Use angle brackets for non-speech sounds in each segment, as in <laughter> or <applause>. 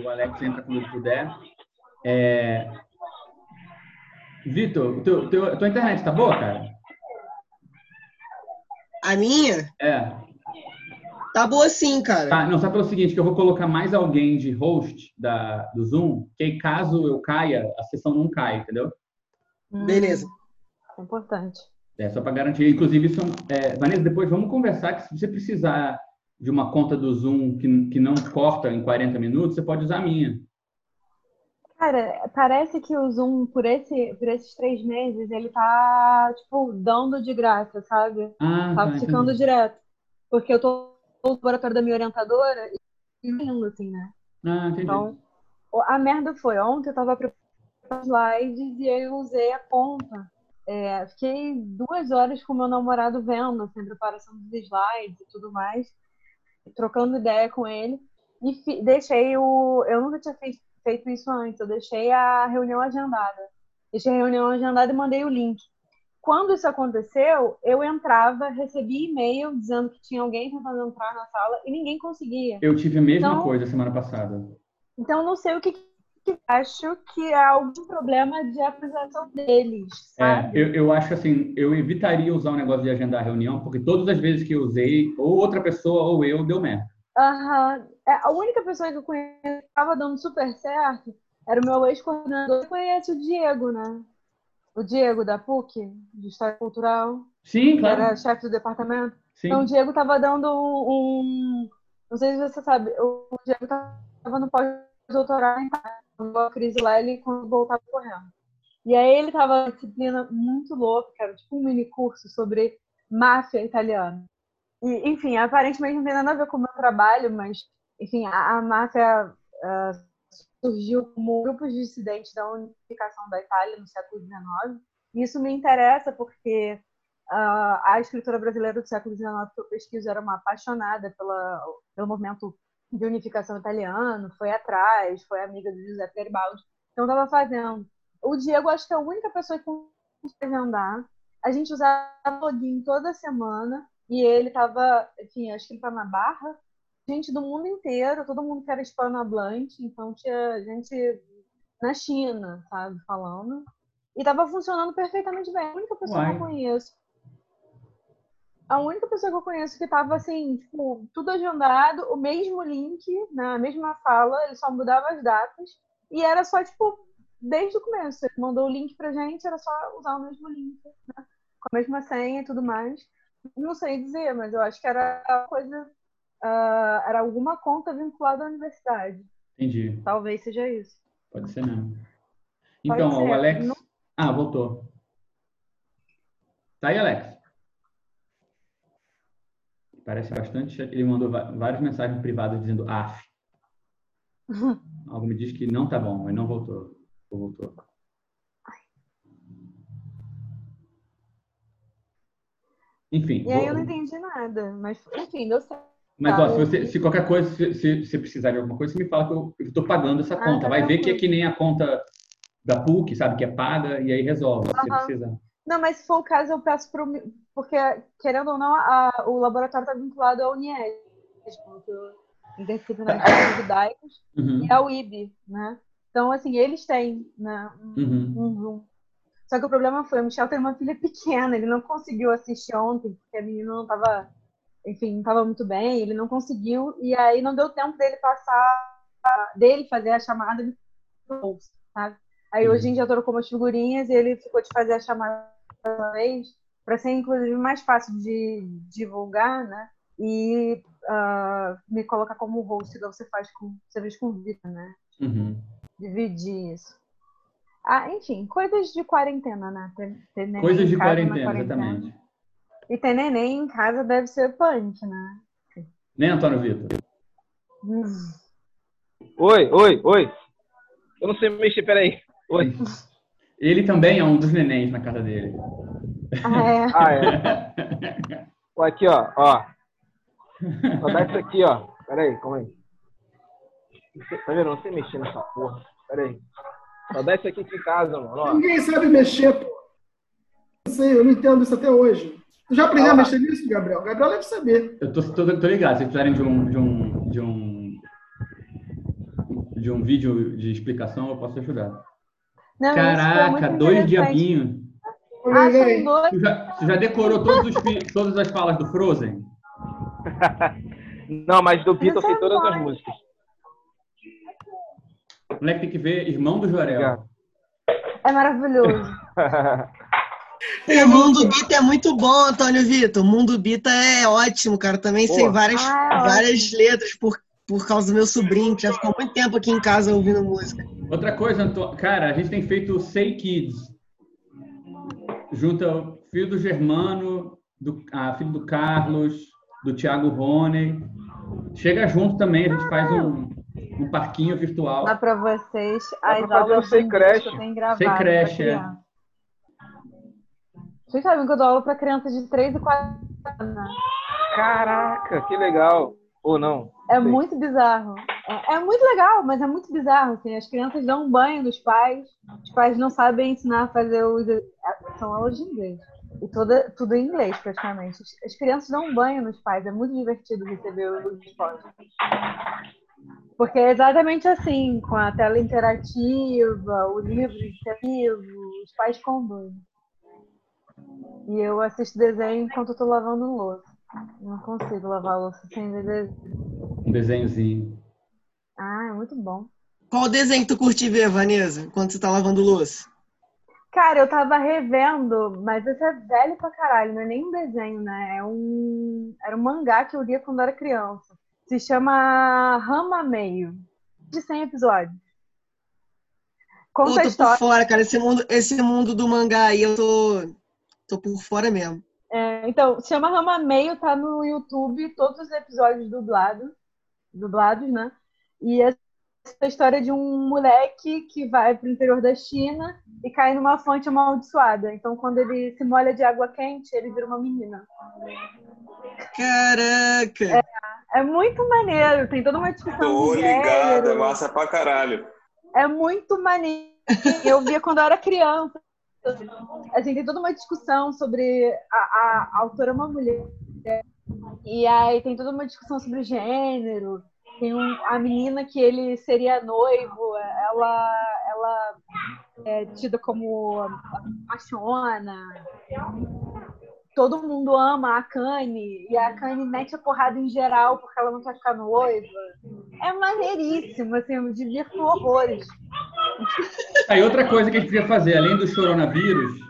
o Alex entra quando ele puder. É... Vitor, teu, teu, tua internet tá boa, cara? A minha? É. Tá boa sim, cara. Tá, não, só pelo seguinte, que eu vou colocar mais alguém de host da, do Zoom, que aí caso eu caia, a sessão não cai, entendeu? Beleza. É importante. É, só para garantir. Inclusive, isso, é, Vanessa, depois vamos conversar que se você precisar de uma conta do Zoom que, que não corta em 40 minutos, você pode usar a minha. Cara, parece que o Zoom, por, esse, por esses três meses, ele tá, tipo, dando de graça, sabe? Ah, tá tá, ficando direto. Porque eu tô no laboratório da minha orientadora e indo, assim, né? Ah, entendi. Então, a merda foi, ontem eu tava preparando slides e eu usei a conta. É, fiquei duas horas com meu namorado vendo assim, a preparação dos slides e tudo mais, trocando ideia com ele. E deixei o. Eu nunca tinha feito, feito isso antes, eu deixei a reunião agendada. Deixei a reunião agendada e mandei o link. Quando isso aconteceu, eu entrava, recebia e-mail dizendo que tinha alguém tentando entrar na sala e ninguém conseguia. Eu tive a mesma Então- coisa semana passada. Então, não sei o que, que acho que é algum problema de atualização deles, É, eu, eu acho assim, eu evitaria usar o negócio de agendar a reunião, porque todas as vezes que eu usei, ou outra pessoa ou eu, deu merda. Aham. É, a única pessoa que eu conheço que estava dando super certo era o meu ex-coordenador. Você conhece o Diego, né? O Diego da PUC, de História Cultural, Sim, que claro. era chefe do departamento. Sim. Então, o Diego estava dando um, um- Não sei se você sabe, o Diego estava no pós-doutorado em a crise lá, ele quando voltava correndo. E aí ele uma disciplina muito louca, era tipo um mini curso sobre máfia italiana. E, enfim, aparentemente não tem nada a ver com o meu trabalho, mas, enfim, a, a máfia ah, surgiu como grupos dissidentes da unificação da Itália no século XIX. E isso me interessa porque ah, a escritora brasileira do século XIX que eu pesquiso era uma apaixonada pela, pelo movimento de unificação italiano, foi atrás, foi amiga do Giuseppe Garibaldi. Então, estava fazendo. O Diego, acho que é a única pessoa que consegue andar. A gente usava login toda semana e ele estava, enfim, acho que ele estava na Barra. Gente do mundo inteiro, todo mundo que era hispanohablante, então tinha gente na China, sabe, falando. E estava funcionando perfeitamente bem. A única pessoa que Uai. eu conheço a única pessoa que eu conheço que tava assim, tipo, tudo agendado, o mesmo link, na mesma sala, ele só mudava as datas. E era só, tipo, desde o começo. Ele mandou o link pra gente, era só usar o mesmo link, né? Com a mesma senha e tudo mais. Não sei dizer, mas eu acho que era coisa. ah, era alguma conta vinculada à universidade. Entendi. Talvez seja isso. Pode ser mesmo. Então, ser. o Alex. Não- Ah, voltou. Tá aí, Alex. Parece bastante. Ele mandou várias mensagens privadas dizendo AF. <laughs> Algo me diz que não tá bom, mas não voltou. Ou voltou. Enfim. E aí vou- eu não entendi nada. Mas, enfim, deu certo. Mas, Tá, ó, se, você, se qualquer coisa, se, se você precisar de alguma coisa, você me fala que eu estou pagando essa Ah, conta. tá Vai ver que é que nem a conta da PUC, sabe? Que é paga, e aí resolve, se Aham. precisar. Não, mas se for o caso, eu peço para o. Porque, querendo ou não, a- o laboratório está vinculado ao UNIES, Interdisciplinar de Judaicos, Uhum, e ao IB, né? Então, assim, eles têm né, um, uhum. um Zoom. Só que o problema foi, o Michel tem uma filha pequena, ele não conseguiu assistir ontem, porque a menina não estava, enfim, não estava muito bem, ele não conseguiu, e aí não deu tempo dele passar, dele fazer a chamada de bolsa, sabe? Aí hoje a gente já trocou umas figurinhas e ele ficou de fazer a chamada uma vez, para ser inclusive mais fácil de divulgar, né? E ah, me colocar como host, igual você faz com, você fez com o Vitor, né? Uhum. Dividir isso. Ah, enfim, coisas de quarentena, né? Ter, ter neném Coisas de casa na quarentena, exatamente. E ter neném em casa deve ser punk, né? Né, Antônio Vitor? Hum. Oi, oi, oi. Eu não sei mexer, peraí. Oi. Ele também é um dos nenéns na casa dele. Ah, é. Ah, é. Ó, aqui, ó, ó. Só dá isso aqui, ó. Peraí, calma aí. Não sei- Tá vendo? Não sei mexer nessa porra. Peraí. Só dá isso aqui aqui em casa, mano. Ó. Ninguém sabe mexer, pô. Não sei, eu não entendo isso até hoje. Tu já aprendeu a Ah. mexer nisso, Gabriel? Gabriel deve saber. Eu tô, tô, tô ligado, se precisarem de um, de um, de um de um vídeo de explicação, eu posso ajudar. Não, Caraca, dois diabinhos. Tu já, decorou <laughs> todos os todas as falas do Frozen? Não, mas do Beatles são todas as músicas. O moleque tem que ver Irmão do Jorel. É maravilhoso. <laughs> O Mundo Bita é muito bom, Antônio Vitor. O Mundo Bita é ótimo, cara. Também sei várias, Ah, é várias letras por, por causa do meu sobrinho, que já ficou muito tempo aqui em casa ouvindo música. Outra coisa, Anto- cara, a gente tem feito o Say Kids. Junta o filho do Germano, do, a filho do Carlos, do Thiago Rony. Chega junto também, a gente faz um, um parquinho virtual. Dá pra vocês Dá as pra aulas inglês Creche. que eu tenho gravado. Sei Creche, é. Vocês sabem que eu dou aula pra crianças de 3 e 4 anos. Caraca, que legal. Ou não? É Sei. muito bizarro. É, é muito legal, mas é muito bizarro. Assim. As crianças dão um banho nos pais, os pais não sabem ensinar a fazer os. São aulas de inglês. E toda, tudo em inglês, praticamente. As- As crianças dão um banho nos pais. É muito divertido receber os pais. Porque é exatamente assim, com a tela interativa, o livro interativo, os pais conduzem. E eu assisto desenho enquanto tô lavando louça. Não consigo lavar louça sem desenho. Um desenhozinho. Ah, é muito bom. Qual desenho que tu curte ver, Vanessa, quando você tá lavando louça? Cara, eu tava revendo, mas esse é velho pra caralho, não é nem um desenho, né? É um. Era um mangá que eu lia quando era criança. Se chama Rama Meio. De 100 episódios. Pô, Conta a tô por história. fora, cara. Esse mundo, esse mundo do mangá aí, eu tô, tô por fora mesmo. É, então, se chama Rama Meio, tá no YouTube, todos os episódios dublados, dublados, né? E essa é história de um moleque que vai pro interior da China e cai numa fonte amaldiçoada. Então, quando ele se molha de água quente, ele vira uma menina. Caraca! É muito maneiro, tem toda uma discussão Tô de ligado, é massa pra caralho. É muito maneiro. Eu via quando eu era criança. Assim, tem toda uma discussão sobre a, a, a autora é uma mulher. E aí tem toda uma discussão sobre gênero. Tem um, a menina que ele seria noivo, ela, ela é tida como machona. Todo mundo ama a Kanye e a Kanye mete a porrada em geral porque ela não quer ficar noiva. É maneiríssimo, assim, eu me divirto horrores. Aí outra coisa que a gente podia fazer, além do coronavírus,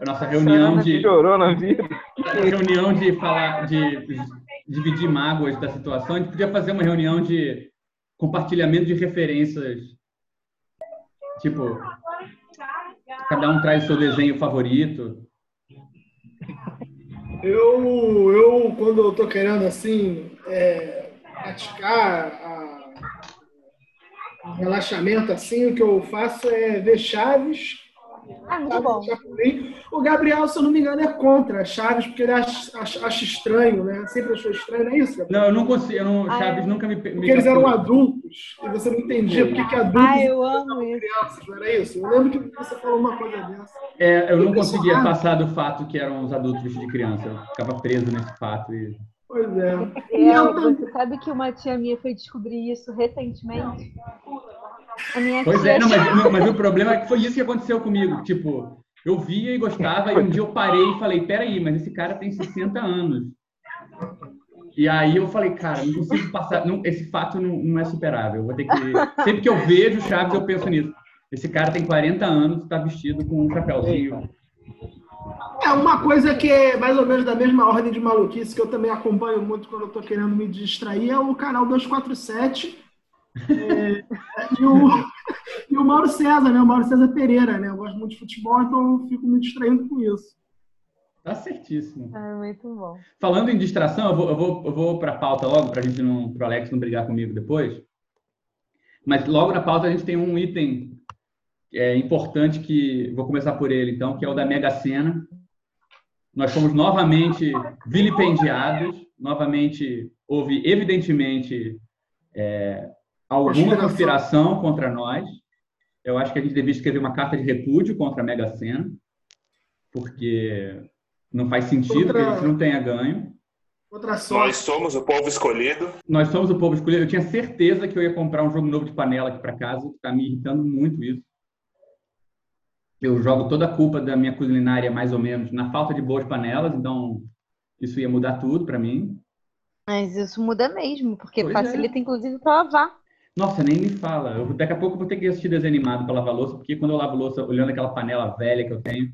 a nossa reunião de Chorou <laughs> na vida. a reunião de falar, de dividir mágoas da situação, a gente podia fazer uma reunião de compartilhamento de referências. Tipo, cada um traz seu desenho favorito. Eu, eu, quando eu tô querendo, assim, é, praticar a- o relaxamento, assim, o que eu faço é ver Chaves, É muito bom. O Gabriel, se eu não me engano, é contra Chaves, porque ele acha, acha- acha estranho, né? Sempre achou estranho, não é isso, Gabriel? Não, eu não consigo, eu não, Ah, Chaves é? nunca me, me Porque eles eram adultos e você não entendia por que adultos Ah, eu amo isso. crianças, não era isso? Eu lembro que você falou uma coisa dessa. É, eu não conseguia sou- passar do fato que eram os adultos vestidos de criança. Eu ficava preso nesse fato. E... Pois é. E também- você sabe que uma tia minha foi descobrir isso recentemente? A minha Pois é, não, mas, mas o problema é que foi isso que aconteceu comigo. Tipo, eu via e gostava, e um dia eu parei e falei, peraí, mas esse cara tem 60 anos. E aí eu falei, cara, não consigo passar, não, esse fato não, não é superável. Eu vou ter que. <laughs> Sempre que eu vejo Chaves, eu penso nisso. Esse cara tem 40 anos, está vestido com um chapéuzinho. É uma coisa que é mais ou menos da mesma ordem de maluquice que eu também acompanho muito quando eu tô querendo me distrair é o canal 247 é, e, o, e o Mauro César, né? O Mauro César Pereira, né? Eu gosto muito de futebol, então eu fico me distraindo com isso. Tá certíssimo. É muito bom. Falando em distração, eu vou, eu vou, eu vou para a pauta logo, para a gente não, para o Alex não brigar comigo depois. Mas logo na pauta a gente tem um item é, importante que vou começar por ele, então, que é o da Mega Sena. Nós fomos novamente vilipendiados, novamente houve evidentemente é, alguma Conspiração. contra nós. Eu acho que a gente devia escrever uma carta de repúdio contra a Mega Sena, porque não faz sentido que a gente não tenha ganho. Outra sorte. Nós somos o povo escolhido. Nós somos o povo escolhido. Eu tinha certeza que eu ia comprar um jogo novo de panela aqui para casa. Está me irritando muito isso. Eu jogo toda a culpa da minha culinária, mais ou menos, na falta de boas panelas. Então, isso ia mudar tudo para mim. Mas isso muda mesmo, porque Pois é. facilita, inclusive, para lavar. Nossa, nem me fala. Eu, daqui a pouco eu vou ter que assistir desenho animado para lavar louça, porque quando eu lavo louça, olhando aquela panela velha que eu tenho,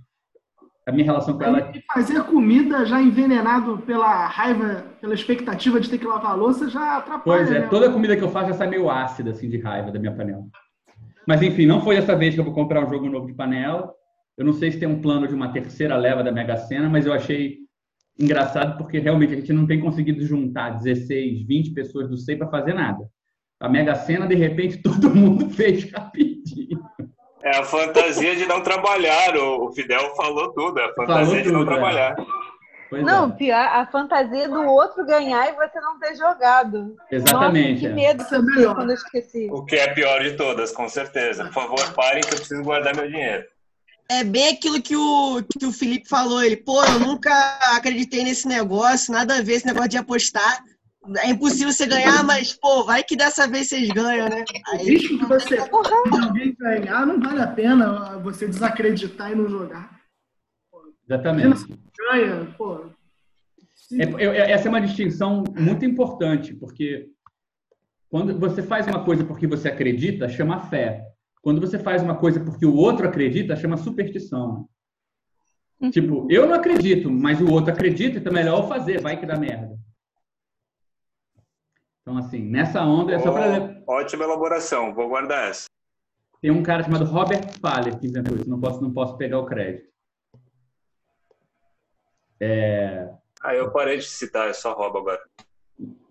a minha relação com ela E fazer comida já envenenado pela raiva, pela expectativa de ter que lavar louça já atrapalha. Pois é, né? toda comida que eu faço já sai meio ácida, assim, de raiva da minha panela. Mas enfim, não foi dessa vez que eu vou comprar um jogo novo de panela. Eu não sei se tem um plano de uma terceira leva da Mega Sena, mas eu achei engraçado porque realmente a gente não tem conseguido juntar 16, 20 pessoas do SEI para fazer nada. A Mega Sena, de repente, <laughs> todo mundo fez rapidinho. É a fantasia de não trabalhar. O Fidel falou tudo. É a fantasia Falou de não tudo, é. trabalhar. Pois Não, é. pior, a fantasia do outro ganhar e você não ter jogado. Exatamente. Nossa, que é. medo Isso é que eu melhor. quando eu esqueci. O que é a pior de todas, com certeza. Por favor, parem que eu preciso guardar meu dinheiro. É bem aquilo que o, que o Felipe falou. Ele, pô, eu nunca acreditei nesse negócio, nada a ver esse negócio de apostar. É impossível você ganhar, mas, pô, vai que dessa vez vocês ganham, né? O Aí, risco que você de alguém ganhar não vale a pena você desacreditar e não jogar. Exatamente. Ganha, pô. Se- É, eu- é- essa é uma distinção muito importante, porque quando você faz uma coisa porque você acredita, chama fé. Quando você faz uma coisa porque o outro acredita, chama superstição. Tipo, eu não acredito, mas o outro acredita, então é melhor eu fazer, vai que dá merda. Então, assim, nessa onda, é só pra... Ó, ótima elaboração. Vou guardar essa. Tem um cara chamado Robert Faller que inventou isso, não posso, não posso pegar o crédito. Ah, eu parei de citar, é só roubo agora.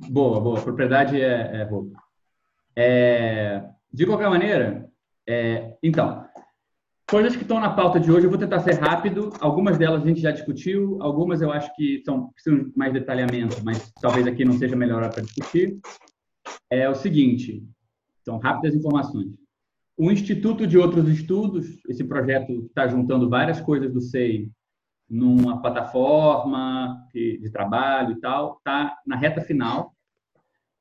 Boa, boa. Propriedade é, é roubo. É, de qualquer maneira, é, então, coisas que estão na pauta de hoje, eu vou tentar ser rápido. Algumas delas a gente já discutiu, algumas eu acho que são, precisam de mais detalhamento, mas talvez aqui não seja a melhor hora para discutir. É o seguinte, então, rápidas informações. O Instituto de Outros Estudos, esse projeto está juntando várias coisas do SEI numa plataforma de, trabalho e tal, está na reta final.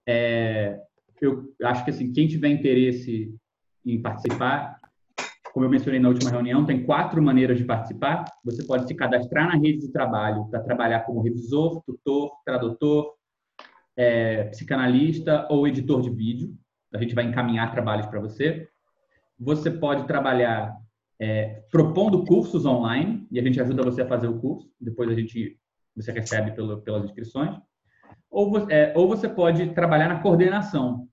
É, eu acho que assim, quem tiver interesse em participar, como eu mencionei na última reunião, tem quatro maneiras de participar. Você pode se cadastrar na rede de trabalho para trabalhar como revisor, tutor, tradutor, é, psicanalista ou editor de vídeo. A gente vai encaminhar trabalhos para você. Você pode trabalhar é, propondo cursos online e a gente ajuda você a fazer o curso. Depois a gente você recebe pelo, pelas inscrições. Ou, é, ou você pode trabalhar na coordenação,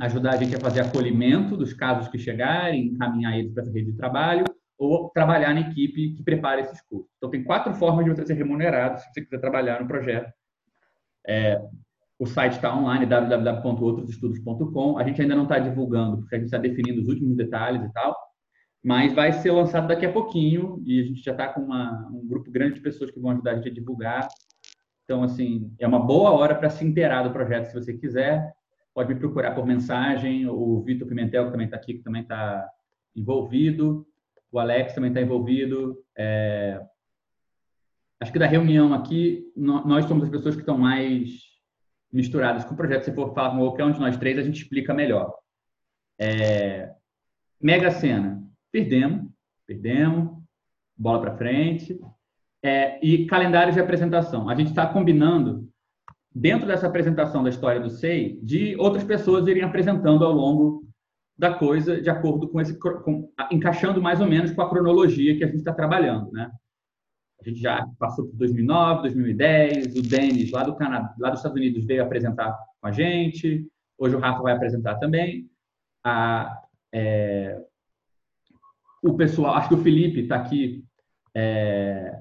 ajudar a gente a fazer acolhimento dos casos que chegarem, encaminhar eles para essa rede de trabalho, ou trabalhar na equipe que prepara esses cursos. Então, tem quatro formas de você ser remunerado se você quiser trabalhar no projeto. É, o site está online, www.outrosestudos.com. A gente ainda não está divulgando, porque a gente está definindo os últimos detalhes e tal, mas vai ser lançado daqui a pouquinho e a gente já está com uma- um grupo grande de pessoas que vão ajudar a gente a divulgar. Então, assim, é uma boa hora para se inteirar do projeto, se você quiser. Pode me procurar por mensagem. O Vitor Pimentel, que também está aqui, que também está envolvido. O Alex também está envolvido. É, Acho que da reunião aqui, nó- nós somos as pessoas que estão mais misturadas com o projeto. Se for falar com qualquer um de nós três, a gente explica melhor. É, Mega Sena, perdemos, perdemos, bola para frente. É, e calendário de apresentação. A gente está combinando, dentro dessa apresentação da história do SEI, de outras pessoas irem apresentando ao longo da coisa, de acordo com esse. Com, encaixando mais ou menos com a cronologia que a gente está trabalhando, né? A gente já passou por 2009, 2010, o Denis, lá do lá dos Estados Unidos, veio apresentar com a gente. Hoje o Rafa vai apresentar também. A, é, o pessoal, acho que o Felipe está aqui, é,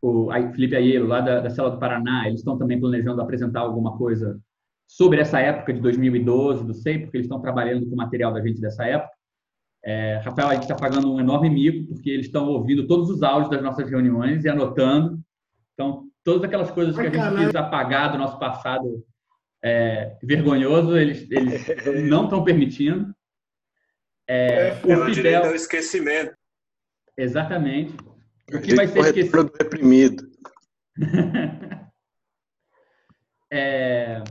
o Felipe Aiello, lá da, da Cela do Paraná, eles estão também planejando apresentar alguma coisa sobre essa época de 2012, do SEI, porque eles estão trabalhando com o material da gente dessa época. É, Rafael, a gente está pagando um enorme mico, porque eles estão ouvindo todos os áudios das nossas reuniões e anotando. Então, todas aquelas coisas que a gente quis apagar do nosso passado é, vergonhoso, eles, eles <laughs> não estão permitindo. É, Pelo o direito Fidel, ao esquecimento. exatamente. O que vai ser esquecido. do reprimido. <laughs> é,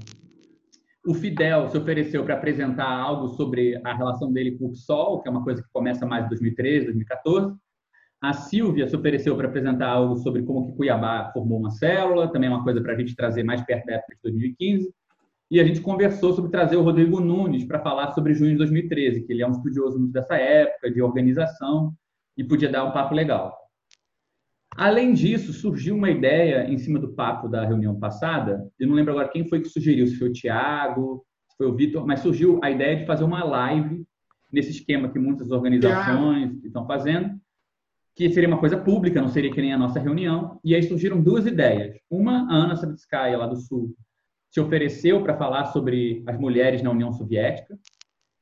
o Fidel se ofereceu para apresentar algo sobre a relação dele com o PSOL, que é uma coisa que começa mais em 2013, 2014. A Silvia se ofereceu para apresentar algo sobre como que Cuiabá formou uma célula, também é uma coisa para a gente trazer mais perto da época de 2015. E a gente conversou sobre trazer o Rodrigo Nunes para falar sobre junho de 2013, que ele é um estudioso muito dessa época, de organização, e podia dar um papo legal. Além disso, surgiu uma ideia em cima do papo da reunião passada, eu não lembro agora quem foi que sugeriu, se foi o Tiago, se foi o Vitor, mas surgiu a ideia de fazer uma live nesse esquema que muitas organizações estão fazendo, que seria uma coisa pública, não seria que nem a nossa reunião. E aí surgiram duas ideias. Uma, a Ana Savitskaya, lá do Sul, se ofereceu para falar sobre as mulheres na União Soviética.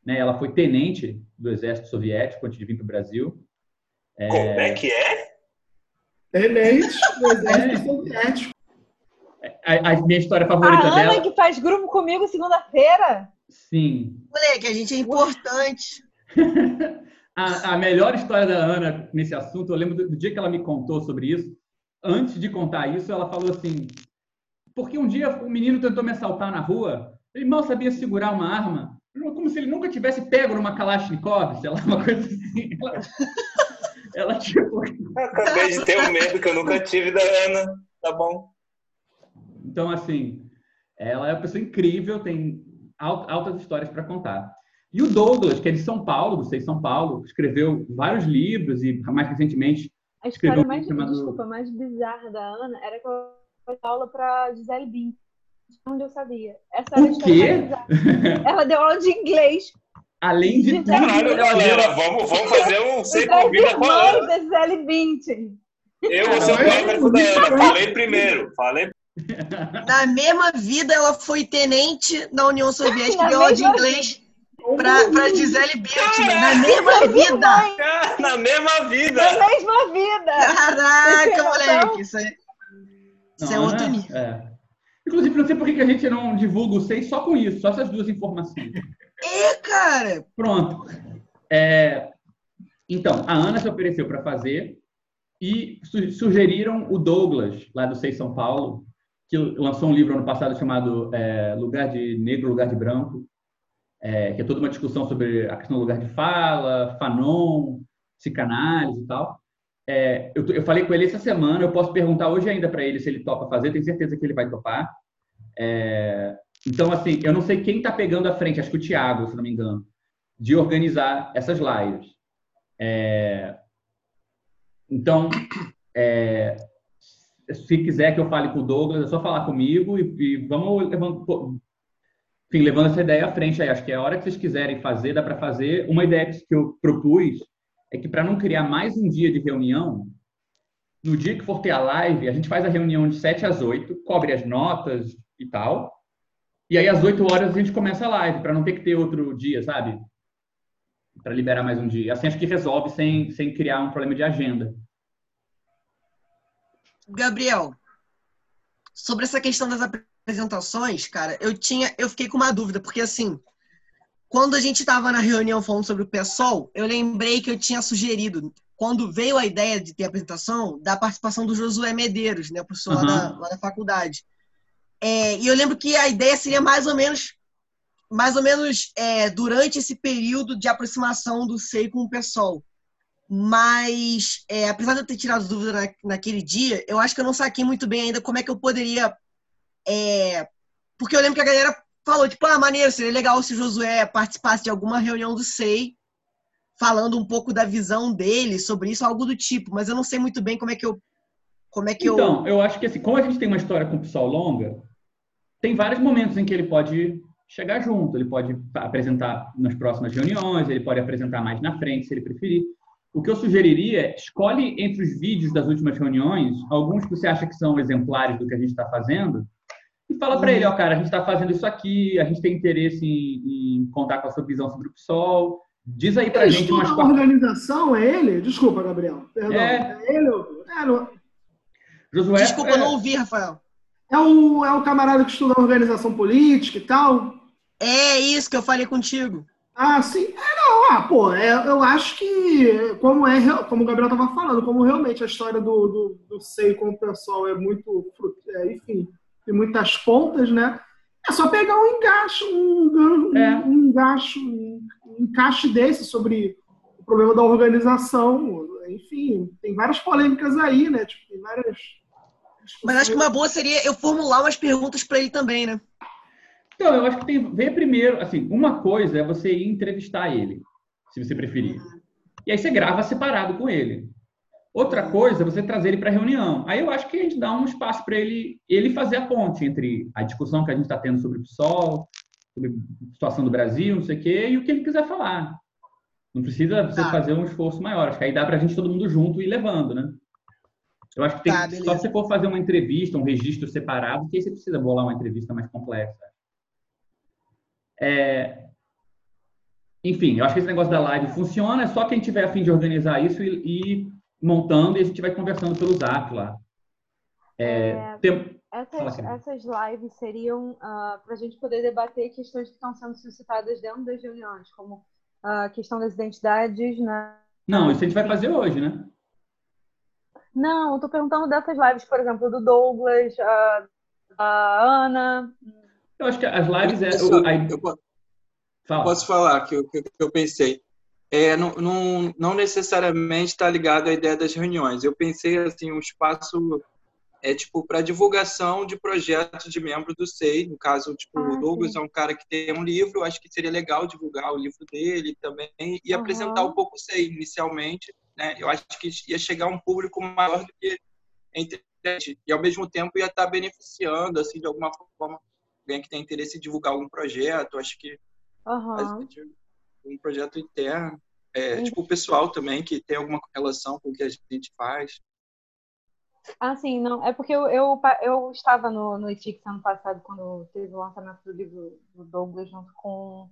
Né? Ela foi tenente do Exército Soviético antes de vir para o Brasil. É... Como é que é? Tenente do Exército Soviético. A, a, minha história favorita a dela... Ana que faz grupo comigo segunda-feira? Sim. Moleque, a gente é importante. <laughs> a, a, melhor história da Ana nesse assunto, eu lembro do, do, dia que ela me contou sobre isso. Antes de contar isso, ela falou assim: porque um dia o menino tentou me assaltar na rua, ele mal sabia segurar uma arma, como se ele nunca tivesse pego numa Kalashnikov, sei lá, uma coisa assim. Ela, <laughs> ela tipo. acabei de ter um medo que eu nunca tive da Ana, tá bom. Então, assim, ela é uma pessoa incrível, tem altas histórias para contar. E o Douglas, que é de São Paulo, do Sei São Paulo, escreveu vários livros e mais recentemente. A história mais, chamado... desculpa, mais bizarra da Ana era que eu fiz aula para Gisele Bündchen, onde eu sabia. Essa o quê? Ela deu aula de inglês. Além de tudo. Caralho, galera, vamos, vamos fazer um sem convida com a Ana. da Gisele Bündchen. Eu vou ser o biógrafo da Ana. Falei primeiro. Falei <laughs> na mesma vida, ela foi tenente na União Soviética e aula de inglês pra, pra Gisele Bündchen. Na mesma vida! Na mesma vida! Na mesma vida! Caraca, moleque! Isso, é, isso não, é outro é, nível. É. Inclusive, não sei por que a gente não divulga o SEI só com isso, só essas duas informações. É, cara! Pronto. É, então, a Ana se ofereceu para fazer e sugeriram o Douglas, lá do SEI São Paulo, que lançou um livro ano passado chamado é, Lugar de Negro, Lugar de Branco, é, que é toda uma discussão sobre a questão do lugar de fala, Fanon, psicanálise e tal. É, eu, eu, falei com ele essa semana, eu posso perguntar hoje ainda para ele se ele topa fazer, tenho certeza que ele vai topar. É, então, assim, eu não sei quem está pegando a frente, acho que o Thiago, se não me engano, de organizar essas lives. É, então, é, se quiser que eu fale com o Douglas, é só falar comigo e, e vamos levando, enfim, levando essa ideia à frente aí. Acho que é a hora que vocês quiserem fazer, dá para fazer. Uma ideia que eu propus é que para não criar mais um dia de reunião, no dia que for ter a live, a gente faz a reunião de 7 às 8, cobre as notas e tal. E aí, às 8 horas, a gente começa a live, para não ter que ter outro dia, sabe? Para liberar mais um dia. Assim, acho que resolve sem, sem criar um problema de agenda. Gabriel, sobre essa questão das apresentações, cara, eu tinha, eu fiquei com uma dúvida, porque assim, quando a gente estava na reunião falando sobre o PSOL, eu lembrei que eu tinha sugerido, quando veio a ideia de ter apresentação, da participação do Josué Medeiros, né, professor uhum. lá, da, lá da faculdade. É, e eu lembro que a ideia seria mais ou menos mais ou menos é, durante esse período de aproximação do SEI com o PSOL. Mas, é, apesar de eu ter tirado dúvida na, naquele dia, eu acho que eu não saquei muito bem ainda como é que eu poderia. É, porque eu lembro que a galera falou, tipo, ah, maneiro, seria legal se o Josué participasse de alguma reunião do SEI, falando um pouco da visão dele sobre isso, algo do tipo, mas eu não sei muito bem como é que eu. Como é que então, eu... eu acho que assim, como a gente tem uma história com o pessoal longa, tem vários momentos em que ele pode chegar junto, ele pode apresentar nas próximas reuniões, ele pode apresentar mais na frente, se ele preferir. O que eu sugeriria é escolhe entre os vídeos das últimas reuniões alguns que você acha que são exemplares do que a gente está fazendo e fala para ele, ó, cara, a gente está fazendo isso aqui, a gente tem interesse em, em, contar com a sua visão sobre o PSOL. Diz aí pra ele gente umas quatro... organização, é ele? Desculpa, Gabriel. Perdão. É, é ele? É, não... Josué, Desculpa, é... eu não ouvi, Rafael. É o, é o camarada que estuda organização política e tal? É isso que eu falei contigo. Ah, sim. É, não, ah, pô, é, eu acho que, como é, como o Gabriel estava falando, como realmente a história do, do, do Sei com o pessoal é muito, é, enfim, tem muitas pontas, né? É só pegar um engaixo, um, um, É. um engaixo, um, um encaixe desse sobre o problema da organização. Enfim, tem várias polêmicas aí, né? Tipo, tem várias. Mas acho que uma boa seria eu formular umas perguntas pra ele também, né? Então, eu acho que tem. Vê primeiro, assim, uma coisa é você ir entrevistar ele, se você preferir. E aí você grava separado com ele. Outra coisa é você trazer ele para reunião. Aí eu acho que a gente dá um espaço para ele, ele fazer a ponte entre a discussão que a gente está tendo sobre o PSOL, sobre a situação do Brasil, não sei o quê, e o que ele quiser falar. Não precisa você Tá. fazer um esforço maior. Acho que aí dá para a gente todo mundo junto ir levando, né? Eu acho que tem Tá, só se você for fazer uma entrevista, um registro separado, que aí você precisa bolar uma entrevista mais complexa. É, Enfim, eu acho que esse negócio da live funciona, é só quem tiver a fim de organizar isso e, e montando e a gente vai conversando pelo zap lá. É, É, tem- Essas, essas lives seriam para a gente poder debater questões que estão sendo suscitadas dentro das reuniões, como a questão das identidades, né? Não, isso a gente vai fazer hoje, né? Não, eu tô perguntando dessas lives, por exemplo, do Douglas, a, a Ana. Eu acho que as lives é. O- aí- eu po- fala. posso falar que eu, que eu pensei. É, não, não, não necessariamente está ligado à ideia das reuniões. Eu pensei assim um espaço é tipo para divulgação de projetos de membros do SEI. No caso, tipo, Ah, o Douglas sim. é um cara que tem um livro. Acho que seria legal divulgar o livro dele também e Aham. apresentar um pouco o SEI inicialmente. Né? Eu acho que ia chegar a um público maior do que a internet e ao mesmo tempo ia estar beneficiando assim de alguma forma alguém que tem interesse em divulgar algum projeto. Acho que sentido. um projeto interno. É, Hum. tipo, o pessoal também que tem alguma relação com o que a gente faz. Ah, sim, não. É porque eu, eu, eu estava no, no IFIX ano passado, quando teve o lançamento do livro do Douglas, junto com.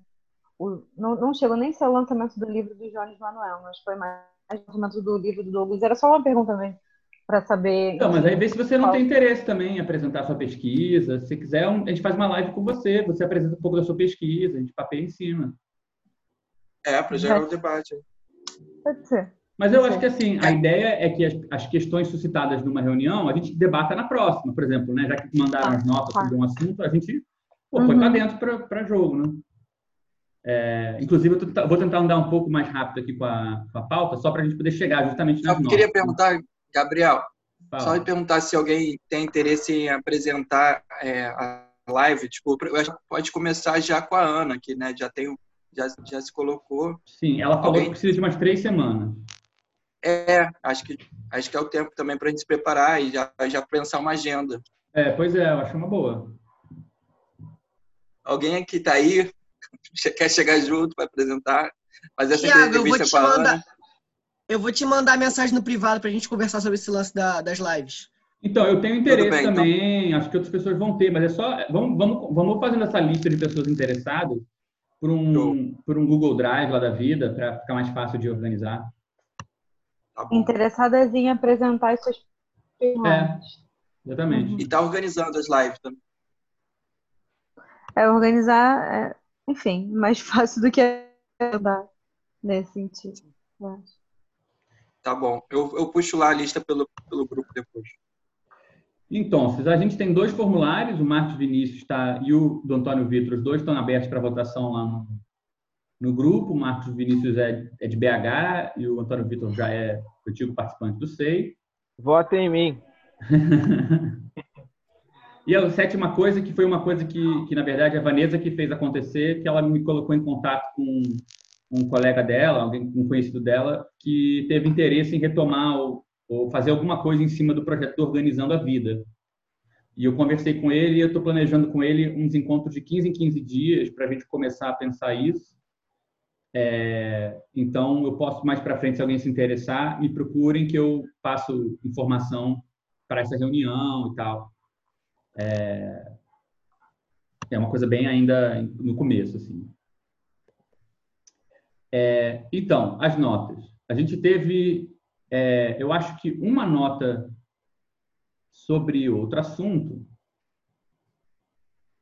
O, não, não chegou nem a ser o lançamento do livro do Jones Manuel, mas foi mais o lançamento do livro do Douglas. Era só uma pergunta mesmo, para saber. Não, mas aí vê se você não tem interesse também em apresentar sua pesquisa. Se quiser, um- a gente faz uma live com você, você apresenta um pouco da sua pesquisa, a gente papeia em cima. É, para gerar o debate. Pode ser. Mas eu acho que assim, a ideia é que as, as questões suscitadas numa reunião, a gente debata na próxima, por exemplo, né? Já que mandaram as notas Tá. sobre um assunto, a gente pô, põe Uhum. para dentro para jogo, né? É, inclusive, eu vou tentar andar um pouco mais rápido aqui com a, com a pauta, só para a gente poder chegar justamente nas notas. queria perguntar, Gabriel, Fala. só perguntar se alguém tem interesse em apresentar é, a live. Tipo, eu acho que pode começar já com a Ana, que né, já tem, já, já se colocou. Sim, ela falou Alguém? que precisa de umas três semanas. É, acho que acho que é o tempo também para a gente se preparar e já, já pensar uma agenda. É, pois é, eu acho uma boa. Alguém que está aí quer chegar junto para apresentar, fazer essa Tiago, eu vou entrevista a mandar. Eu vou te mandar mensagem no privado pra gente conversar sobre esse lance da- das lives. Então, eu tenho interesse bem, então. também, acho que outras pessoas vão ter, mas é só. Vamos, vamos, vamos fazendo essa lista de pessoas interessadas por um, por um Google Drive lá da vida, para ficar mais fácil de organizar. Tá. Interessadas em apresentar as suas opiniões. Exatamente. E tá organizando as lives também. É organizar, é, enfim, mais <laughs> fácil do que andar nesse sentido. eu acho. Tá bom. Eu, eu puxo lá a lista pelo, pelo grupo depois. Então, a gente tem dois formulários, o Marcos Vinícius está e o do Antônio Vitor, os dois estão abertos para votação lá no, no grupo. O Marcos Vinícius é, é de BH e o Antônio Vitor já é antigo participante do SEI. Votem em mim. <laughs> E a sétima coisa, que foi uma coisa que, que, na verdade, a Vanessa que fez acontecer, que ela me colocou em contato com um colega dela, alguém, um conhecido dela, que teve interesse em retomar ou, ou fazer alguma coisa em cima do projeto do Organizando a Vida. E eu conversei com ele e eu estou planejando com ele uns encontros de 15 em 15 dias para a gente começar a pensar isso. É, então, eu posso mais para frente, se alguém se interessar, me procurem que eu passo informação para essa reunião e tal. É, é uma coisa bem ainda no começo, assim. É, então, as notas. A gente teve, é, eu acho que uma nota sobre outro assunto,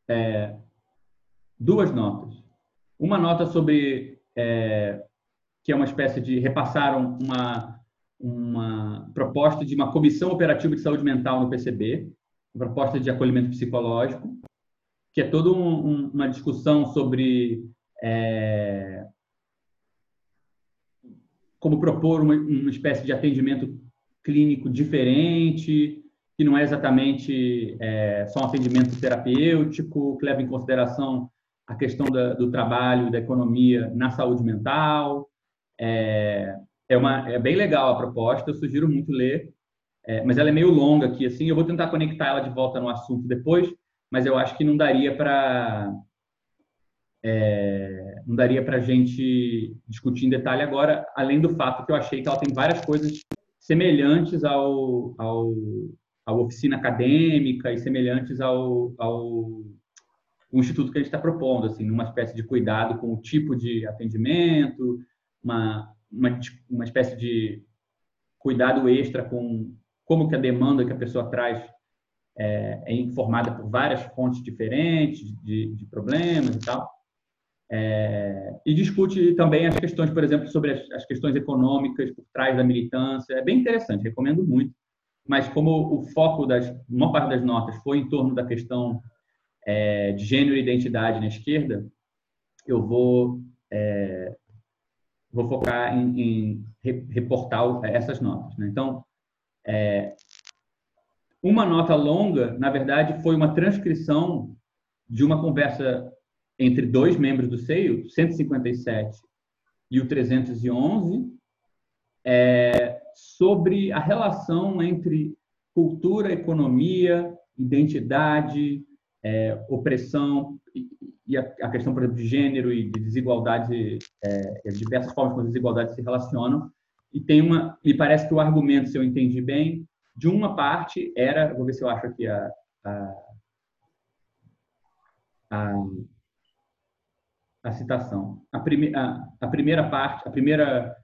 é, duas notas. Uma nota sobre é, que é uma espécie de repassaram uma uma proposta de uma comissão operativa de saúde mental no PCB proposta de acolhimento psicológico, que é toda um, um, uma discussão sobre é, como propor uma, uma espécie de atendimento clínico diferente, que não é exatamente é, só um atendimento terapêutico, que leva em consideração a questão da, do trabalho, da economia na saúde mental. É, é, uma, é bem legal a proposta, eu sugiro muito ler, é, mas ela é meio longa aqui, assim, eu vou tentar conectar ela de volta no assunto depois, mas eu acho que não daria para é, não daria para gente discutir em detalhe agora, além do fato que eu achei que ela tem várias coisas semelhantes ao, ao, ao oficina acadêmica e semelhantes ao, ao instituto que a gente está propondo, assim, numa espécie de cuidado com o tipo de atendimento, uma, uma, uma espécie de cuidado extra com como que a demanda que a pessoa traz é, é informada por várias fontes diferentes de, de problemas e tal. É, e discute também as questões, por exemplo, sobre as, as, questões econômicas por trás da militância. É bem interessante, recomendo muito. Mas como o foco das uma parte das notas foi em torno da questão é, de gênero e identidade na esquerda, eu vou é, vou focar em, em, reportar essas notas. Né? Então, é, uma nota longa, na verdade, foi uma transcrição de uma conversa entre dois membros do SEIO, 157 e o 311, é, sobre a relação entre cultura, economia, identidade, é, opressão e a, a, questão, por exemplo, de gênero e de desigualdade, é, as diversas formas como as desigualdades se relacionam. E tem uma, me parece que o argumento, se eu entendi bem, de uma parte era, vou ver se eu acho aqui a, a, a a citação. A, prime, a, a primeira parte, a primeira,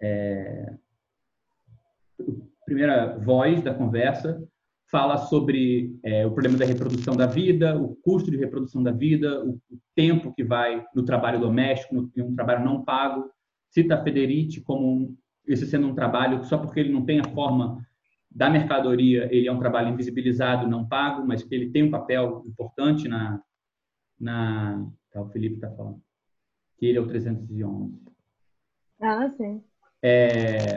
é, primeira voz da conversa fala sobre é, o problema da reprodução da vida, o custo de reprodução da vida, o, o tempo que vai no trabalho doméstico, no, um trabalho não pago. Cita Federici como um, esse sendo um trabalho só porque ele não tem a forma da mercadoria, ele é um trabalho invisibilizado, não pago, mas que ele tem um papel importante na, na, Tá, o Felipe está falando. Que ele é o 311. Ah, sim. É...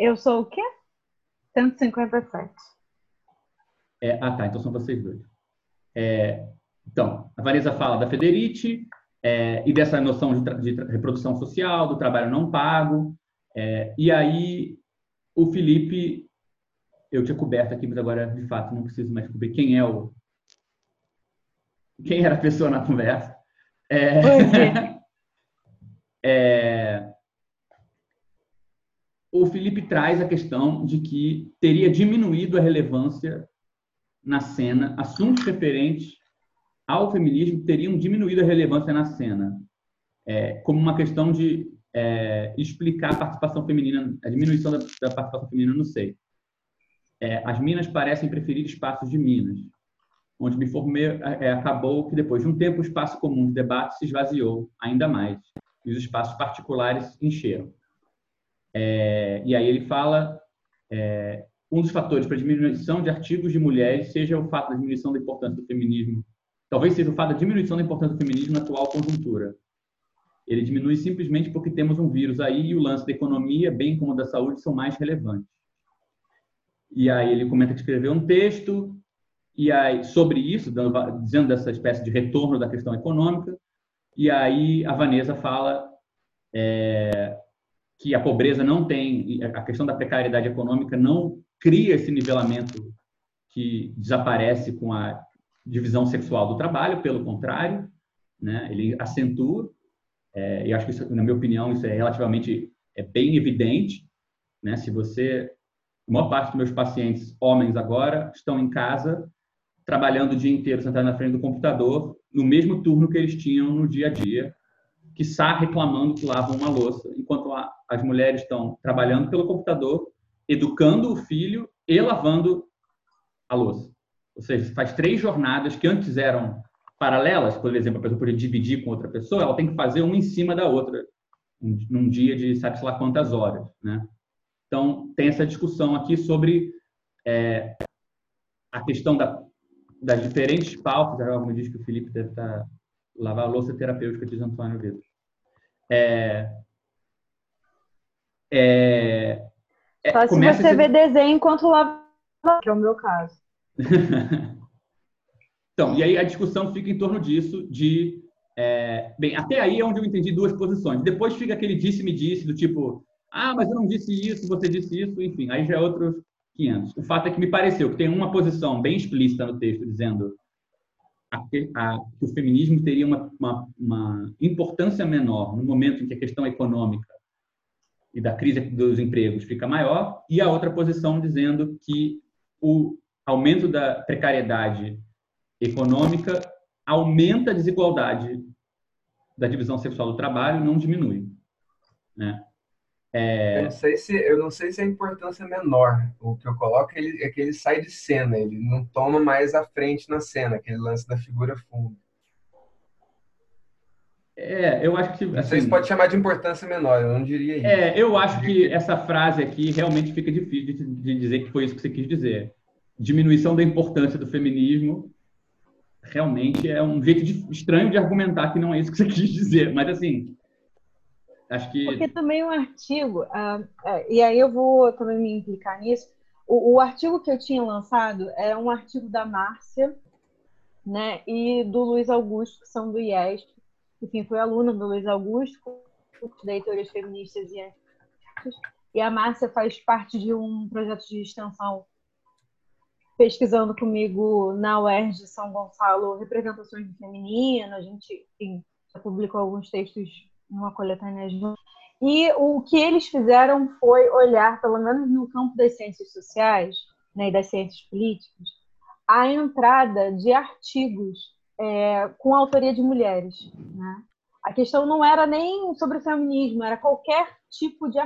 Eu sou o quê? 157. É, ah, tá. Então são vocês dois. É, então, a Vanessa fala da Federici é, e dessa noção de, de, reprodução social, do trabalho não pago. É, e aí, o Felipe, eu tinha coberto aqui, mas agora, de fato, não preciso mais cobrir quem é o. Quem era a pessoa na conversa. É, <laughs> é, o Felipe traz a questão de que teria diminuído a relevância na cena, assuntos referentes ao feminismo teriam diminuído a relevância na cena, é, como uma questão de é, explicar a participação feminina, a diminuição da, da participação feminina no seio. É, as minas parecem preferir espaços de minas onde me formei, é, acabou que depois de um tempo o espaço comum de debate se esvaziou ainda mais e os espaços particulares encheram. É, e aí ele fala é, um dos fatores para a diminuição de artigos de mulheres seja o fato da diminuição da importância do feminismo. Talvez seja o fato da diminuição da importância do feminismo na atual conjuntura. Ele diminui simplesmente porque temos um vírus aí e o lance da economia, bem como da saúde, são mais relevantes. E aí ele comenta que escreveu um texto e aí sobre isso, dizendo dessa espécie de retorno da questão econômica, e aí a Vanessa fala é, que a pobreza não tem, a questão da precariedade econômica não cria esse nivelamento que desaparece com a divisão sexual do trabalho, pelo contrário, né, ele acentua, é, e acho que, isso, na minha opinião, isso é relativamente é bem evidente, né, se você, a maior parte dos meus pacientes, homens agora, estão em casa trabalhando o dia inteiro sentado na frente do computador, no mesmo turno que eles tinham no dia a dia, que está reclamando que lavam uma louça, enquanto a, as mulheres estão trabalhando pelo computador, educando o filho e lavando a louça. Ou seja, faz três jornadas que antes eram paralelas, por exemplo, a pessoa podia dividir com outra pessoa, ela tem que fazer uma em cima da outra, num dia de sabe-se lá quantas horas. Né? Então, tem essa discussão aqui sobre é, a questão da das diferentes pautas, como diz que o Felipe deve estar lavar a louça terapêutica de Antônio Vitor. É, é, é, Só se você vê desenho enquanto lava, que é o meu caso. <laughs> então, e aí a discussão fica em torno disso, de é, bem, até aí é onde eu entendi duas posições. Depois fica aquele disse-me disse, do tipo, ah, mas eu não disse isso, você disse isso, enfim, aí já é outros 500. O fato é que me pareceu que tem uma posição bem explícita no texto dizendo a, a, que o feminismo teria uma, uma, uma, importância menor no momento em que a questão econômica e da crise dos empregos fica maior, e a outra posição dizendo que o aumento da precariedade econômica aumenta a desigualdade da divisão sexual do trabalho, não diminui. Né? É... Eu, não sei se, eu não sei se a importância é menor. O que eu coloco é, ele, é que ele sai de cena, ele não toma mais a frente na cena, aquele lance da figura fundo. É, eu acho que. Assim, não sei se assim, pode chamar de importância menor, eu não diria isso. É, eu acho que essa frase aqui realmente fica difícil de, de dizer que foi isso que você quis dizer. Diminuição da importância do feminismo realmente é um jeito de, estranho de argumentar que não é isso que você <laughs> quis dizer. Mas, assim, acho que. Porque também o artigo, uh, é, e aí eu vou também me implicar nisso. O, o, artigo que eu tinha lançado é um artigo da Márcia né, e do Luiz Augusto, que são do IES. Enfim, fui aluna do Luiz Augusto, da Teorias Feministas e. E a Márcia faz parte de um projeto de extensão pesquisando comigo na UERJ São Gonçalo representações do feminino, a gente enfim, já publicou alguns textos numa coletânea junto. E o que eles fizeram foi olhar, pelo menos no campo das ciências sociais né, e das ciências políticas, a entrada de artigos é, com autoria de mulheres. Né? A questão não era nem sobre feminismo, era qualquer tipo de,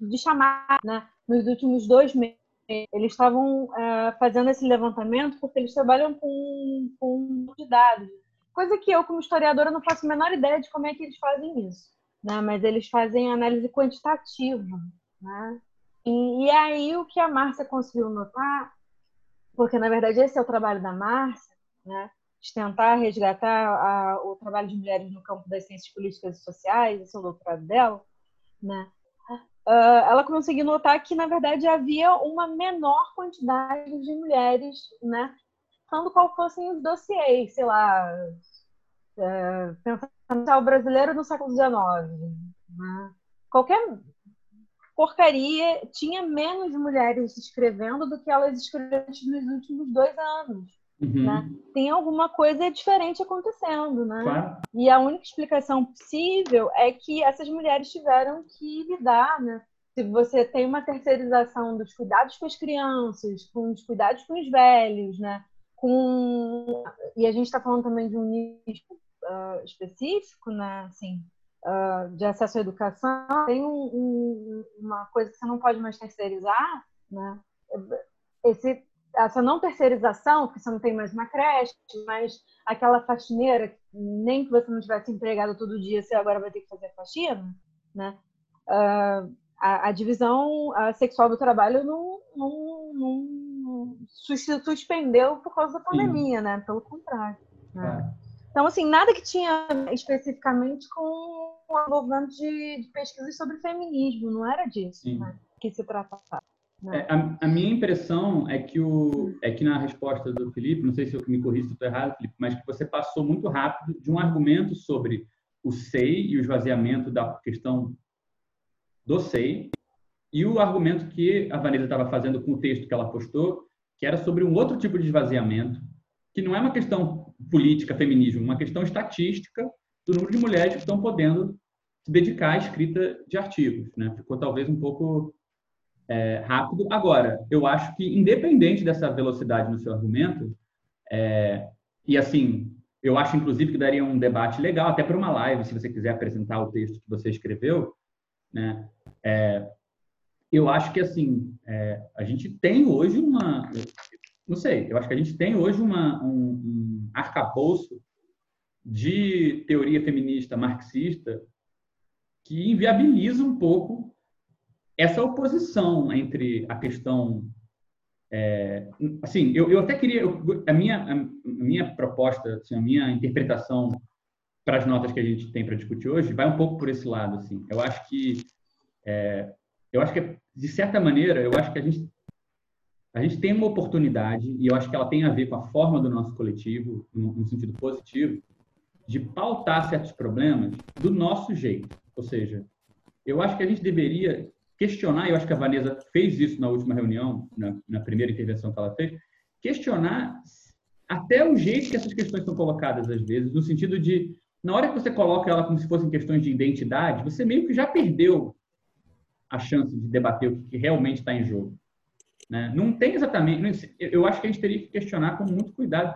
de chamada. Né? Nos últimos dois meses, eles estavam uh, fazendo esse levantamento porque eles trabalham com, com dados. Coisa que eu, como historiadora, não faço a menor ideia de como é que eles fazem isso. Né? Mas eles fazem análise quantitativa. Né? E, e aí o que a Márcia conseguiu notar, porque na verdade esse é o trabalho da Márcia, né? de tentar resgatar a, o trabalho de mulheres no campo das ciências políticas e sociais, esse é o doutorado dela, né? Uh, ela conseguiu notar que, na verdade, havia uma menor quantidade de mulheres, né? Pensando qual fossem os dossiês, sei lá, uh, pensando o brasileiro no século XIX. Né? Qualquer porcaria tinha menos mulheres escrevendo do que elas escreveram nos últimos dois anos. Uhum. Né? Tem alguma coisa diferente acontecendo, né? Claro. E a única explicação possível é que essas mulheres tiveram que lidar, né? Se você tem uma terceirização dos cuidados com as crianças, com os cuidados com os velhos, né? Com... E a gente está falando também de um nicho uh, específico, né? Assim, uh, de acesso à educação, tem um, um, uma coisa que você não pode mais terceirizar, né? Esse essa não terceirização, porque você não tem mais uma creche, mas aquela faxineira, nem que você não tivesse empregado todo dia, você agora vai ter que fazer faxina, né? Uh, a, a, divisão a sexual do trabalho não, não, não, suspendeu por causa da pandemia, Sim. né? Pelo contrário. Né? É. Então, assim, nada que tinha especificamente com o envolvimento de, de pesquisas sobre feminismo, não era disso né? que se tratava. É, a, a, minha impressão é que, o, é que na resposta do Felipe, não sei se eu me corrijo se estou errado, Felipe, mas que você passou muito rápido de um argumento sobre o SEI e o esvaziamento da questão do SEI e o argumento que a Vanessa estava fazendo com o texto que ela postou, que era sobre um outro tipo de esvaziamento, que não é uma questão política, feminismo, uma questão estatística do número de mulheres que estão podendo se dedicar à escrita de artigos. Né? Ficou talvez um pouco é, rápido. Agora, eu acho que, independente dessa velocidade no seu argumento, é, e assim, eu acho inclusive que daria um debate legal, até para uma live, se você quiser apresentar o texto que você escreveu, né? É, eu acho que assim, é, a gente tem hoje uma, não sei, eu acho que a gente tem hoje uma, um, um arcabouço de teoria feminista marxista que inviabiliza um pouco essa oposição entre a questão é, assim, eu, eu até queria, eu, a, minha, a minha proposta, assim, a minha interpretação para as notas que a gente tem para discutir hoje vai um pouco por esse lado, assim. Eu acho que, é, eu acho que de certa maneira, eu acho que a gente a gente tem uma oportunidade e eu acho que ela tem a ver com a forma do nosso coletivo, no, no sentido positivo, de pautar certos problemas do nosso jeito. Ou seja, eu acho que a gente deveria questionar, eu acho que a Vanessa fez isso na última reunião, na, na primeira intervenção que ela fez, questionar até o jeito que essas questões são colocadas às vezes, no sentido de, na hora que você coloca ela como se fossem questões de identidade, você meio que já perdeu a chance de debater o que realmente está em jogo. Né? Não tem exatamente. Eu acho que a gente teria que questionar com muito cuidado,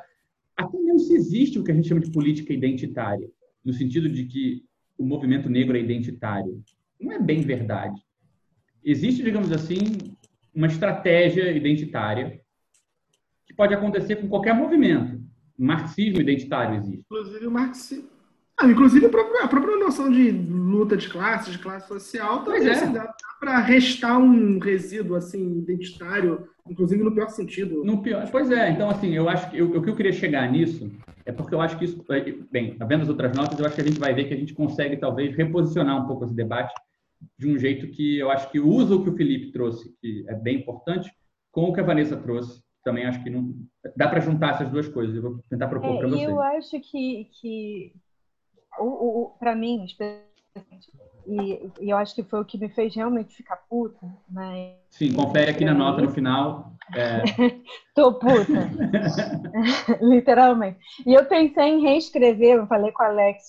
até mesmo se existe o que a gente chama de política identitária, no sentido de que o movimento negro é identitário. Não é bem verdade existe, digamos assim, uma estratégia identitária que pode acontecer com qualquer movimento. Marxismo identitário existe. Inclusive o marxismo. Ah, inclusive a própria, a própria, noção de luta de classes, de classe social, também é. assim, dá para restar um resíduo assim identitário, inclusive no pior sentido. No pior, pois é. Então assim, eu acho que eu, o que eu queria chegar nisso é porque eu acho que isso, bem, vendo as outras notas, eu acho que a gente vai ver que a gente consegue talvez reposicionar um pouco esse debate de um jeito que eu acho que usa o que o Felipe trouxe, que é bem importante, com o que a Vanessa trouxe. Também acho que não dá para juntar essas duas coisas. Eu vou tentar propor é, para você. Eu acho que, que o, o para mim, e, e, eu acho que foi o que me fez realmente ficar puta, né? Sim, confere aqui na nota no final. É... <laughs> Tô puta. <laughs> Literalmente. E eu pensei em reescrever, eu falei com o Alex,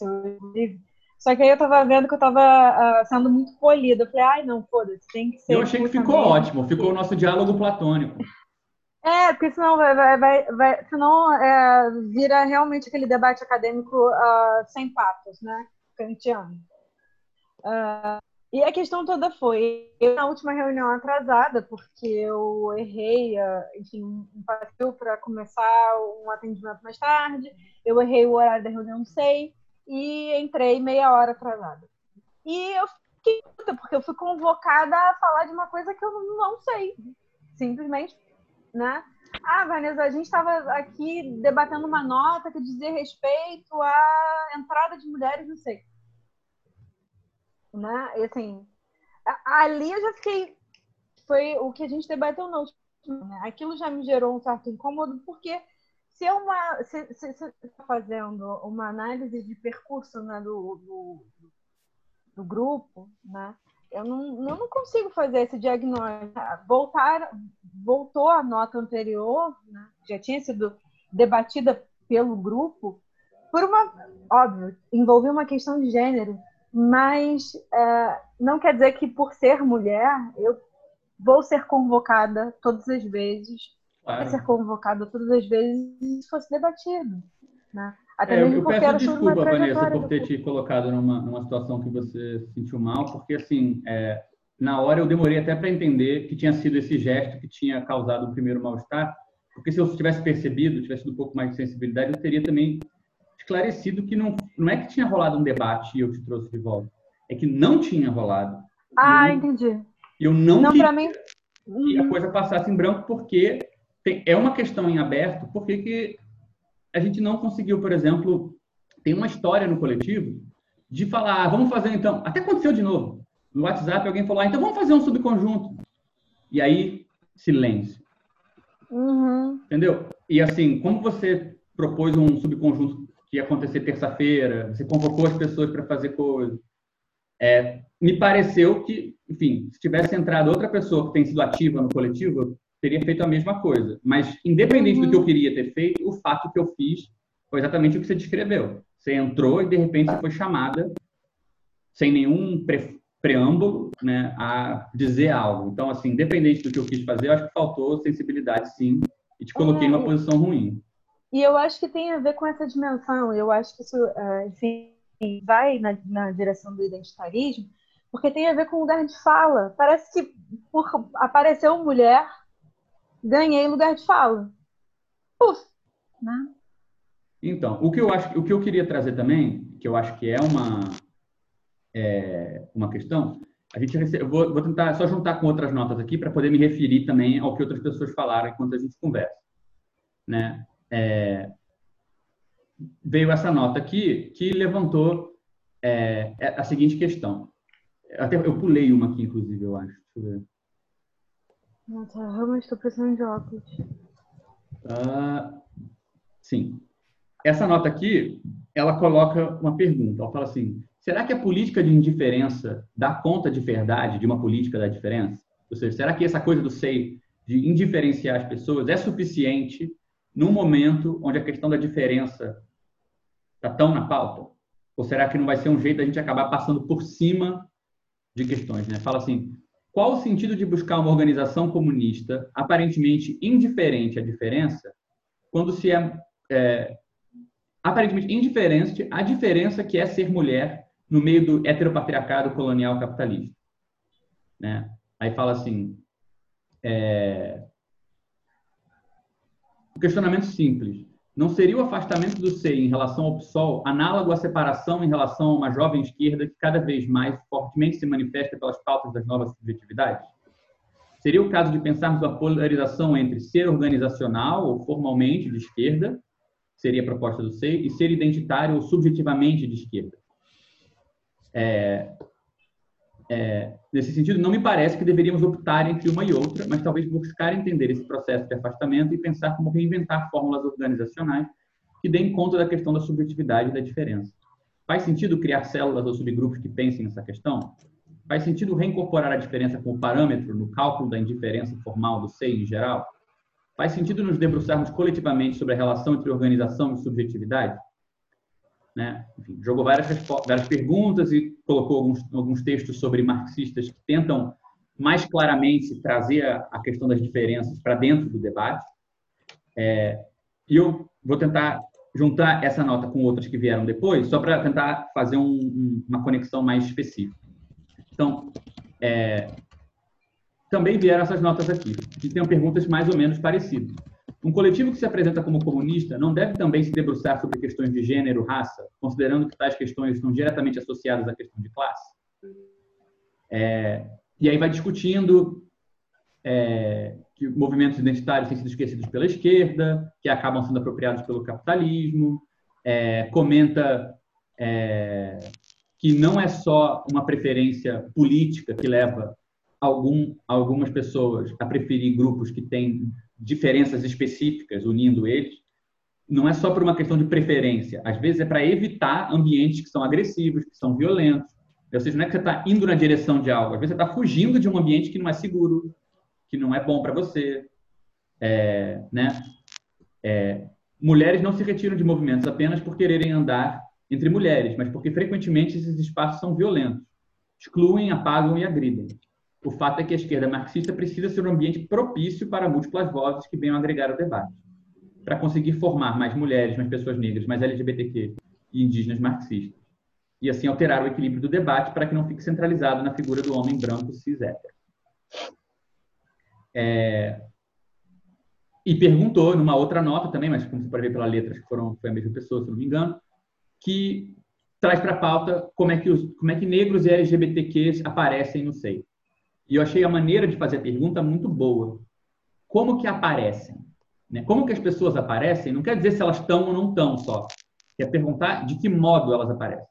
livro, só que aí eu tava vendo que eu tava uh, sendo muito polida. Eu falei, ai, não, foda-se, tem que ser. Eu achei que ficou mesmo. ótimo, ficou o nosso diálogo platônico. É, porque senão vai, vai, vai, vai senão é, vira realmente aquele debate acadêmico uh, sem patos, né? Kantiano. Uh, e a questão toda foi, eu na última reunião atrasada, porque eu errei, enfim, um passeio para começar um atendimento mais tarde, eu errei o horário da reunião, não sei, e entrei meia hora atrasada. E eu fiquei puta, porque eu fui convocada a falar de uma coisa que eu não sei. Simplesmente, né? Ah, Vanessa, a gente estava aqui debatendo uma nota que dizia respeito à entrada de mulheres, não sei. Né? E assim, ali eu já fiquei. Foi o que a gente debateu no último. Né? Aquilo já me gerou um certo incômodo, porque se é uma se você está fazendo uma análise de percurso né, do, do, do, grupo, né, eu não, eu não consigo fazer esse diagnóstico. Voltar, voltou a nota anterior, né, já tinha sido debatida pelo grupo, por uma, óbvio, envolveu uma questão de gênero, mas é, não quer dizer que por ser mulher eu vou ser convocada todas as vezes claro. ser convocado todas as vezes fosse debatido. Né? Até é, mesmo eu peço desculpa, Vanessa, por ter te colocado numa, numa situação que você se sentiu mal, porque assim, é, na hora eu demorei até para entender que tinha sido esse gesto que tinha causado o primeiro mal-estar, porque se eu tivesse percebido, tivesse um pouco mais de sensibilidade, eu teria também esclarecido que não, não é que tinha rolado um debate e eu te trouxe de volta, é que não tinha rolado. Ah, eu, entendi. Eu não, não queria mim... que a coisa passasse em branco porque tem, é uma questão em aberto, porque que a gente não conseguiu, por exemplo, tem uma história no coletivo de falar, ah, vamos fazer então, até aconteceu de novo, no WhatsApp alguém falou, ah, então vamos fazer um subconjunto. E aí, silêncio. Uhum. Entendeu? E assim, como você propôs um subconjunto que ia acontecer terça-feira, você convocou as pessoas para fazer coisas, é, me pareceu que, enfim, se tivesse entrado outra pessoa que tem sido ativa no coletivo, teria feito a mesma coisa. Mas, independente uhum. do que eu queria ter feito, o fato que eu fiz foi exatamente o que você descreveu. Você entrou e, de repente, você foi chamada, sem nenhum pre preâmbulo, né, a dizer algo. Então, assim, independente do que eu quis fazer, eu acho que faltou sensibilidade, sim, e te coloquei é, numa posição ruim. E eu acho que tem a ver com essa dimensão. Eu acho que isso, é, enfim, vai na, na direção do identitarismo, porque tem a ver com o lugar de fala. Parece que por apareceu mulher ganhei lugar de fala. Puf, né? Então, o que eu acho, o que eu queria trazer também, que eu acho que é uma é, uma questão, a gente eu vou, vou, tentar só juntar com outras notas aqui para poder me referir também ao que outras pessoas falaram enquanto a gente conversa. Né? É, veio essa nota aqui que levantou é a seguinte questão. Até eu pulei uma aqui, inclusive, eu acho. Deixa eu ver. Nossa, eu realmente estou precisando de óculos. Uh, sim. Essa nota aqui, ela coloca uma pergunta. Ela fala assim: será que a política de indiferença dá conta de verdade de uma política da diferença? Ou seja, será que essa coisa do SEI de indiferenciar as pessoas é suficiente num momento onde a questão da diferença está tão na pauta? Ou será que não vai ser um jeito da gente acabar passando por cima de questões? Né? Fala assim: qual o sentido de buscar uma organização comunista aparentemente indiferente à diferença, quando se é, é aparentemente indiferente à diferença que é ser mulher no meio do heteropatriarcado colonial capitalista? Né? Aí fala assim: é, um questionamento simples. Não seria o afastamento do SEI em relação ao PSOL análogo à separação em relação a uma jovem esquerda que cada vez mais fortemente se manifesta pelas pautas das novas subjetividades? Seria o caso de pensarmos a polarização entre ser organizacional ou formalmente de esquerda, seria a proposta do SEI, e ser identitário ou subjetivamente de esquerda. É, é, nesse sentido, não me parece que deveríamos optar entre uma e outra, mas talvez buscar entender esse processo de afastamento e pensar como reinventar fórmulas organizacionais que deem conta da questão da subjetividade e da diferença. Faz sentido criar células ou subgrupos que pensem nessa questão? Faz sentido reincorporar a diferença como parâmetro no cálculo da indiferença formal do SEI em geral? Faz sentido nos debruçarmos coletivamente sobre a relação entre organização e subjetividade? Né? Enfim, jogou várias, várias perguntas e colocou alguns, alguns textos sobre marxistas que tentam mais claramente trazer a, a questão das diferenças para dentro do debate. É, e eu vou tentar juntar essa nota com outras que vieram depois, só para tentar fazer um, um, uma conexão mais específica. Então, é, também vieram essas notas aqui, que tem perguntas mais ou menos parecidas. Um coletivo que se apresenta como comunista não deve também se debruçar sobre questões de gênero, raça, considerando que tais questões estão diretamente associadas à questão de classe? É, e aí vai discutindo é, que movimentos identitários têm sido esquecidos pela esquerda, que acabam sendo apropriados pelo capitalismo, é, comenta é, que não é só uma preferência política que leva algum, algumas pessoas a preferir grupos que têm diferenças específicas unindo eles, não é só por uma questão de preferência. Às vezes é para evitar ambientes que são agressivos, que são violentos. Ou seja, não é que você está indo na direção de algo. Às vezes você está fugindo de um ambiente que não é seguro, que não é bom para você. É, né? É, mulheres não se retiram de movimentos apenas por quererem andar entre mulheres, mas porque frequentemente esses espaços são violentos. Excluem, apagam e agridem. O fato é que a esquerda marxista precisa ser um ambiente propício para múltiplas vozes que venham agregar o debate. Para conseguir formar mais mulheres, mais pessoas negras, mais LGBTQ e indígenas marxistas. E assim alterar o equilíbrio do debate para que não fique centralizado na figura do homem branco cis hétero. É... E perguntou, numa outra nota também, mas como você pode ver pela letra, acho que foram, foi a mesma pessoa, se não me engano, que traz para a pauta como é, que os, como é que negros e LGBTQs aparecem no SEI. E eu achei a maneira de fazer a pergunta muito boa. Como que aparecem? Né? Como que as pessoas aparecem? Não quer dizer se elas estão ou não estão só. Quer perguntar de que modo elas aparecem.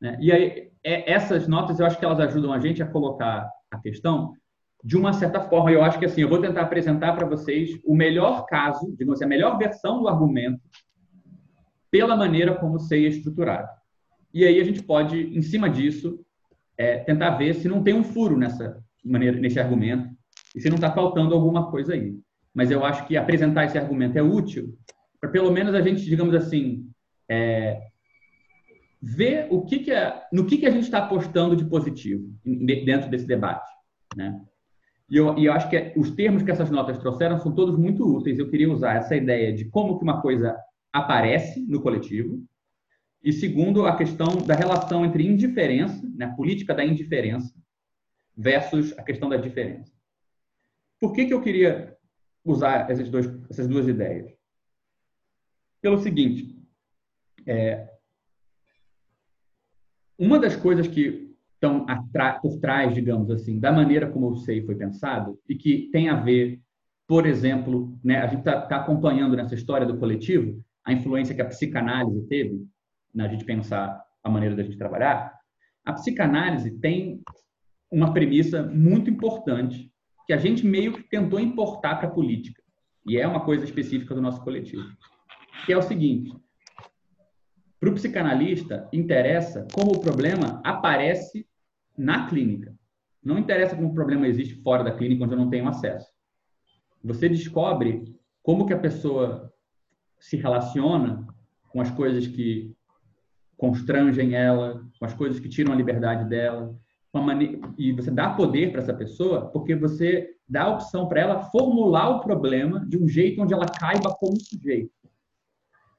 Né? E aí, é, essas notas, eu acho que elas ajudam a gente a colocar a questão de uma certa forma. Eu acho que assim, eu vou tentar apresentar para vocês o melhor caso, digamos assim, a melhor versão do argumento pela maneira como sei estruturado. E aí a gente pode, em cima disso, é, tentar ver se não tem um furo nessa maneira, nesse argumento e se não está faltando alguma coisa aí. Mas eu acho que apresentar esse argumento é útil para pelo menos a gente, digamos assim, é, ver o que, que é, no que, que a gente está apostando de positivo dentro desse debate, né? E eu, e eu acho que os termos que essas notas trouxeram são todos muito úteis. Eu queria usar essa ideia de como que uma coisa aparece no coletivo, e segundo, a questão da relação entre indiferença, né, a política da indiferença, versus a questão da diferença. Por que, que eu queria usar essas, dois, essas duas ideias? Pelo seguinte, é, uma das coisas que estão por trás, digamos assim, da maneira como o SEI foi pensado e que tem a ver, por exemplo, né, a gente está tá acompanhando nessa história do coletivo a influência que a psicanálise teve na gente pensar a maneira da gente trabalhar. A psicanálise tem uma premissa muito importante que a gente meio que tentou importar para a política e é uma coisa específica do nosso coletivo, que é o seguinte: para o psicanalista interessa como o problema aparece na clínica. Não interessa como o problema existe fora da clínica, onde eu não tenho acesso. Você descobre como que a pessoa se relaciona com as coisas que constrangem ela, com as coisas que tiram a liberdade dela, e você dá poder para essa pessoa porque você dá a opção para ela formular o problema de um jeito onde ela caiba como sujeito.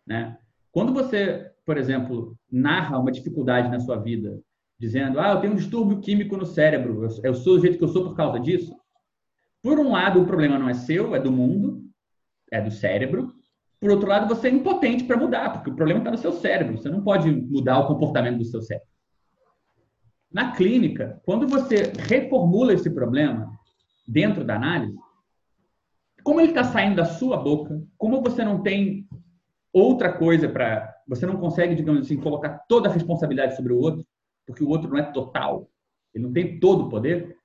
Né? Quando você, por exemplo, narra uma dificuldade na sua vida dizendo, ah, eu tenho um distúrbio químico no cérebro, eu sou do jeito que eu sou por causa disso. Por um lado, o problema não é seu, é do mundo, é do cérebro. Por outro lado, você é impotente para mudar, porque o problema está no seu cérebro. Você não pode mudar o comportamento do seu cérebro. Na clínica, quando você reformula esse problema dentro da análise, como ele está saindo da sua boca, como você não tem outra coisa para. Você não consegue, digamos assim, colocar toda a responsabilidade sobre o outro, porque o outro não é total, ele não tem todo o poder,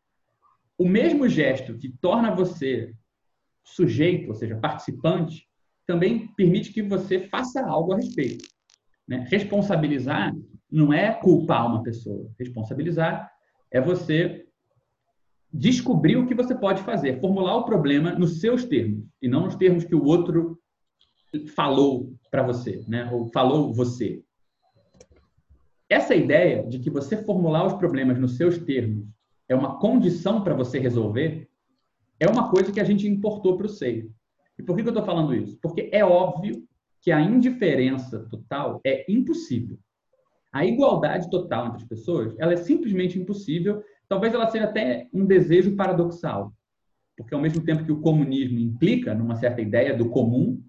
o mesmo gesto que torna você sujeito, ou seja, participante, também permite que você faça algo a respeito. Né? Responsabilizar não é culpar uma pessoa. Responsabilizar é você descobrir o que você pode fazer, formular o problema nos seus termos e não nos termos que o outro falou para você, né? Ou falou você. Essa ideia de que você formular os problemas nos seus termos é uma condição para você resolver é uma coisa que a gente importou para o seio. E por que, que eu estou falando isso? Porque é óbvio que a indiferença total é impossível. A igualdade total entre as pessoas, ela é simplesmente impossível. Talvez ela seja até um desejo paradoxal, porque ao mesmo tempo que o comunismo implica numa certa ideia do comum,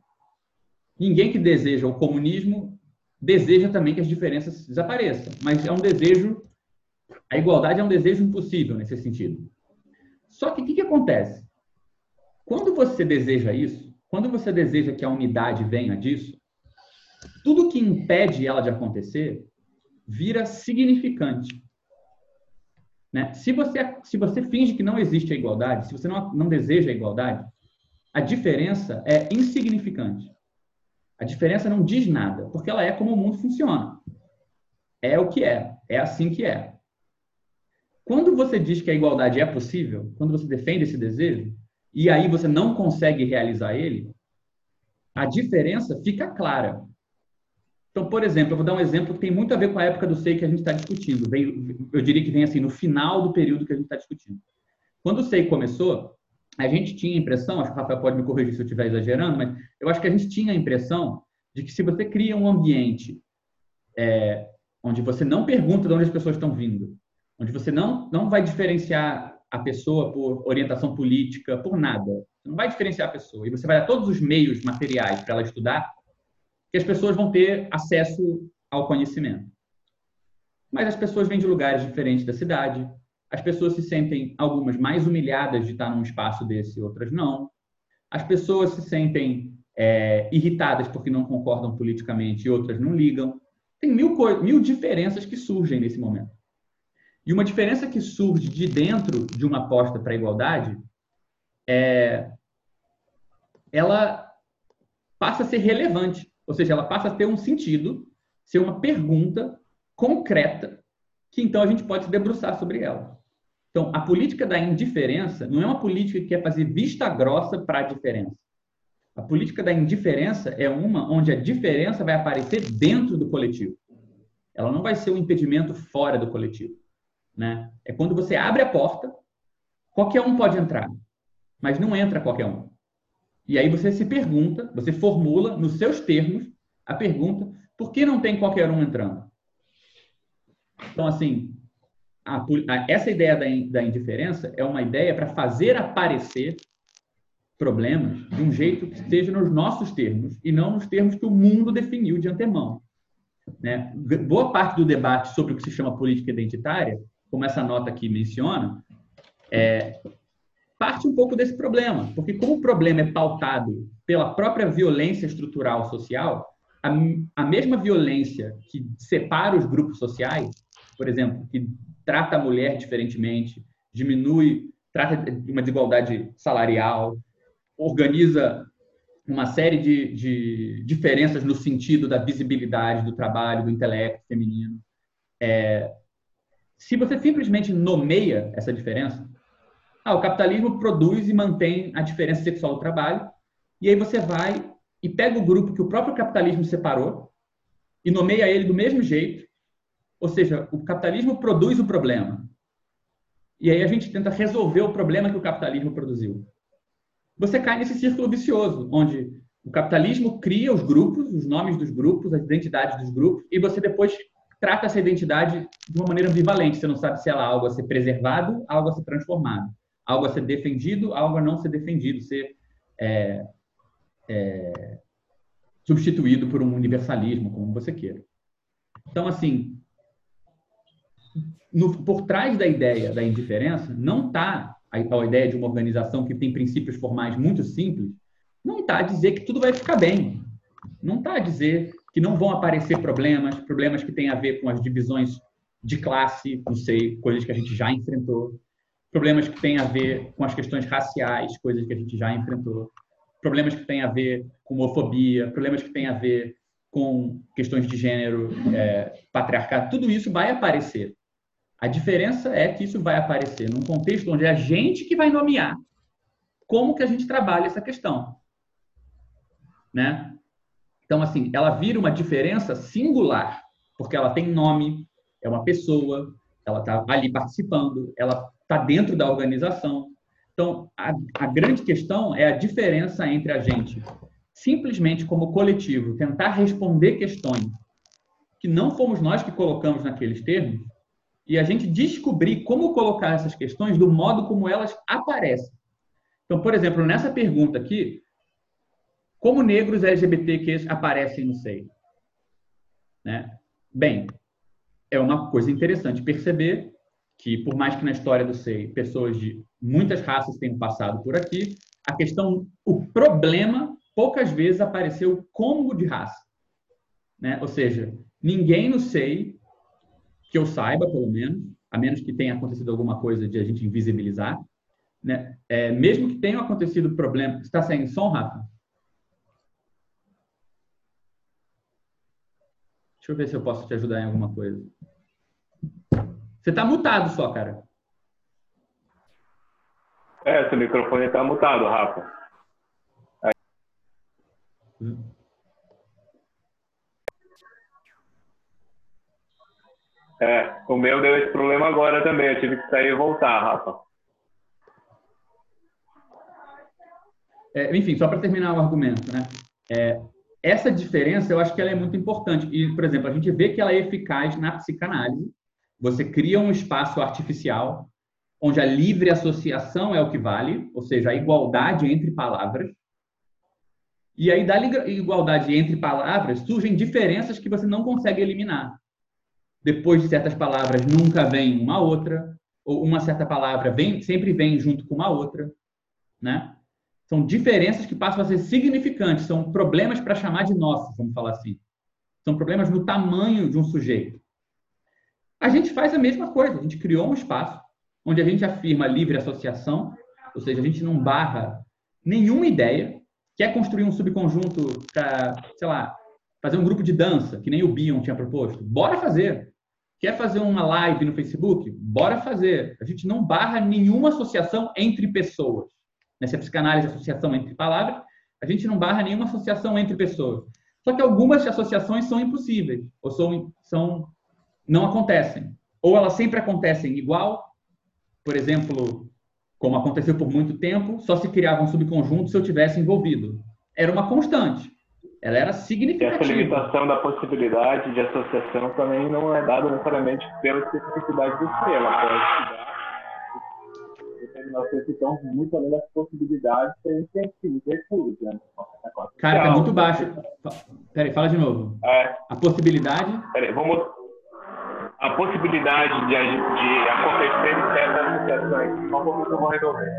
ninguém que deseja o comunismo deseja também que as diferenças desapareçam, mas é um desejo, a igualdade é um desejo impossível nesse sentido. Só que o que, que acontece? Quando você deseja isso, quando você deseja que a unidade venha disso, tudo que impede ela de acontecer vira significante. Né? Se, você, se você finge que não existe a igualdade, se você não, não deseja a igualdade, a diferença é insignificante. A diferença não diz nada, porque ela é como o mundo funciona. É o que é, é assim que é. Quando você diz que a igualdade é possível, quando você defende esse desejo, e aí você não consegue realizar ele, a diferença fica clara. Então, por exemplo, eu vou dar um exemplo que tem muito a ver com a época do SEI que a gente está discutindo. eu diria que vem assim, no final do período que a gente está discutindo. Quando o SEI começou, a gente tinha a impressão, acho que o Rafael pode me corrigir se eu estiver exagerando, mas eu acho que a gente tinha a impressão de que se você cria um ambiente é, onde você não pergunta de onde as pessoas estão vindo, onde você não, não vai diferenciar a pessoa por orientação política, por nada, você não vai diferenciar a pessoa, e você vai dar todos os meios materiais para ela estudar, que as pessoas vão ter acesso ao conhecimento. Mas as pessoas vêm de lugares diferentes da cidade, as pessoas se sentem, algumas, mais humilhadas de estar num espaço desse, outras não. As pessoas se sentem é, irritadas porque não concordam politicamente e outras não ligam. Tem mil, mil diferenças que surgem nesse momento. E uma diferença que surge de dentro de uma aposta para a igualdade é ela passa a ser relevante, ou seja, ela passa a ter um sentido, ser uma pergunta concreta que então a gente pode se debruçar sobre ela. Então, a política da indiferença não é uma política que quer fazer vista grossa para a diferença. A política da indiferença é uma onde a diferença vai aparecer dentro do coletivo. Ela não vai ser um impedimento fora do coletivo. Né? É quando você abre a porta, qualquer um pode entrar, mas não entra qualquer um. E aí você se pergunta, você formula nos seus termos a pergunta: por que não tem qualquer um entrando? Então, assim, a, a, essa ideia da, da indiferença é uma ideia para fazer aparecer problemas de um jeito que esteja nos nossos termos e não nos termos que o mundo definiu de antemão. Né? Boa parte do debate sobre o que se chama política identitária como essa nota aqui menciona, é, parte um pouco desse problema, porque como o problema é pautado pela própria violência estrutural social, a, a mesma violência que separa os grupos sociais, por exemplo, que trata a mulher diferentemente, diminui, trata de uma desigualdade salarial, organiza uma série de, de diferenças no sentido da visibilidade do trabalho, do intelecto feminino. É, se você simplesmente nomeia essa diferença, ah, o capitalismo produz e mantém a diferença sexual do trabalho, e aí você vai e pega o grupo que o próprio capitalismo separou e nomeia ele do mesmo jeito, ou seja, o capitalismo produz o problema. E aí a gente tenta resolver o problema que o capitalismo produziu. Você cai nesse círculo vicioso, onde o capitalismo cria os grupos, os nomes dos grupos, as identidades dos grupos, e você depois trata essa identidade de uma maneira ambivalente. Você não sabe se ela é algo a ser preservado, algo a ser transformado, algo a ser defendido, algo a não ser defendido, ser é, é, substituído por um universalismo, como você queira. Então, assim, no, por trás da ideia da indiferença não está a, a, ideia de uma organização que tem princípios formais muito simples, não está a dizer que tudo vai ficar bem. Não está a dizer que não vão aparecer problemas, problemas que têm a ver com as divisões de classe, não sei, coisas que a gente já enfrentou, problemas que têm a ver com as questões raciais, coisas que a gente já enfrentou, problemas que têm a ver com homofobia, problemas que têm a ver com questões de gênero, é, patriarcado, tudo isso vai aparecer. A diferença é que isso vai aparecer num contexto onde é a gente que vai nomear como que a gente trabalha essa questão. Né? Então, assim, ela vira uma diferença singular, porque ela tem nome, é uma pessoa, ela está ali participando, ela está dentro da organização. Então, a, a grande questão é a diferença entre a gente simplesmente como coletivo tentar responder questões que não fomos nós que colocamos naqueles termos e a gente descobrir como colocar essas questões do modo como elas aparecem. Então, por exemplo, nessa pergunta aqui, como negros LGBTQs aparecem no SEI? Né? Bem, é uma coisa interessante perceber que, por mais que na história do SEI pessoas de muitas raças tenham passado por aqui, a questão, o problema, poucas vezes apareceu como de raça. Né? Ou seja, ninguém no SEI, que eu saiba, pelo menos, a menos que tenha acontecido alguma coisa de a gente invisibilizar, né? É, mesmo que tenham acontecido problemas. Está saindo som, Rafa? Deixa eu ver se eu posso te ajudar em alguma coisa. Você está mutado só, cara. É, seu microfone está mutado, Rafa. É, o meu deu esse problema agora também. Eu tive que sair e voltar, Rafa. É, enfim, só para terminar o argumento, né? É, essa diferença eu acho que ela é muito importante. E, por exemplo, a gente vê que ela é eficaz na psicanálise, você cria um espaço artificial onde a livre associação é o que vale, ou seja, a igualdade entre palavras. E aí, da igualdade entre palavras, surgem diferenças que você não consegue eliminar. Depois de certas palavras, nunca vem uma outra, ou uma certa palavra vem, sempre vem junto com uma outra, né? São diferenças que passam a ser significantes, são problemas para chamar de nossos, vamos falar assim. São problemas no tamanho de um sujeito. A gente faz a mesma coisa, a gente criou um espaço onde a gente afirma livre associação, ou seja, a gente não barra nenhuma ideia, quer construir um subconjunto para, sei lá, fazer um grupo de dança, que nem o Bion tinha proposto, bora fazer. Quer fazer uma live no Facebook? Bora fazer. A gente não barra nenhuma associação entre pessoas. Nessa psicanálise, associação entre palavras, a gente não barra nenhuma associação entre pessoas. Só que algumas associações são impossíveis, ou são, são não acontecem. Ou elas sempre acontecem igual, por exemplo, como aconteceu por muito tempo, só se criava um subconjunto se eu tivesse envolvido. Era uma constante. Ela era significativa. E essa limitação da possibilidade de associação também não é dada necessariamente pela especificidade do sistema. Pode determinações que estão muito além das possibilidades que a gente tem muito recursos. Né? Cara, tá muito baixo. Peraí, fala de novo. É. A possibilidade. Peraí, vamos a possibilidade de, de acontecer certas associações. Só um eu vou resolver.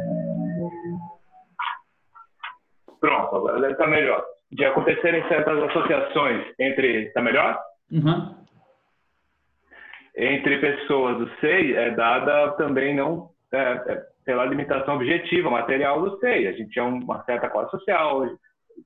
Pronto, agora deve estar melhor. De acontecer em certas associações entre. Está melhor? Uhum. Entre pessoas do SEI é dada também não é, é, pela limitação objetiva, material do SEI. A gente tinha uma certa classe social,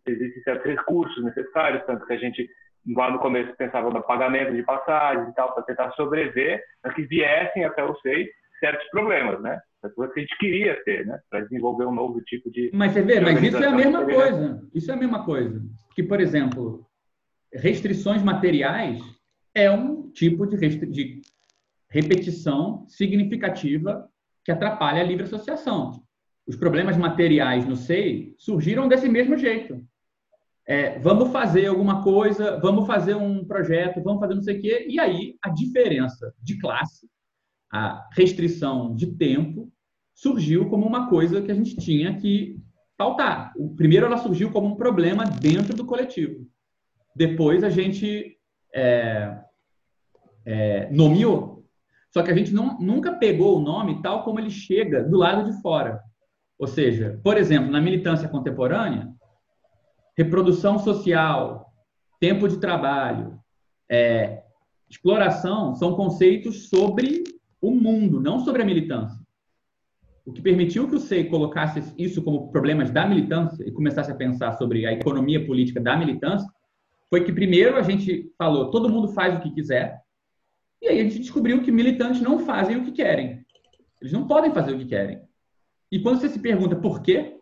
existem certos recursos necessários, tanto que a gente lá no começo pensava no pagamento de passagens e tal, para tentar sobreviver, para que viessem até o SEI certos problemas, né? As coisas que a gente queria ter, né? Para desenvolver um novo tipo de. Mas você vê, mas isso é a mesma coisa. Isso é a mesma coisa. Que, por exemplo, restrições materiais é um tipo de, de repetição significativa que atrapalha a livre associação. Os problemas materiais no SEI surgiram desse mesmo jeito. É, vamos fazer alguma coisa, vamos fazer um projeto, vamos fazer não sei o quê, e aí a diferença de classe, a restrição de tempo, surgiu como uma coisa que a gente tinha que pautar. O primeiro, ela surgiu como um problema dentro do coletivo. Depois, a gente é, é, nomeou. Só que a gente não, nunca pegou o nome tal como ele chega do lado de fora. Ou seja, por exemplo, na militância contemporânea, reprodução social, tempo de trabalho, é, exploração são conceitos sobre o mundo, não sobre a militância. O que permitiu que o SEI colocasse isso como problemas da militância e começasse a pensar sobre a economia política da militância foi que primeiro a gente falou todo mundo faz o que quiser e aí a gente descobriu que militantes não fazem o que querem. Eles não podem fazer o que querem. E quando você se pergunta por quê,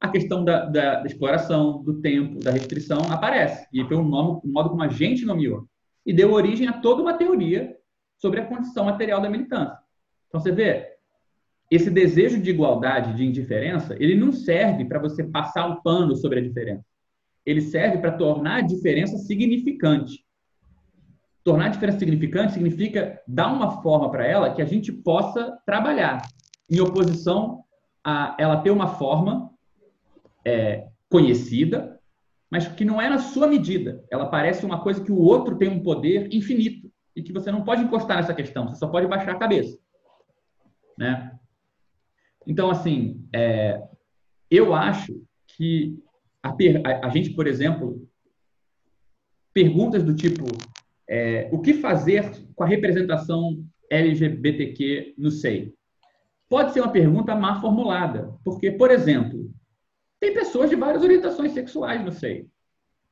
a questão da, da, da exploração, do tempo, da restrição aparece. E foi um, nome, um modo como a gente nomeou. E deu origem a toda uma teoria sobre a condição material da militância. Então você vê, esse desejo de igualdade, de indiferença, ele não serve para você passar um pano sobre a diferença. Ele serve para tornar a diferença significante. Tornar a diferença significante significa dar uma forma para ela que a gente possa trabalhar, em oposição a ela ter uma forma é, conhecida, mas que não é na sua medida. Ela parece uma coisa que o outro tem um poder infinito e que você não pode encostar nessa questão, você só pode baixar a cabeça. Né? Então, assim, é, eu acho que a, a, a, gente, por exemplo, perguntas do tipo é, o que fazer com a representação LGBTQ no SEI? Pode ser uma pergunta mal formulada, porque, por exemplo, tem pessoas de várias orientações sexuais no SEI.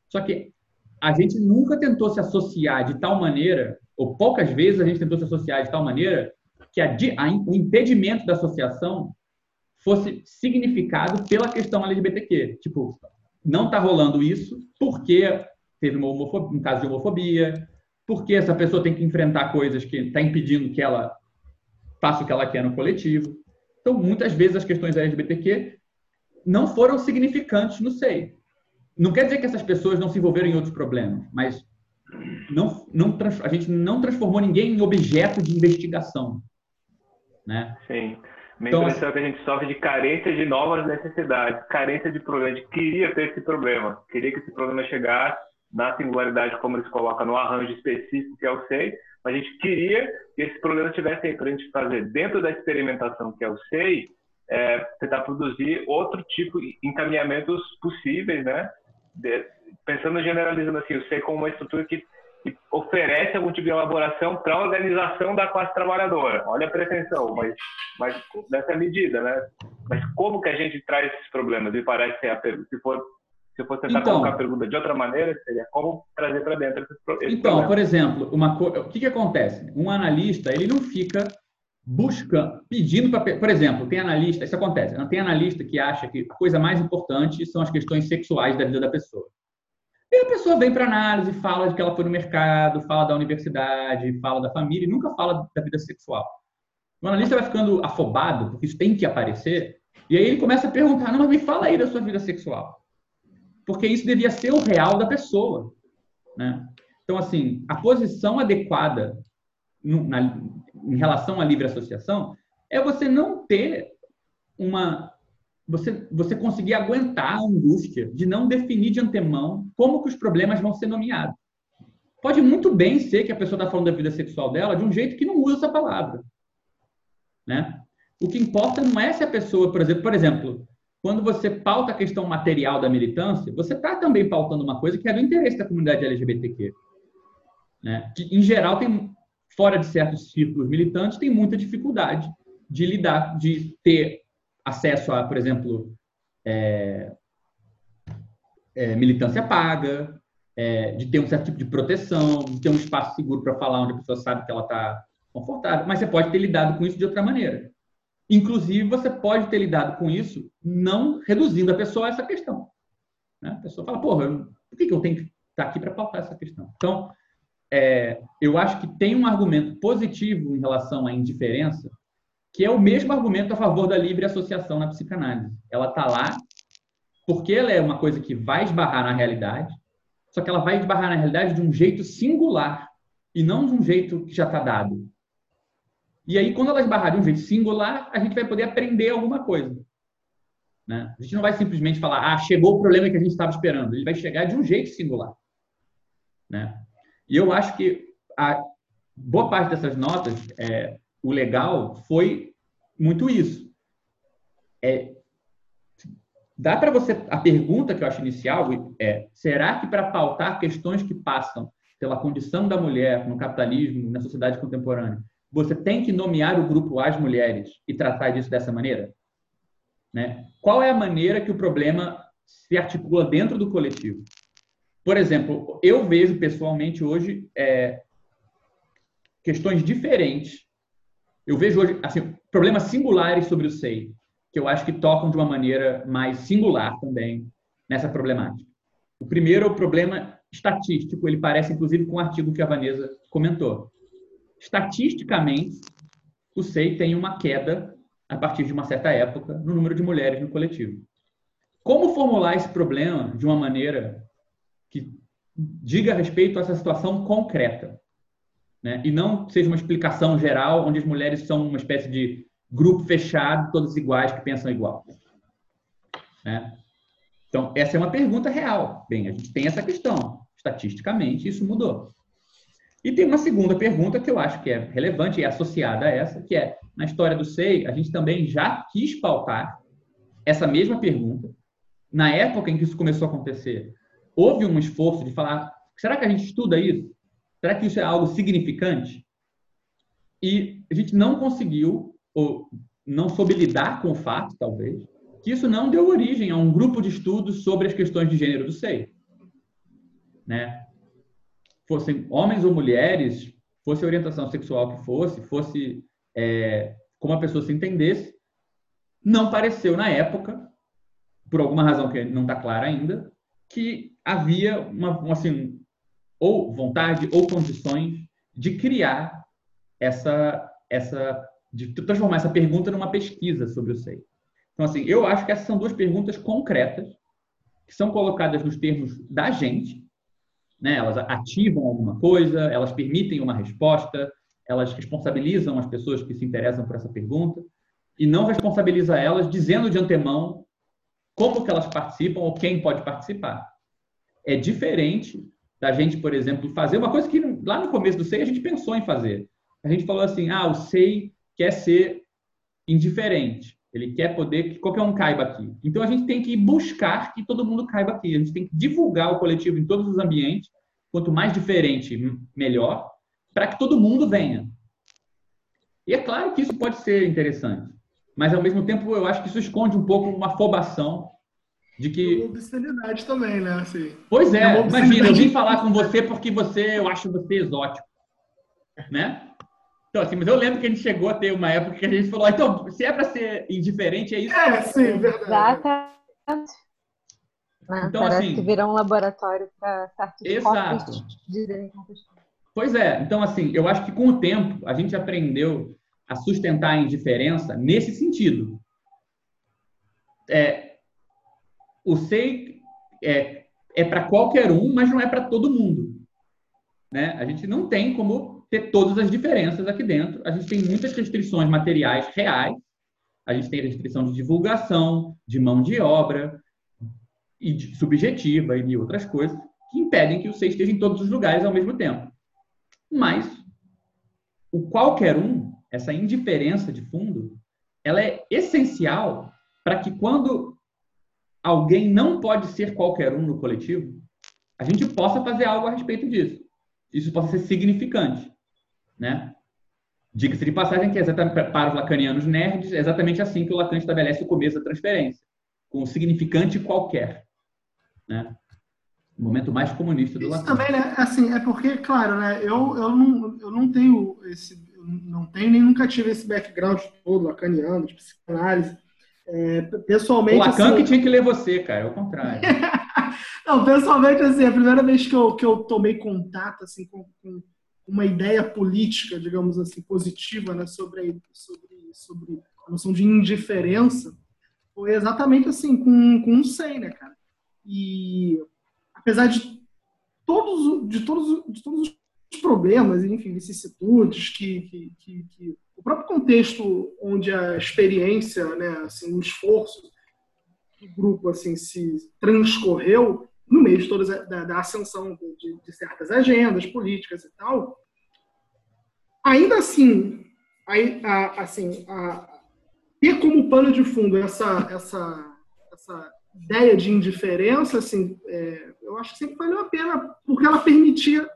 Só que a gente nunca tentou se associar de tal maneira, ou poucas vezes a gente tentou se associar de tal maneira, que a, a, o impedimento da associação fosse significado pela questão LGBTQ. Tipo, não está rolando isso porque teve uma um caso de homofobia, porque essa pessoa tem que enfrentar coisas que está impedindo que ela faça o que ela quer no coletivo. Então, muitas vezes as questões LGBTQ não foram significantes no SEI. Não quer dizer que essas pessoas não se envolveram em outros problemas, mas não, não, a gente não transformou ninguém em objeto de investigação. Né? Sim. Minha então, impressão é que a gente sofre de carência de novas necessidades, carência de problema. A gente queria ter esse problema, queria que esse problema chegasse na singularidade, como eles colocam no arranjo específico que é o SEI, a gente queria que esse problema tivesse aí para a gente fazer dentro da experimentação que é o SEI, é, tentar produzir outro tipo de encaminhamentos possíveis, né? De, pensando generalizando assim, o SEI como uma estrutura que que oferece algum tipo de elaboração para a organização da classe trabalhadora. Olha a pretensão, mas, mas nessa medida, né? Mas como que a gente traz esses problemas? Me parece ser a pergunta. Se for, se eu for tentar então, colocar a pergunta de outra maneira, seria como trazer para dentro esses, Então, problemas. por exemplo, uma co... o que, que acontece? Um analista, ele não fica buscando, pedindo para. Por exemplo, tem analista, isso acontece, não tem analista que acha que a coisa mais importante são as questões sexuais da vida da pessoa. E a pessoa vem para análise, fala de que ela foi no mercado, fala da universidade, fala da família e nunca fala da vida sexual. O analista vai ficando afobado, porque isso tem que aparecer, e aí ele começa a perguntar: não, mas me fala aí da sua vida sexual. Porque isso devia ser o real da pessoa. Né? Então, assim, a posição adequada no, na, em relação à livre associação é você não ter uma você, você conseguir aguentar a angústia de não definir de antemão como que os problemas vão ser nomeados. Pode muito bem ser que a pessoa está falando da vida sexual dela de um jeito que não usa essa palavra. Né? O que importa não é se a pessoa, por exemplo, por exemplo, quando você pauta a questão material da militância, você está também pautando uma coisa que é do interesse da comunidade LGBTQ. Né? Que, em geral, tem, fora de certos círculos militantes, tem muita dificuldade de lidar, de ter acesso a, por exemplo, é, é, militância paga, é, de ter um certo tipo de proteção, de ter um espaço seguro para falar onde a pessoa sabe que ela está confortável. Mas você pode ter lidado com isso de outra maneira. Inclusive, você pode ter lidado com isso não reduzindo a pessoa a essa questão. Né? A pessoa fala, porra, por que, eu tenho que estar tá aqui para pautar essa questão? Então, é, eu acho que tem um argumento positivo em relação à indiferença, que é o mesmo argumento a favor da livre associação na psicanálise. Ela está lá porque ela é uma coisa que vai esbarrar na realidade, só que ela vai esbarrar na realidade de um jeito singular e não de um jeito que já está dado. E aí, quando ela esbarrar de um jeito singular, a gente vai poder aprender alguma coisa. Né? A gente não vai simplesmente falar, ah, chegou o problema que a gente estava esperando. Ele vai chegar de um jeito singular. Né? E eu acho que a boa parte dessas notas, é, o legal foi muito isso. É, dá para você. A pergunta que eu acho inicial é: será que para pautar questões que passam pela condição da mulher no capitalismo, na sociedade contemporânea, você tem que nomear o grupo as mulheres e tratar disso dessa maneira? Né? Qual é a maneira que o problema se articula dentro do coletivo? Por exemplo, eu vejo pessoalmente hoje é, questões diferentes. Eu vejo hoje assim, problemas singulares sobre o SEI, que eu acho que tocam de uma maneira mais singular também nessa problemática. O primeiro é o problema estatístico, ele parece inclusive com o artigo que a Vanessa comentou estatisticamente, o SEI tem uma queda a partir de uma certa época no número de mulheres no coletivo. Como formular esse problema de uma maneira que diga respeito a essa situação concreta? Né? E não seja uma explicação geral, onde as mulheres são uma espécie de grupo fechado, todas iguais, que pensam igual. Né? Então, essa é uma pergunta real. Bem, a gente tem essa questão. Estatisticamente, isso mudou. E tem uma segunda pergunta que eu acho que é relevante e associada a essa, que é, na história do SEI, a gente também já quis pautar essa mesma pergunta. Na época em que isso começou a acontecer, houve um esforço de falar, será que a gente estuda isso? Será que isso é algo significante? E a gente não conseguiu, ou não soube lidar com o fato, talvez, que isso não deu origem a um grupo de estudos sobre as questões de gênero do SEI. Né? Fossem homens ou mulheres, fosse a orientação sexual que fosse, fosse é, como a pessoa se entendesse, não pareceu na época, por alguma razão que não está clara ainda, que havia uma, assim, ou vontade ou condições de criar essa, essa, de transformar essa pergunta numa pesquisa sobre o SEI. Então, assim, eu acho que essas são duas perguntas concretas que são colocadas nos termos da gente né? Elas ativam alguma coisa, elas permitem uma resposta, elas responsabilizam as pessoas que se interessam por essa pergunta e não responsabiliza elas dizendo de antemão como que elas participam ou quem pode participar. É diferente da gente, por exemplo, fazer uma coisa que lá no começo do SEI a gente pensou em fazer. A gente falou assim, ah, o SEI quer ser indiferente. Ele quer poder que qualquer um caiba aqui. Então a gente tem que buscar que todo mundo caiba aqui. A gente tem que divulgar o coletivo em todos os ambientes. Quanto mais diferente, melhor, para que todo mundo venha. E é claro que isso pode ser interessante, mas ao mesmo tempo eu acho que isso esconde um pouco uma afobação de que. Uma obscenidade também, né? Assim, pois é, é imagina, eu vim falar com você porque você, eu acho você exótico. Né? Então, assim, mas eu lembro que a gente chegou a ter uma época que a gente falou, ah, então, se é para ser indiferente, é isso. É, sim, verdade. Exatamente. Então, Parece assim, que virou um laboratório para exato. dizerem Pois é. Então, assim, eu acho que com o tempo a gente aprendeu a sustentar a indiferença nesse sentido. É, o SEI é, é para qualquer um, mas não é para todo mundo. Né? A gente não tem como ter todas as diferenças aqui dentro. A gente tem muitas restrições materiais reais, a gente tem restrição de divulgação, de mão de obra, e de, subjetiva e de outras coisas, que impedem que o C esteja em todos os lugares ao mesmo tempo. Mas o qualquer um, essa indiferença de fundo, ela é essencial para que quando alguém não pode ser qualquer um no coletivo, a gente possa fazer algo a respeito disso. Isso possa ser significante, né? Diga-se de passagem que é exatamente para os lacanianos nerds, é exatamente assim que o Lacan estabelece o começo da transferência, com o significante qualquer, né? O momento mais comunista do Isso Lacan. também, né? Assim, é porque, claro, né? Eu, eu, não, eu não tenho esse, não tenho nem nunca tive esse background todo lacaniano, de psicanálise. É, pessoalmente. O Lacan assim, que tinha que ler você, cara, é o contrário. <laughs> não, pessoalmente, assim, a primeira vez que eu, que eu tomei contato assim, com, com uma ideia política, digamos assim, positiva né, sobre, sobre, sobre a noção de indiferença, foi exatamente assim, com, um SEI, né, cara? E apesar de todos, de todos, de todos os problemas, enfim, vicissitudes que, que, que, que o próprio contexto onde a experiência, né, assim, o esforço do grupo assim se transcorreu no meio de toda da, da ascensão de, de, certas agendas políticas e tal, ainda assim, a, assim, a, ter como pano de fundo essa, essa, essa ideia de indiferença, assim, é, eu acho que sempre valeu a pena, porque ela permitia,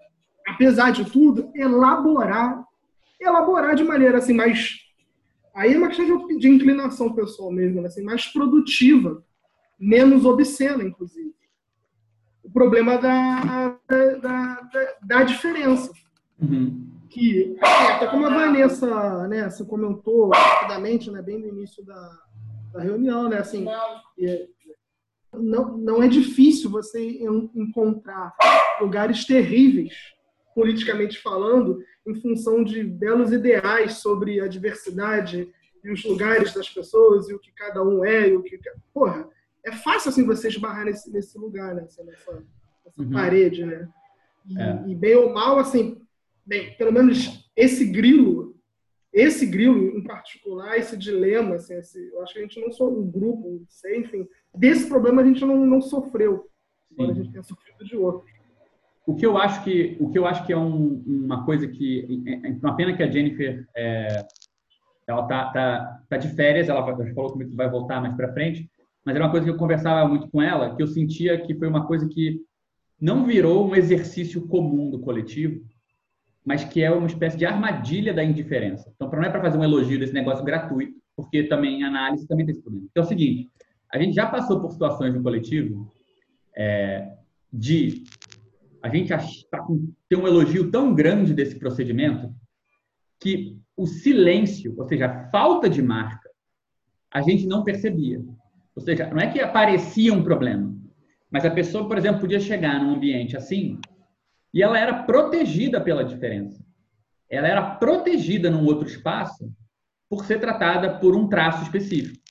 apesar de tudo, elaborar, elaborar de maneira assim mais aí é uma questão de, de inclinação pessoal mesmo, né, assim, mais produtiva, menos obscena, inclusive. O problema da, da, da, da diferença. Uhum. Que, até como a Vanessa né, comentou rapidamente, né, bem no início da, da reunião, né, assim, não, não é difícil você encontrar lugares terríveis, politicamente falando, em função de belos ideais sobre a diversidade e os lugares das pessoas e o que cada um é e o que porra é fácil assim você esbarrar nesse, nesse lugar né? nessa, nessa uhum. parede né e, é. e, bem ou mal assim bem pelo menos esse grilo esse grilo em particular esse dilema assim esse, eu acho que a gente não só um grupo não sei enfim desse problema a gente não, não sofreu embora a gente tenha sofrido de outro o que eu acho que o que eu acho que é um, uma coisa que é, é uma pena que a Jennifer é, ela tá, tá, tá de férias ela falou comigo que vai voltar mais para frente mas era uma coisa que eu conversava muito com ela que eu sentia que foi uma coisa que não virou um exercício comum do coletivo mas que é uma espécie de armadilha da indiferença então não é para fazer um elogio desse negócio gratuito porque também análise também tem esse problema então é o seguinte a gente já passou por situações no coletivo é, de a gente tem um elogio tão grande desse procedimento que o silêncio, ou seja, a falta de marca, a gente não percebia. Ou seja, não é que aparecia um problema, mas a pessoa, por exemplo, podia chegar num ambiente assim e ela era protegida pela diferença. Ela era protegida num outro espaço por ser tratada por um traço específico.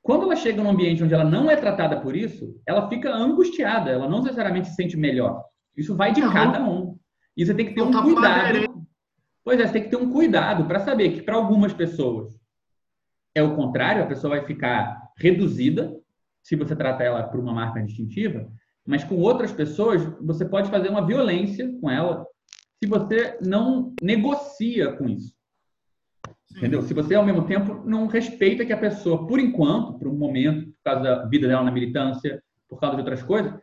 Quando ela chega num ambiente onde ela não é tratada por isso, ela fica angustiada, ela não necessariamente se sente melhor. Isso vai de uhum. cada um. E você tem que ter um cuidado. Pois é, você tem que ter um cuidado para saber que para algumas pessoas é o contrário, a pessoa vai ficar reduzida se você trata ela por uma marca distintiva, mas com outras pessoas você pode fazer uma violência com ela se você não negocia com isso. Entendeu? Se você, ao mesmo tempo, não respeita que a pessoa, por enquanto, por um momento, por causa da vida dela na militância, por causa de outras coisas,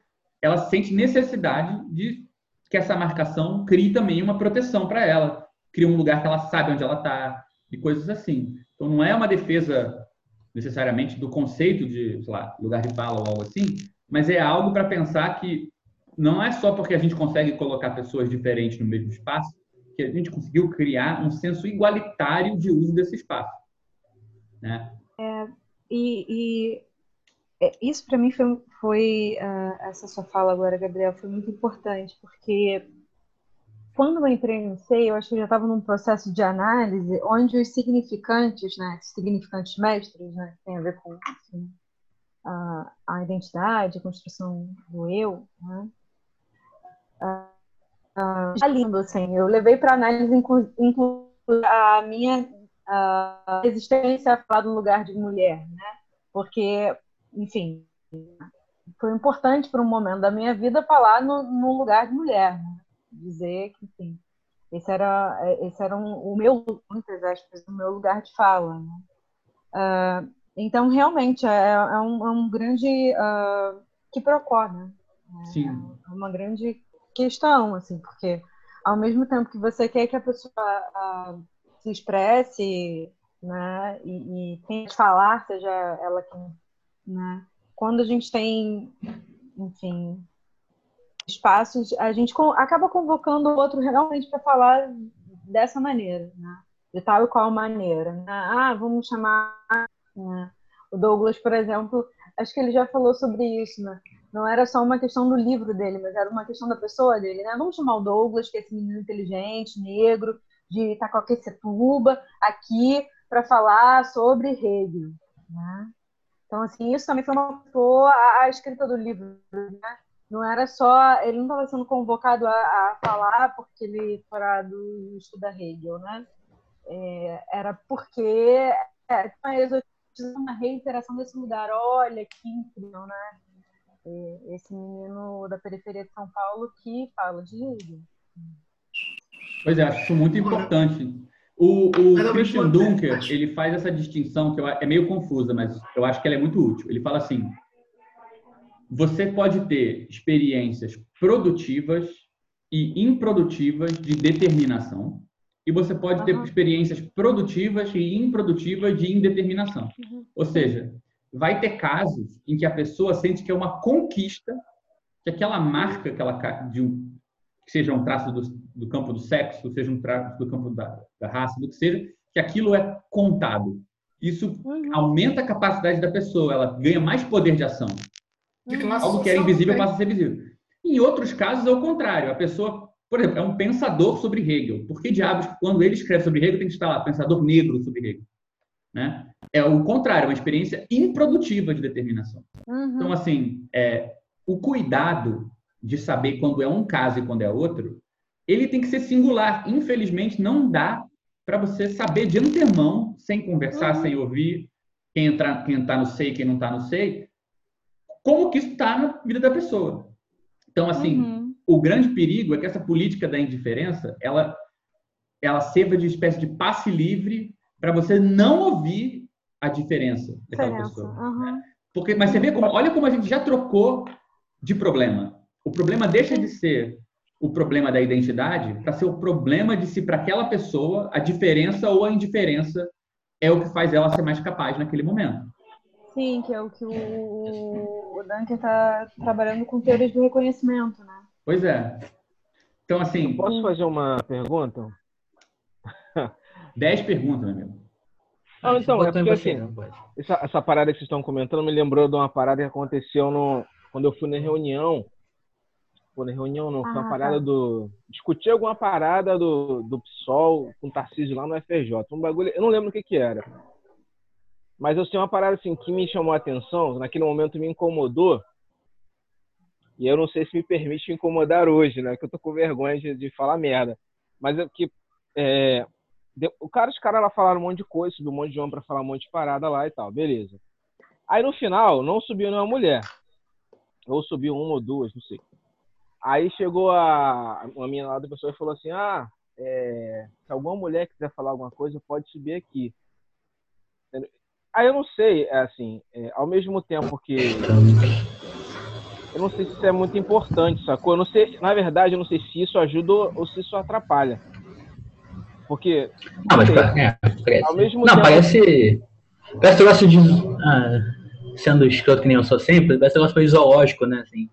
ela sente necessidade de que essa marcação crie também uma proteção para ela, crie um lugar que ela sabe onde ela está e coisas assim. Então não é uma defesa necessariamente do conceito de, lá, lugar de fala ou algo assim, mas é algo para pensar que não é só porque a gente consegue colocar pessoas diferentes no mesmo espaço que a gente conseguiu criar um senso igualitário de uso desse espaço, né? É, e, e é, isso para mim foi, foi uh, essa sua fala agora, Gabriel, foi muito importante, porque quando eu entrei no SEI, eu acho que eu já estava num processo de análise onde os significantes, né, significantes mestres, né, que tem a ver com assim, a, a, identidade, a construção do eu, né, uh, uh, lindo, assim, eu levei para análise inclusive a minha a resistência a falar do lugar de mulher, né, porque enfim, foi importante para um momento da minha vida falar no, no lugar de mulher, né? Dizer que, enfim, esse era, esse era um, o meu, muitas aspas, o meu lugar de fala. Né? Uh, então, realmente, é, é, um, é um, grande uh, que procura, né? Sim. É uma grande questão, assim, porque ao mesmo tempo que você quer que a pessoa uh, se expresse, né, e, e tenha que falar, seja ela quem, né, quando a gente tem, enfim, espaços, a gente acaba convocando o outro realmente para falar dessa maneira, né? de tal e qual maneira. Né? Ah, vamos chamar né? o Douglas, por exemplo, acho que ele já falou sobre isso, né? Não era só uma questão do livro dele, mas era uma questão da pessoa dele, né? Vamos chamar o Douglas, que é esse menino inteligente, negro, de Itacoaquecetuba, aqui para falar sobre Hegel, né? Então, assim, isso também foi uma a, a escrita do livro, né? Não era só, ele não estava sendo convocado a, a, falar porque ele fora do estuda Hegel, né? É, era porque é, uma reiteração desse lugar. Olha que incrível, né? É, esse menino da periferia de São Paulo que fala de Hegel. Pois é, acho isso muito importante. O, o Christian Dunker, ele faz essa distinção que eu, é meio confusa, mas eu acho que ela é muito útil. Ele fala assim: você pode ter experiências produtivas e improdutivas de determinação, e você pode ter experiências produtivas e improdutivas de indeterminação. Uhum. Ou seja, vai ter casos em que a pessoa sente que é uma conquista, que aquela marca que ela de um, que seja um traço do, do campo do sexo, seja um traço do campo da, da raça, do que seja, que aquilo é contado. Isso uhum. aumenta a capacidade da pessoa, ela ganha mais poder de ação. De uhum. Algo que era invisível passa a ser visível. Em outros casos, é o contrário. A pessoa, por exemplo, é um pensador sobre Hegel. Por que diabos, quando ele escreve sobre Hegel, tem que estar lá, pensador negro sobre Hegel? Né? É o contrário, é uma experiência improdutiva de determinação. Uhum. Então, assim, é, o cuidado de saber quando é um caso e quando é outro, ele tem que ser singular. Infelizmente, não dá para você saber de antemão, sem conversar, uhum. sem ouvir, quem está quem tá no sei, quem não está no sei, como que isso está na vida da pessoa. Então, assim, uhum. o grande perigo é que essa política da indiferença, ela, ela serva de espécie de passe livre para você não ouvir a diferença daquela diferença. pessoa. Uhum. Porque, mas você vê como, olha como a gente já trocou de problema. O problema deixa de ser o problema da identidade para ser o problema de se para aquela pessoa a diferença ou a indiferença é o que faz ela ser mais capaz naquele momento. Sim, que é o que o, o Duncan está trabalhando com teorias do reconhecimento, né? Pois é. Então, assim. Eu posso fazer uma pergunta? Dez perguntas, meu amigo. Ah, então, é porque assim, essa, essa parada que vocês estão comentando me lembrou de uma parada que aconteceu no, quando eu fui na reunião Pô, na reunião não, foi uma ah, parada tá. do. Discutir alguma parada do, do PSOL com o Tarcísio lá no FRJ. Um bagulho. Eu não lembro o que que era. Mas eu sei uma parada assim que me chamou a atenção, naquele momento me incomodou. E eu não sei se me permite incomodar hoje, né? Que eu tô com vergonha de, de falar merda. Mas é que. É, o cara, os caras lá falaram um monte de coisa, subiu um monte de homem pra falar um monte de parada lá e tal, beleza. Aí no final, não subiu nenhuma mulher. Ou subiu uma ou duas, não sei. Aí chegou a uma minha lá da pessoa e falou assim: Ah, é, se alguma mulher quiser falar alguma coisa, pode subir aqui. Aí eu não sei, é assim, é, ao mesmo tempo que. Eu não sei se isso é muito importante, sacou? Eu não sei, na verdade, eu não sei se isso ajuda ou se isso atrapalha. Porque. Não, mas é, parece. Ao mesmo não, tempo, parece. Parece um negócio de. Ah, sendo escroto que nem eu sou sempre, parece um negócio meio zoológico, né? Assim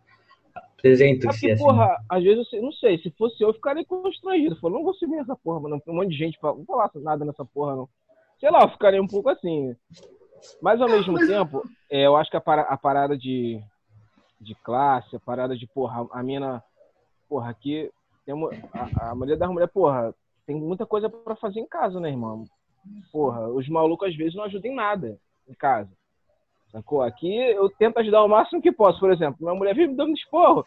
apresenta se assim. porra, às vezes eu não sei, se fosse eu, eu ficaria constrangido. Falou, não vou subir essa porra, mano. Um monte de gente fala, não falar nada nessa porra, não. Sei lá, eu ficaria um pouco assim. Mas ao mesmo tempo, é, eu acho que a, a parada de, de classe, a parada de, porra, a mina, porra, aqui tem uma, a, a maioria das mulheres, porra, tem muita coisa para fazer em casa, né, irmão? Porra, os malucos às vezes não ajudam em nada em casa. Sacou? Aqui eu tento ajudar o máximo que posso. Por exemplo, minha mulher vive me dando esporro.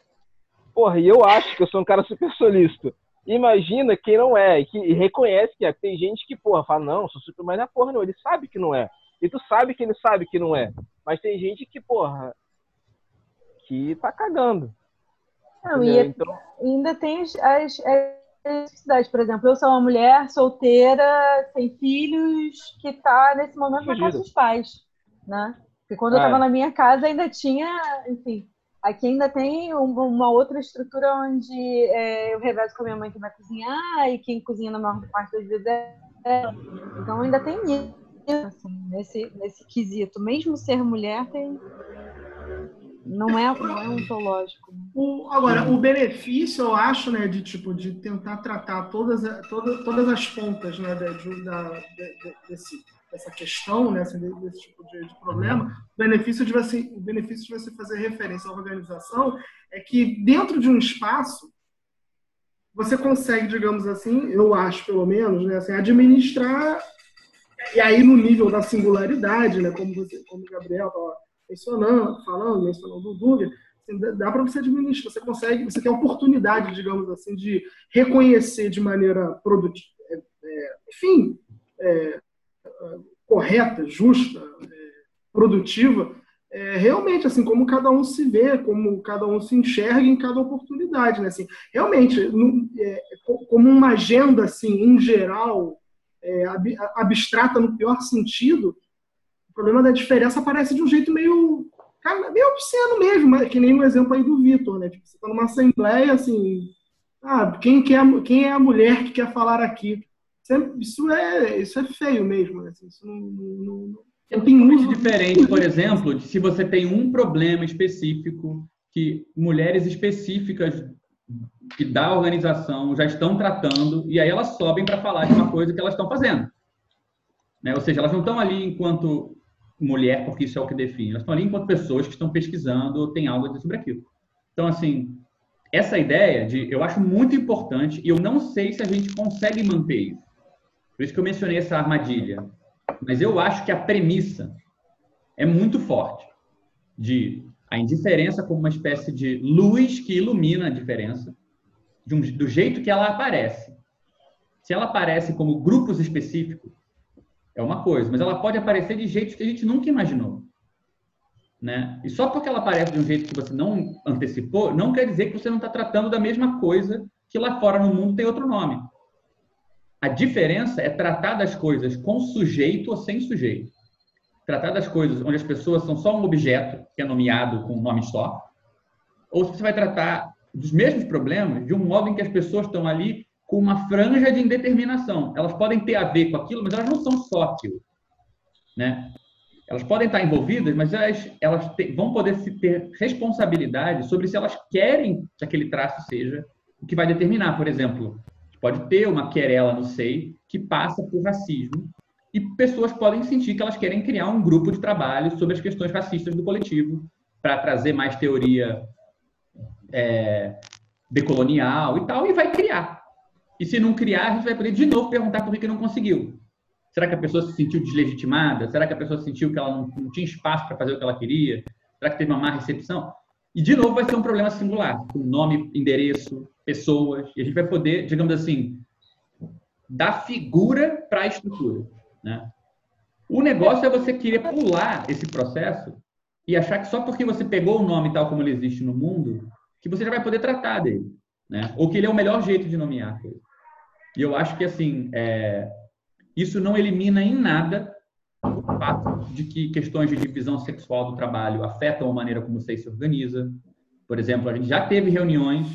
Porra, e eu acho que eu sou um cara super solícito. Imagina quem não é, e que e reconhece que é. Tem gente que, porra, fala, não, sou super, mas não é porra, não. Ele sabe que não é. E tu sabe que ele sabe que não é. Mas tem gente que, porra, que tá cagando. Não, e então... ainda tem as, as, necessidades. Por exemplo, eu sou uma mulher solteira, sem filhos, que está nesse momento na casa dos pais, né? Porque quando eu estava ah, é. na minha casa ainda tinha, enfim, aqui ainda tem uma outra estrutura onde é, eu revezo com a minha mãe que vai cozinhar e quem cozinha na maior parte das vezes é ela. Então ainda tem isso, assim, nesse, nesse quesito. Mesmo ser mulher tem não é, não é ontológico. O, agora, o benefício, eu acho, né, de tipo de tentar tratar todas, todas, todas as pontas, né, de, da, de, desse, dessa questão, né, assim, desse tipo de, de, problema, o benefício de você, o benefício de você fazer referência à organização é que dentro de um espaço você consegue, digamos assim, eu acho pelo menos, né, assim, administrar e aí no nível da singularidade, né, como você, como o Gabriel estava mencionando, falando, mencionando o Dugan, assim, dá para você administrar, você consegue, você tem a oportunidade, digamos assim, de reconhecer de maneira produtiva, é, é, enfim, é, correta, justa, é, produtiva, é, realmente assim como cada um se vê, como cada um se enxerga em cada oportunidade, né? Assim, realmente, é, como uma agenda assim em geral abstrata no pior sentido, problema da diferença aparece de um jeito meio, cara, meio obsceno mesmo, que nem o exemplo aí do Vitor, né? Tipo, você está numa assembleia, assim, ah, quem, quer, quem é a mulher que quer falar aqui? Isso é, isso é feio mesmo, né? Assim, isso não, não, não tem muito diferente, por exemplo, de se você tem um problema específico que mulheres específicas que da organização já estão tratando e aí elas sobem para falar de uma coisa que elas estão fazendo. Né? Ou seja, elas não estão ali enquanto mulher, porque isso é o que define. Elas estão ali enquanto pessoas que estão pesquisando têm algo a dizer sobre aquilo. Então, assim, essa ideia de eu acho muito importante e eu não sei se a gente consegue manter isso. Por isso que eu mencionei essa armadilha. Mas eu acho que a premissa é muito forte de a indiferença como uma espécie de luz que ilumina a diferença, um, do jeito que ela aparece. Se ela aparece como grupos específicos, é uma coisa, mas ela pode aparecer de jeitos que a gente nunca imaginou. Né? E só porque ela aparece de um jeito que você não antecipou, não quer dizer que você não está tratando da mesma coisa que lá fora no mundo tem outro nome. A diferença é tratar das coisas com sujeito ou sem sujeito. Tratar das coisas onde as pessoas são só um objeto que é nomeado com um nome só, ou se você vai tratar dos mesmos problemas de um modo em que as pessoas estão ali com uma franja de indeterminação. Elas podem ter a ver com aquilo, mas elas não são só aquilo. Né? Elas podem estar envolvidas, mas elas, elas te, vão poder se ter responsabilidade sobre se elas querem que aquele traço seja o que vai determinar. Por exemplo, pode ter uma querela no SEI que passa por racismo e pessoas podem sentir que elas querem criar um grupo de trabalho sobre as questões racistas do coletivo para trazer mais teoria é, decolonial e tal, e vai criar. E se não criar, a gente vai poder de novo perguntar por que não conseguiu. Será que a pessoa se sentiu deslegitimada? Será que a pessoa sentiu que ela não, não tinha espaço para fazer o que ela queria? Será que teve uma má recepção? E, de novo, vai ser um problema singular, com nome, endereço, pessoas. E a gente vai poder, digamos assim, dar figura para a estrutura. Né? O negócio é você querer pular esse processo e achar que só porque você pegou o nome tal como ele existe no mundo, que você já vai poder tratar dele. Né? Ou que ele é o melhor jeito de nomear. E eu acho que, assim, é, isso não elimina em nada o fato de que questões de divisão sexual do trabalho afetam a maneira como você se organiza. Por exemplo, a gente já teve reuniões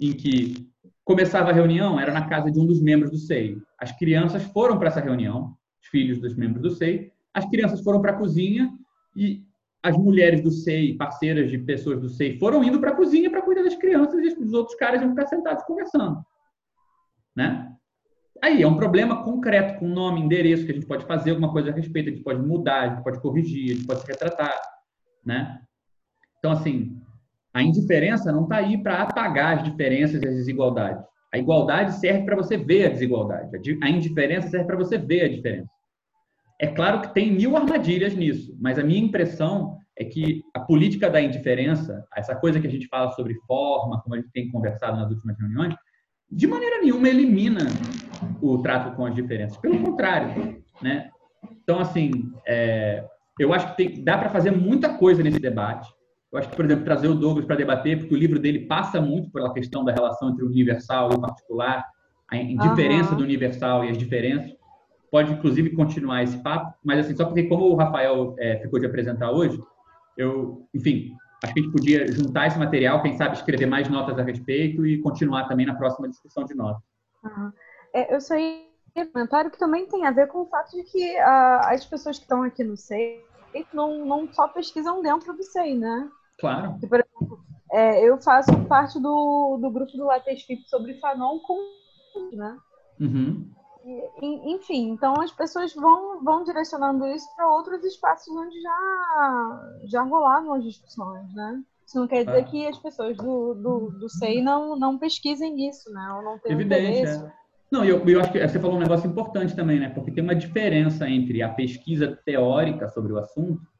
em que começava a reunião, era na casa de um dos membros do SEI. As crianças foram para essa reunião, filhos dos membros do SEI, as crianças foram para a cozinha e as mulheres do SEI, parceiras de pessoas do SEI, foram indo para a cozinha para cuidar das crianças e os outros caras iam ficar sentados conversando. Né? Aí é um problema concreto, com nome, endereço, que a gente pode fazer alguma coisa a respeito, a gente pode mudar, a gente pode corrigir, a gente pode se retratar, né? Então, assim, a indiferença não está aí para apagar as diferenças e as desigualdades. A igualdade serve para você ver a desigualdade. A indiferença serve para você ver a diferença. É claro que tem mil armadilhas nisso, mas a minha impressão é que a política da indiferença, essa coisa que a gente fala sobre forma, como a gente tem conversado nas últimas reuniões, de maneira nenhuma elimina o trato com as diferenças. Pelo contrário, né? Então, assim, é, eu acho que tem, dá para fazer muita coisa nesse debate. Eu acho que, por exemplo, trazer o Douglas para debater, porque o livro dele passa muito pela questão da relação entre o universal e o particular, a indiferença uhum. do universal e as diferenças. Pode, inclusive, continuar esse papo, mas assim, só porque como o Rafael é, ficou de apresentar hoje, eu, enfim, acho que a gente podia juntar esse material, quem sabe escrever mais notas a respeito e continuar também na próxima discussão de notas. Uhum. É, eu só ia comentário que também tem a ver com o fato de que uh, as pessoas que estão aqui no SEI não, não só pesquisam dentro do SEI, né? Claro. por exemplo, é, eu faço parte do, do grupo do LatexFip sobre Fanon com né? Uhum. E, enfim, então as pessoas vão, vão direcionando isso para outros espaços onde já, já rolavam as discussões, né? Isso não quer dizer é. que as pessoas do, do, do SEI não, não pesquisem isso, né? Ou não tenham Evidente, interesse. É. Não, eu, eu acho que você falou um negócio importante também, né? Porque tem uma diferença entre a pesquisa teórica sobre o assunto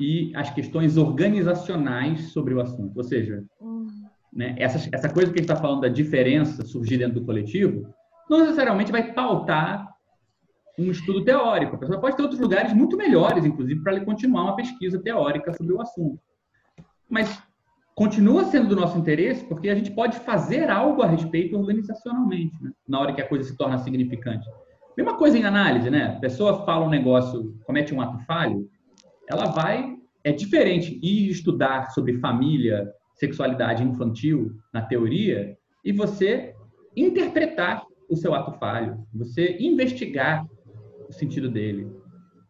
e as questões organizacionais sobre o assunto. Ou seja, uhum. né, essa, essa coisa que a gente está falando da diferença surgir dentro do coletivo, não necessariamente vai pautar um estudo teórico. A pessoa pode ter outros lugares muito melhores, inclusive, para continuar uma pesquisa teórica sobre o assunto. Mas continua sendo do nosso interesse porque a gente pode fazer algo a respeito organizacionalmente, né? na hora que a coisa se torna significante. Mesma coisa em análise, né? A pessoa fala um negócio, comete um ato falho, ela vai. É diferente ir estudar sobre família, sexualidade infantil na teoria e você interpretar o seu ato falho, você investigar o sentido dele.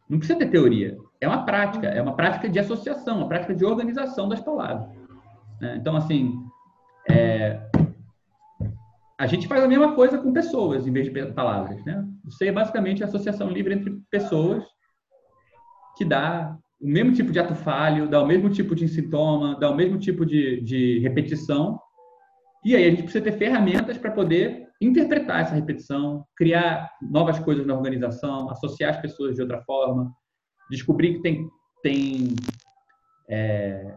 Não precisa ter teoria, é uma prática, é uma prática de associação, uma prática de organização das palavras. Né? Então, assim, é, a gente faz a mesma coisa com pessoas em vez de palavras. Né? Você é basicamente a associação livre entre pessoas que dá o mesmo tipo de ato falho, dá o mesmo tipo de sintoma, dá o mesmo tipo de, de repetição. E aí a gente precisa ter ferramentas para poder interpretar essa repetição, criar novas coisas na organização, associar as pessoas de outra forma, descobrir que tem, tem é,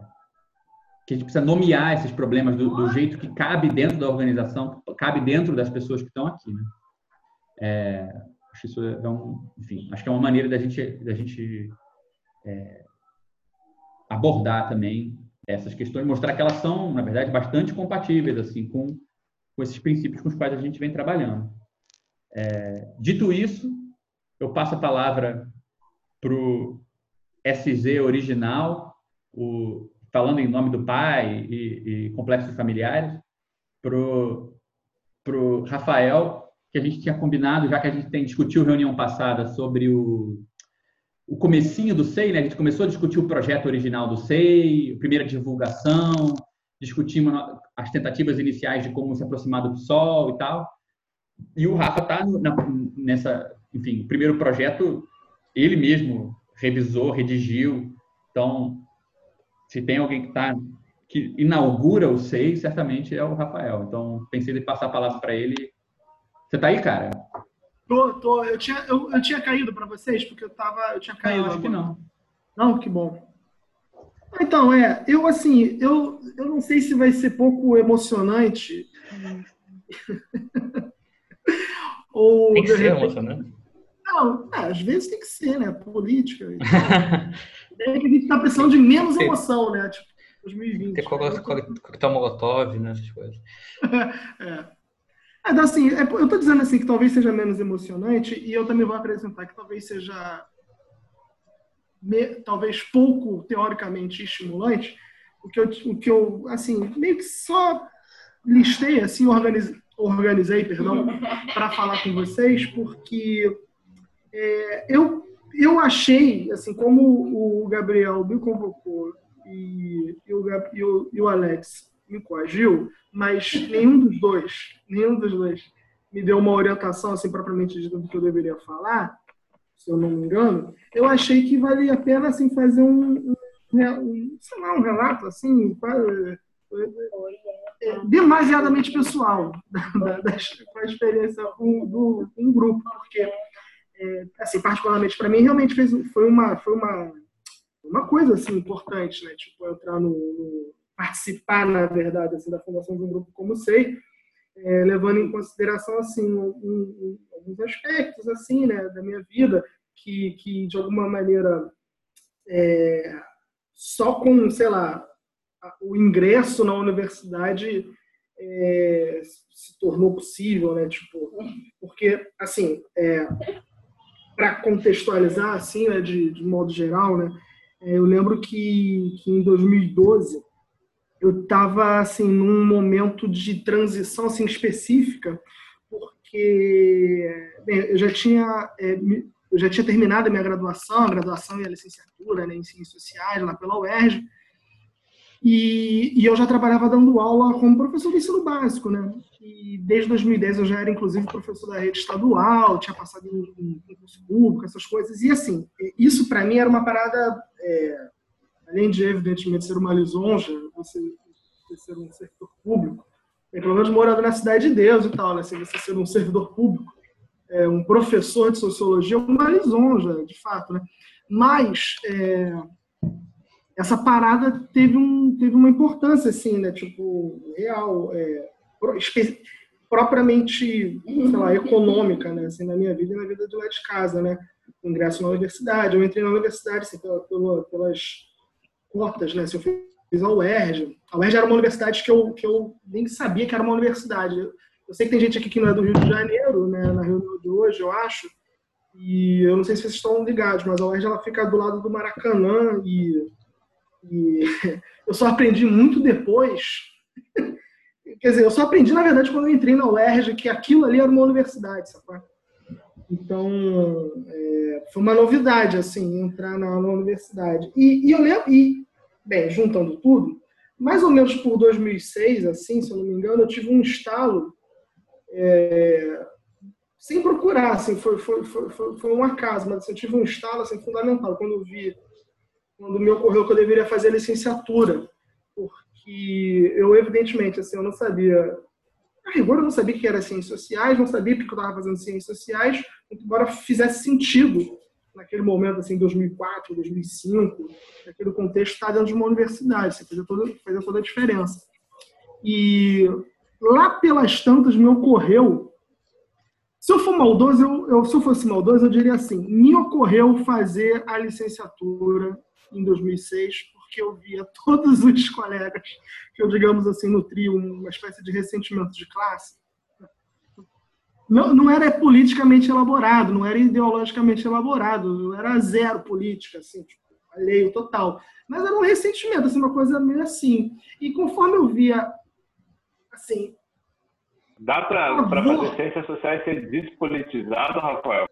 que a gente precisa nomear esses problemas do, do, jeito que cabe dentro da organização, cabe dentro das pessoas que estão aqui, né? É, acho isso é um, enfim, acho que é uma maneira da gente, da gente é, abordar também essas questões, mostrar que elas são, na verdade, bastante compatíveis assim com, com esses princípios com os quais a gente vem trabalhando. É, dito isso, eu passo a palavra para o SZ original, o, falando em nome do pai e, e complexos familiares, para o Rafael, que a gente tinha combinado, já que a gente tem discutiu reunião passada sobre o o comecinho do SEI, né? A gente começou a discutir o projeto original do SEI, a primeira divulgação, discutimos as tentativas iniciais de como se aproximar do PSOL e tal. E o Rafa está nessa, enfim, o primeiro projeto ele mesmo revisou, redigiu. Então, se tem alguém que está que inaugura o SEI, certamente é o Rafael. Então, pensei em passar a palavra para ele. Você está aí, cara? Tô, tô. Eu tinha, eu, eu tinha caído para vocês, porque eu tava. Eu tinha caído. Não, acho que não. Não, que bom. Então, é, eu assim, eu, eu não sei se vai ser pouco emocionante. <laughs> Ou, tem que ser repente... emocionante. Não, é, às vezes tem que ser, né? Política. <laughs> é que a gente tá precisando de menos emoção, né? Tipo, 2020. Tem coquetel molotov, né? Essas coisas. <laughs> é. É, assim, é, eu estou dizendo assim que talvez seja menos emocionante e eu também vou acrescentar que talvez seja me, talvez pouco teoricamente estimulante, o que eu, o que eu assim meio que só listei assim organizei, organizei perdão <laughs> para falar com vocês porque é, eu eu achei assim como o Gabriel me convocou e, e, o, e, o, e o Alex me coagiu, mas nenhum dos dois, nenhum dos dois me deu uma orientação assim propriamente dita do que eu deveria falar, se eu não me engano. Eu achei que valia a pena assim fazer um, um, um sei lá, um relato assim, é, demasiadamente pessoal da, da experiência um, do um grupo, porque é, assim, particularmente para mim realmente fez, foi uma foi uma uma coisa assim importante, né? Tipo entrar no, no participar, na verdade, assim, da fundação de um grupo como o SEI, é, levando em consideração assim um, alguns aspectos assim, né, da minha vida que, que de alguma maneira é, só com, sei lá, o ingresso na universidade é, se tornou possível, né? Tipo, porque, assim, é, para contextualizar, assim, né, de, de modo geral, né? É, eu lembro que, que em 2012 eu estava assim num momento de transição assim específica, porque bem, eu já tinha é, eu já tinha terminado a minha graduação, a graduação e a licenciatura né, em ciências sociais lá pela UERJ, e, e, eu já trabalhava dando aula como professor de ensino básico, né? E desde 2010 eu já era, inclusive, professor da rede estadual, tinha passado em, em curso público, essas coisas. E, assim, isso para mim era uma parada, é, além de, evidentemente, ser uma lisonja, você, ser um servidor público, é, pelo menos morando na Cidade de Deus e tal, né? Assim, você ser um servidor público, é, um professor de sociologia, é uma lisonja, de fato, né? Mas... É, essa parada teve, um, teve uma importância, assim, né? Tipo, real, é, propriamente, sei lá, econômica, né? Assim, na minha vida e na vida de lá de casa, né? Ingresso na universidade. Eu entrei na universidade, assim, pela, pela, pelas portas, né? Assim, eu fiz a UERJ. A UERJ era uma universidade que eu, que eu nem sabia que era uma universidade. Eu sei que tem gente aqui que não é do Rio de Janeiro, né? Na reunião de hoje, eu acho. E eu não sei se vocês estão ligados, mas a UERJ ela fica do lado do Maracanã e e <laughs> eu só aprendi muito depois. <laughs> Quer dizer, eu só aprendi, na verdade, quando eu entrei na UERJ, que aquilo ali era uma universidade, sabe? Então, é, foi uma novidade, assim, entrar na, na universidade. E, e, eu lembro, e, bem, juntando tudo, mais ou menos por 2006, assim, se eu não me engano, eu tive um estalo, é, sem procurar, assim, foi, foi, foi, foi, foi um acaso, mas assim, eu tive um estalo, assim, fundamental, quando eu vi quando me ocorreu que eu deveria fazer licenciatura, porque eu, evidentemente, assim, eu não sabia. A rigor, eu não sabia que era ciências sociais, não sabia porque eu estava fazendo ciências sociais, embora fizesse sentido naquele momento, assim, 2004, 2005, naquele contexto, estar dentro de uma universidade, isso fazia toda, fazia toda a diferença. E lá pelas tantas me ocorreu se eu for maldoso, eu, eu, se eu fosse maldoso, eu diria assim: me ocorreu fazer a licenciatura em 2006, porque eu via <laughs> todos os colegas que eu, digamos assim, nutria uma espécie de ressentimento de classe. Não, não era politicamente elaborado, não era ideologicamente elaborado, era zero política, assim, tipo, alheio total. Mas era um ressentimento, assim, uma coisa meio assim. E conforme eu via, assim... Dá para fazer ciências sociais ser despolitizado, Rafael?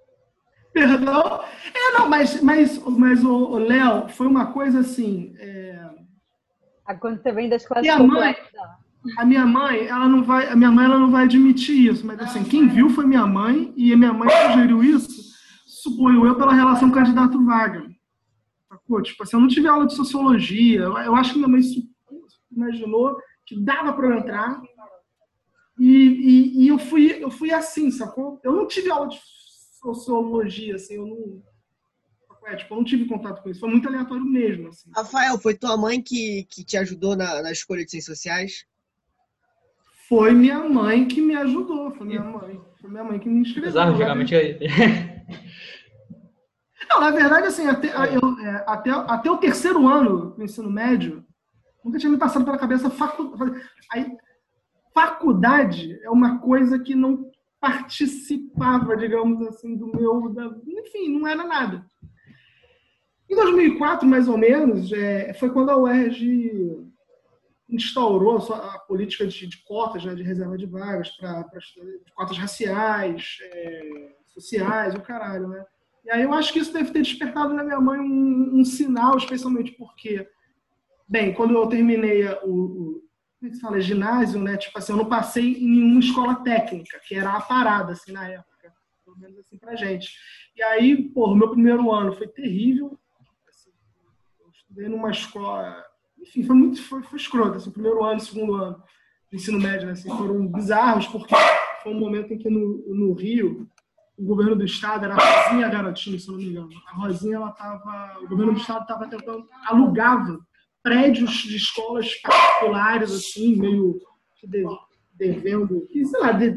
Perdão? É, não, mas, mas, mas o, Léo, foi uma coisa assim. É... Ah, quando você vem das classes minha mãe, a minha mãe, ela não vai, a minha mãe ela não vai admitir isso, mas assim, quem viu foi minha mãe e a minha mãe sugeriu isso, suponho eu, pela relação candidato-vaga. Sacou? Tipo assim, eu não tive aula de sociologia, eu acho que minha mãe imaginou que dava para eu entrar e, e, e, eu fui eu fui assim, sacou? Eu não tive aula de sociologia, assim, eu não. É, tipo, eu não tive contato com isso, foi muito aleatório mesmo. Assim. Rafael, foi tua mãe que, que te ajudou na, na escolha de ciências sociais? Foi minha mãe que me ajudou, foi minha mãe. Foi minha mãe que me inscreveu. Exato, geralmente é. Não, na verdade, assim, até, eu, é, até, até o terceiro ano do ensino médio, nunca tinha me passado pela cabeça faculdade. Aí, faculdade é uma coisa que não participava, digamos assim, do meu. Da, enfim, não era nada. Em 2004, mais ou menos, é, foi quando a UERJ instaurou a, política de, de, cotas, né, de reserva de vagas, para cotas raciais, é, sociais, o caralho, né? E aí eu acho que isso deve ter despertado na minha mãe um, um sinal, especialmente porque, bem, quando eu terminei o, o que se fala, ginásio, né? Tipo assim, eu não passei em nenhuma escola técnica, que era a parada, assim, na época. Pelo menos assim pra gente. E aí, pô, meu primeiro ano foi terrível. Assim, eu estudei numa escola... Enfim, foi muito... Foi, foi escroto, assim, primeiro ano, segundo ano do ensino médio, né? Assim, foram bizarros, porque foi um momento em que no, no Rio o governo do estado era a Rosinha Garotinho, se não me engano. A Rosinha, ela tava... O governo do estado estava tentando... Alugava prédios de escolas particulares, assim, meio devendo, que, sei lá, de,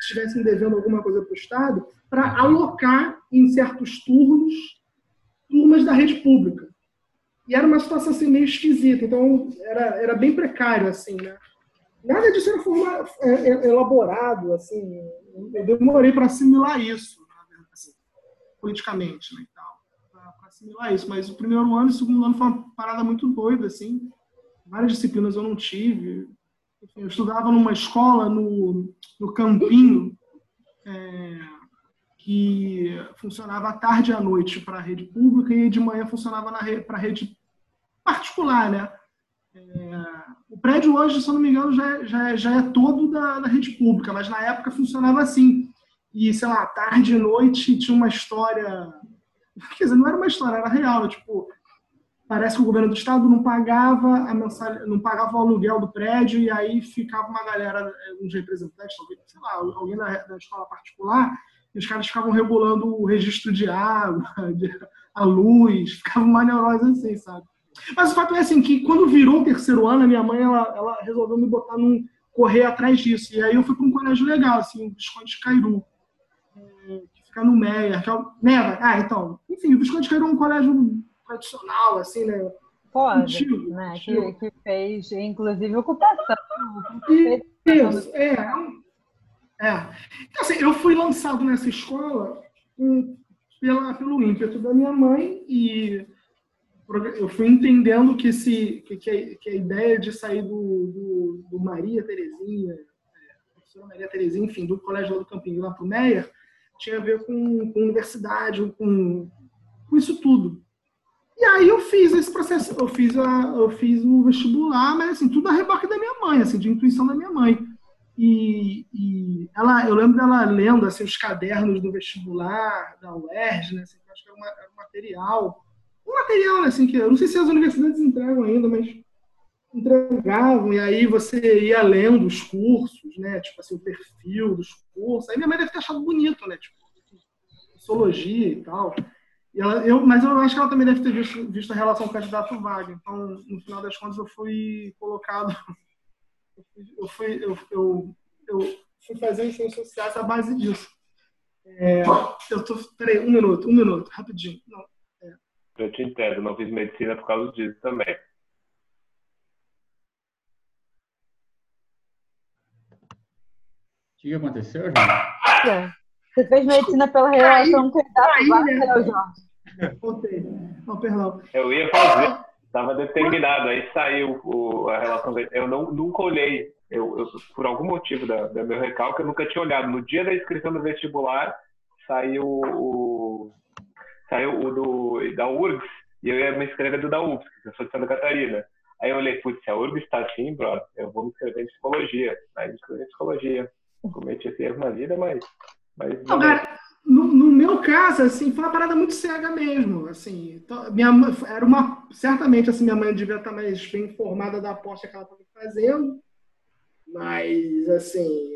estivessem devendo alguma coisa para o Estado, para alocar em certos turnos turmas da rede pública. E era uma situação assim, meio esquisita, então era, era bem precário, assim, né? Nada disso era é, é, elaborado, assim, eu demorei para assimilar isso, assim, politicamente, né, assimilar isso, mas o primeiro ano e o segundo ano foi uma parada muito doida, assim, várias disciplinas eu não tive, eu estudava numa escola no, no Campinho, é, que funcionava à tarde e à noite para a rede pública e de manhã funcionava para a rede particular, né? É, o prédio hoje, se eu não me engano, já, já, já é todo da, da, rede pública, mas na época funcionava assim. E, sei lá, tarde e noite tinha uma história. Quer dizer, não era uma história, era real. Tipo, parece que o governo do estado não pagava a não pagava o aluguel do prédio e aí ficava uma galera, uns representantes, talvez, sei lá, alguém da, da escola particular, e os caras ficavam regulando o registro de água, <laughs> de, a luz, ficavam maneirosos assim, sabe? Mas o fato é assim que quando virou o terceiro ano, a minha mãe ela, ela resolveu me botar num correr atrás disso. E aí eu fui para um colégio legal, assim, o Visconde Cairu, é, que fica no Meia, que é o Neva. Ah, então, enfim, o Visconde é um colégio tradicional, assim, né? Pode, antigo, né? Que, que, fez, inclusive, ocupação. Isso, é. é. Então, assim, eu fui lançado nessa escola um, pela, pelo ímpeto da minha mãe e eu fui entendendo que, esse, que, que, a, que a ideia de sair do, do, do Maria Terezinha, é, professora Maria Terezinha, enfim, do Colégio do Campinho lá para o Meyer, tinha a ver com, com universidade, com, com isso tudo. E aí eu fiz esse processo, eu fiz, a, eu fiz o vestibular, mas assim, tudo a reboque da minha mãe, assim, de intuição da minha mãe. E, e ela, eu lembro dela lendo assim, os cadernos do vestibular da UERJ, né, assim, acho que era, era um material um material, né, assim, que eu não sei se as universidades entregam ainda, mas entregavam, e aí você ia lendo os cursos, né, tipo assim, o perfil dos cursos, aí minha mãe deve ter achado bonito, né, tipo, sociologia e tal, e ela, eu, mas eu acho que ela também deve ter visto, visto a relação com o candidato vaga, então, no final das contas, eu fui colocado, eu fui, eu, eu, eu fui fazer em ciências sociais à base disso. É, eu tô, peraí, um minuto, um minuto, rapidinho, não, eu te entendo, não fiz medicina por causa disso também. O que aconteceu? É. Você fez medicina pela relação com o né? Jorge. Voltei. Não, perdão. Eu ia fazer, estava determinado, aí saiu o, a relação. Eu não, nunca olhei, eu, eu, por algum motivo da, da meu recalque, eu nunca tinha olhado. No dia da inscrição do vestibular, saiu o, saiu o do, da URGS e eu ia me inscrever do da UFSC, que eu sou de Santa Catarina. Aí eu olhei, putz, se a URGS está assim, brother, eu vou me inscrever em psicologia. Aí me inscrevi em psicologia. Cometi esse erro na vida, mas. mas não, cara, no, no, meu caso, assim, foi uma parada muito cega mesmo. Assim, então, minha era uma. Certamente, assim, minha mãe devia estar mais bem informada da aposta que ela estava fazendo. Mas, assim,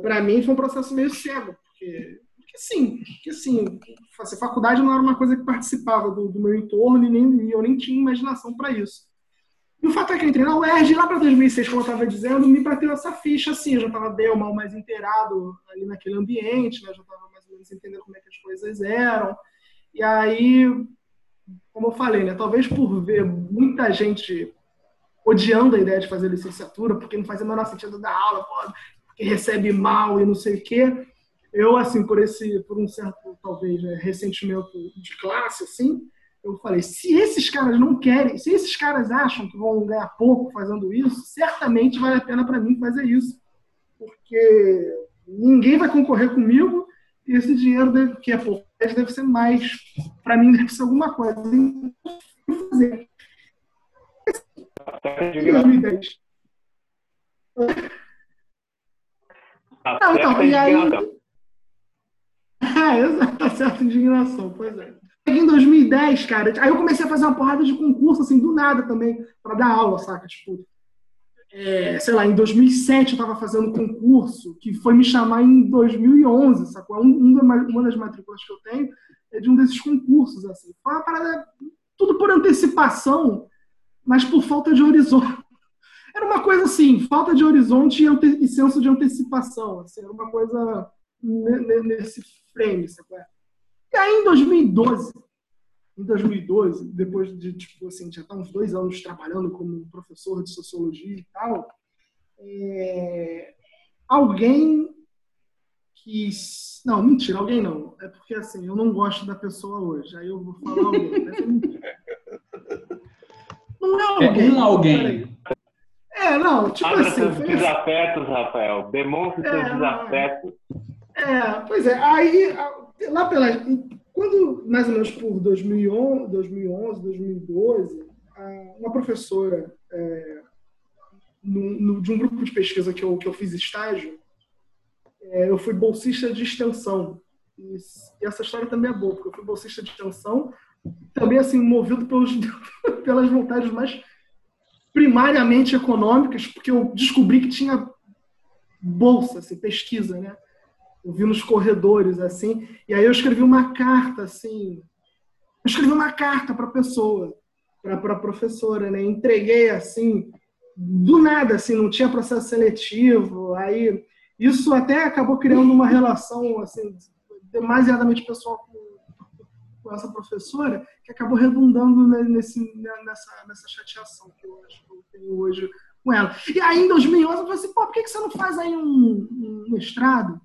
para mim foi um processo meio cego, porque que sim, que sim, fazer faculdade não era uma coisa que participava do, do meu entorno e nem eu nem tinha imaginação para isso. E o fato é que eu entrei na UERJ lá para 2006, como eu estava dizendo, me bateu essa ficha assim, eu já estava bem ou mal mais inteirado ali naquele ambiente, né? já estava mais ou menos entendendo como é que as coisas eram. E aí, como eu falei, né? talvez por ver muita gente odiando a ideia de fazer licenciatura, porque não faz o menor sentido da aula, porque recebe mal e não sei o quê eu, assim, por esse, por um certo, talvez, né, ressentimento de classe, assim, eu falei, se esses caras não querem, se esses caras acham que vão ganhar pouco fazendo isso, certamente vale a pena para mim fazer isso. Porque ninguém vai concorrer comigo e esse dinheiro deve, que é pouco deve ser mais, para mim deve ser alguma coisa. Então, fazer. Em 2010. Não, então, e aí, exato, <laughs> tá certa indignação, pois é. Em 2010, cara, aí eu comecei a fazer uma porrada de concurso, assim, do nada também, para dar aula, saca? Tipo, é, sei lá, em 2007 eu estava fazendo concurso, que foi me chamar em 2011, sacou? Um, uma das matrículas que eu tenho é de um desses concursos, assim. Foi uma parada, tudo por antecipação, mas por falta de horizonte. <laughs> Era uma coisa assim, falta de horizonte e, e senso de antecipação, assim, era uma coisa nesse frame, sabe? E aí, em 2012, em 2012, depois de, tipo assim, já estar tá uns dois anos trabalhando como professor de sociologia e tal, é, alguém que. Não, mentira, alguém não. É porque assim, eu não gosto da pessoa hoje. Aí eu vou falar alguém. não é alguém. É um alguém. É, não, tipo Abra assim. seus desafetos, Rafael. Demonstre é, seus desafetos. É, pois é. Aí, lá pela. Quando, mais ou menos por 2011, 2011 2012, uma professora é, no, no, de um grupo de pesquisa que eu, que eu fiz estágio, é, eu fui bolsista de extensão. E, e, essa história também é boa, porque eu fui bolsista de extensão, também assim, movido pelos, <laughs> pelas vontades mais primariamente econômicas, porque eu descobri que tinha bolsa, assim, pesquisa, né? Eu vi nos corredores, assim, e aí eu escrevi uma carta, assim, eu escrevi uma carta para a pessoa, para a professora, né? Entreguei, assim, do nada, assim, não tinha processo seletivo, aí isso até acabou criando uma relação, assim, demasiadamente pessoal com, com essa professora, que acabou redundando nesse, nessa, nessa chateação que eu acho que eu tenho hoje com ela. E aí, em 2011, eu falei assim, pô, por que, você não faz aí um, um mestrado?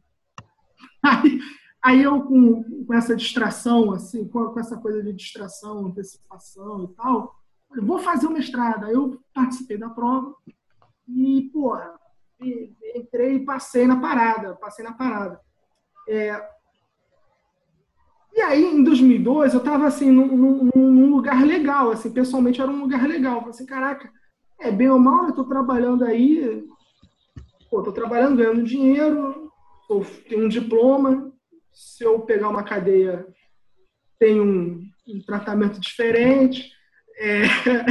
Aí, aí eu, com, com essa distração, assim, com, com essa coisa de distração, antecipação e tal, vou fazer o mestrado. Aí eu participei da prova e, porra, entrei e passei na parada, passei na parada. É, e aí, em 2002, eu estava assim, num, num, lugar legal, assim, pessoalmente era um lugar legal. Eu falei assim, caraca, é bem ou mal, eu estou trabalhando aí, tô trabalhando, ganhando dinheiro, tô, tenho um diploma, se eu pegar uma cadeia, tem um, um tratamento diferente. É,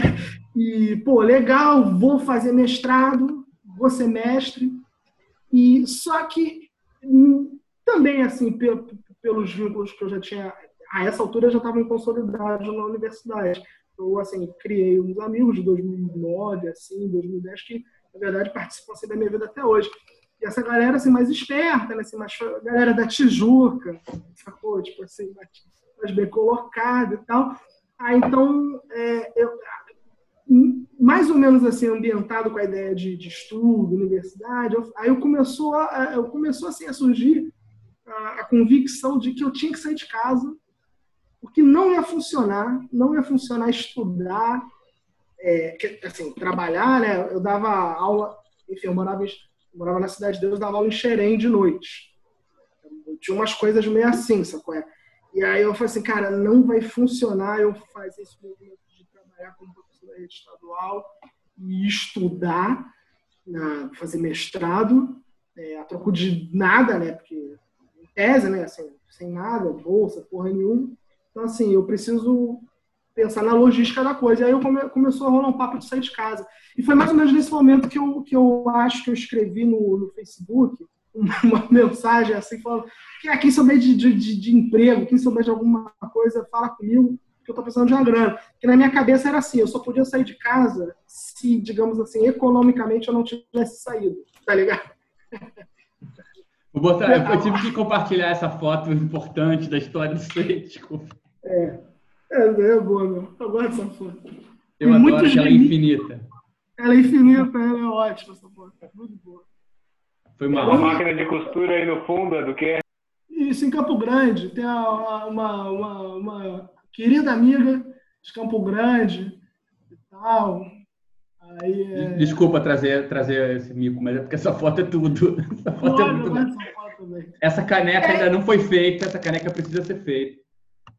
<laughs> e, pô, legal, vou fazer mestrado, vou ser mestre. E só que hum, também, assim, pelos vínculos que eu já tinha, a essa altura já estavam consolidados na universidade. Eu, assim, criei uns amigos de 2009, assim, 2010, que, na verdade, participam assim, da minha vida até hoje. Essa galera, assim, mais esperta, né, assim, mais, galera da Tijuca, sacou? Tipo assim, mais bem colocada e tal. Ah, então, é, eu, mais ou menos assim ambientado com a ideia de, de estudo, universidade, eu, aí eu começou a, eu começou assim a surgir a, a, convicção de que eu tinha que sair de casa, porque não ia funcionar, não ia funcionar estudar, é, assim trabalhar, né? Eu dava aula, enfim, eu morava, eu morava na cidade de Deus, dava aula em Xerém de noite. Eu tinha umas coisas meio assim, sacou? É? E aí eu falei assim, cara, não vai funcionar eu fazer esse movimento de trabalhar como professor da rede estadual e estudar, na, fazer mestrado, é, a troco de nada, né? Porque tese, né? Assim, sem nada, bolsa, porra nenhuma. Então, assim, eu preciso pensar na logística da coisa. E aí eu come, começou a rolar um papo de sair de casa. E foi mais ou menos nesse momento que eu, que eu acho que eu escrevi no, no Facebook uma <laughs> mensagem assim, falando que quem souber de, de, de, emprego, quem souber de alguma coisa, fala comigo, que eu estou precisando de uma grana. Porque na minha cabeça era assim, eu só podia sair de casa se, digamos assim, economicamente eu não tivesse saído, tá ligado? Vou botar, eu tive que compartilhar essa foto importante da história do Seixo. É, é, é boa, meu. Eu gosto dessa foto. Eu Tem adoro ela é infinita. Ela é infinita, ela é ótima, essa foto. Muito boa. Foi uma, uma máquina de costura aí no fundo, é do que? Isso, em Campo Grande. Tem uma, uma, uma, uma querida amiga de Campo Grande e tal. Aí, é... Desculpa trazer, trazer esse mico, mas é porque essa foto é tudo. <laughs> Essa, foto é muito... essa, essa caneca é... ainda não foi feita, essa caneca precisa ser feita.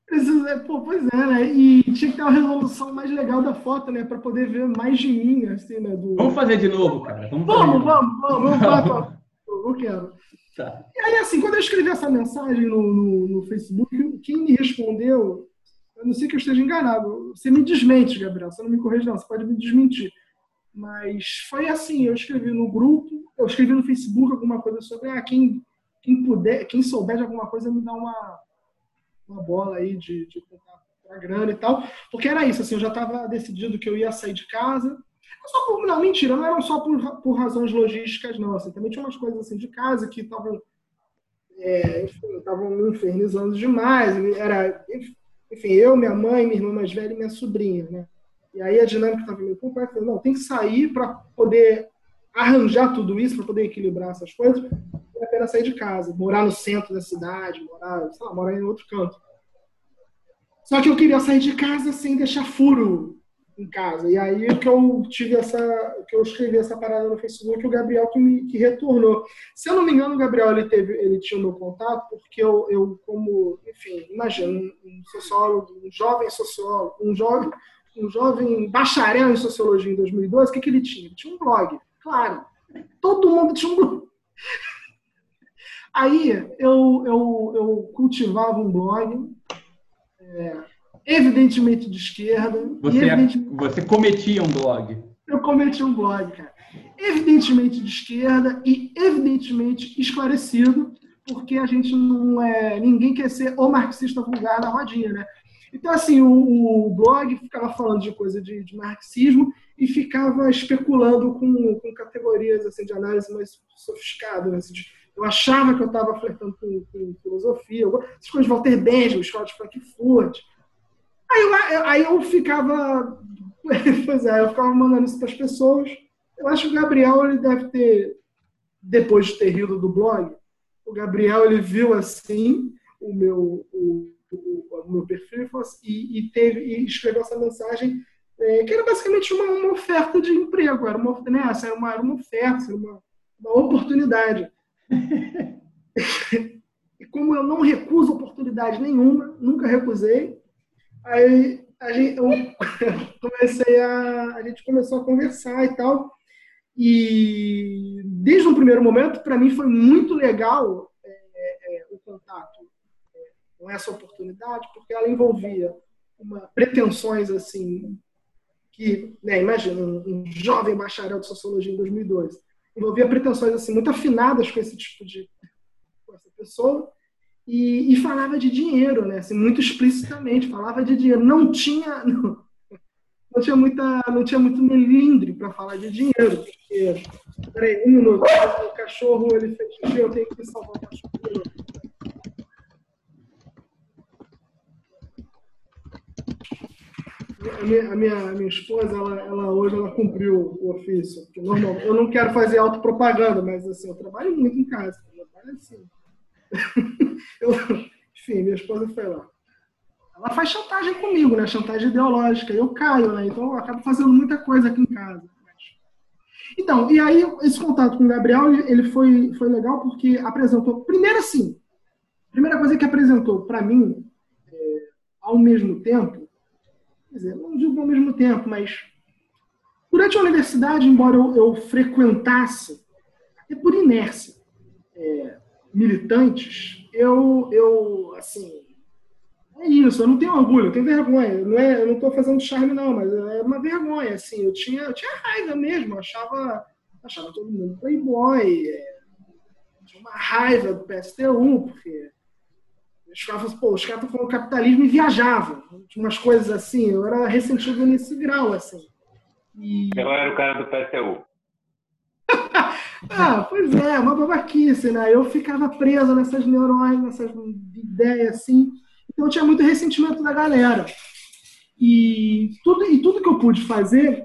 Precisa, pô, pois é, né? E tinha que ter uma resolução mais legal da foto, né? Para poder ver mais de mim, assim, né? Do... Vamos fazer de novo, cara. Vamos, vamos, vamos, vamos, vamos, vamos, eu quero. Tá. E aí, assim, quando eu escrevi essa mensagem no, no, no, Facebook, quem me respondeu, eu não sei que eu esteja enganado, você me desmente, Gabriel, você não me corrige, não, você pode me desmentir. Mas foi assim, eu escrevi no grupo, eu escrevi no Facebook alguma coisa sobre, ah, quem, quem puder, quem souber de alguma coisa, me dá uma, uma bola aí de, de para grana e tal, porque era isso, assim, eu já estava decidido que eu ia sair de casa, só por, não, mentira, não eram só por, por razões logísticas, não. Assim, também tinha umas coisas assim de casa que estavam é, estavam me infernizando demais. Era, enfim, eu, minha mãe, minha irmã mais velha e minha sobrinha, né? E aí a dinâmica estava meio complexa. Não, tem que sair para poder arranjar tudo isso, para poder equilibrar essas coisas. Vale a pena sair de casa, morar no centro da cidade, morar, sei lá, morar em outro canto. Só que eu queria sair de casa sem deixar furo em casa. E aí que eu tive essa, que eu escrevi essa parada no Facebook, o Gabriel que me que retornou. Se eu não me engano, o Gabriel ele teve, ele tinha o meu contato porque eu, eu como, enfim, imagina um, sociólogo, um jovem sociólogo, um jovem, um jovem bacharel em sociologia em 2012, o que que ele tinha? Ele tinha um blog, claro. Todo mundo tinha um blog. Aí eu, eu, eu cultivava um blog. É, evidentemente de esquerda. Você, é- evidentemente... você cometia um blog. Eu cometi um blog, cara. Evidentemente de esquerda e evidentemente esclarecido, porque a gente não é. Ninguém quer ser o marxista vulgar na rodinha, né? Então, assim, o, o blog ficava falando de coisa de, de, marxismo e ficava especulando com, com categorias assim, de análise mais sofisticadas. Né? Eu achava que eu estava flertando com, com filosofia, essas coisas de Walter Benjamin, escola de Frankfurt, Aí eu, aí eu ficava. <laughs> Pois é, eu ficava mandando isso para as pessoas. Eu acho que o Gabriel ele deve ter, depois de ter rido do blog, o Gabriel ele viu assim o meu, o, o, o meu perfil assim, e, e, teve, e escreveu essa mensagem é, que era basicamente uma, uma, oferta de emprego, era uma, né, era uma, era uma oferta, era uma, uma oportunidade. E como eu não recuso oportunidade nenhuma, nunca recusei, Aí a gente, eu comecei a. A gente começou a conversar e tal. E desde o primeiro momento, para mim foi muito legal é, é, o contato é, com essa oportunidade, porque ela envolvia uma, pretensões assim que, né, imagina, um, um, jovem bacharel de sociologia em 2002, envolvia pretensões assim muito afinadas com esse tipo de essa pessoa e, e, falava de dinheiro, né? Assim, muito explicitamente falava de dinheiro. Não tinha <laughs> não, não tinha muita não tinha muito melindre para falar de dinheiro. Porque, peraí, um minuto. O cachorro ele fez eu tenho que salvar o cachorro. A minha, a minha, a minha esposa, ela, ela, hoje ela cumpriu o ofício. Normal, eu não quero fazer autopropaganda, mas assim, eu trabalho muito em casa. Eu trabalho assim. <laughs> eu, enfim, minha esposa foi lá. Ela faz chantagem comigo, né? Chantagem ideológica. Eu caio, né? Então eu acabo fazendo muita coisa aqui em casa. Então, e aí esse contato com o Gabriel, ele foi, foi legal porque apresentou. Primeiro, assim, primeira coisa que apresentou para mim, é, ao mesmo tempo, quer dizer, não digo ao mesmo tempo, mas durante a universidade, embora eu, eu frequentasse, é por inércia, é, militantes, eu, eu, assim, é isso, eu não tenho orgulho, eu tenho vergonha. Não é, eu não estou fazendo charme, não, mas é uma vergonha, assim. Eu tinha, eu tinha raiva mesmo, achava, achava todo mundo playboy, é, tinha uma raiva do PSTU, porque os caras, pô, os caras estão falando capitalismo e viajavam. Tinha umas coisas assim, eu era ressentido nesse grau, assim. E... Eu era o cara do PSTU. <laughs> Ah, pois é, uma babaquice, né? Eu ficava preso nessas neurônios, nessas ideias assim. Então eu tinha muito ressentimento da galera. E tudo, e tudo que eu pude fazer,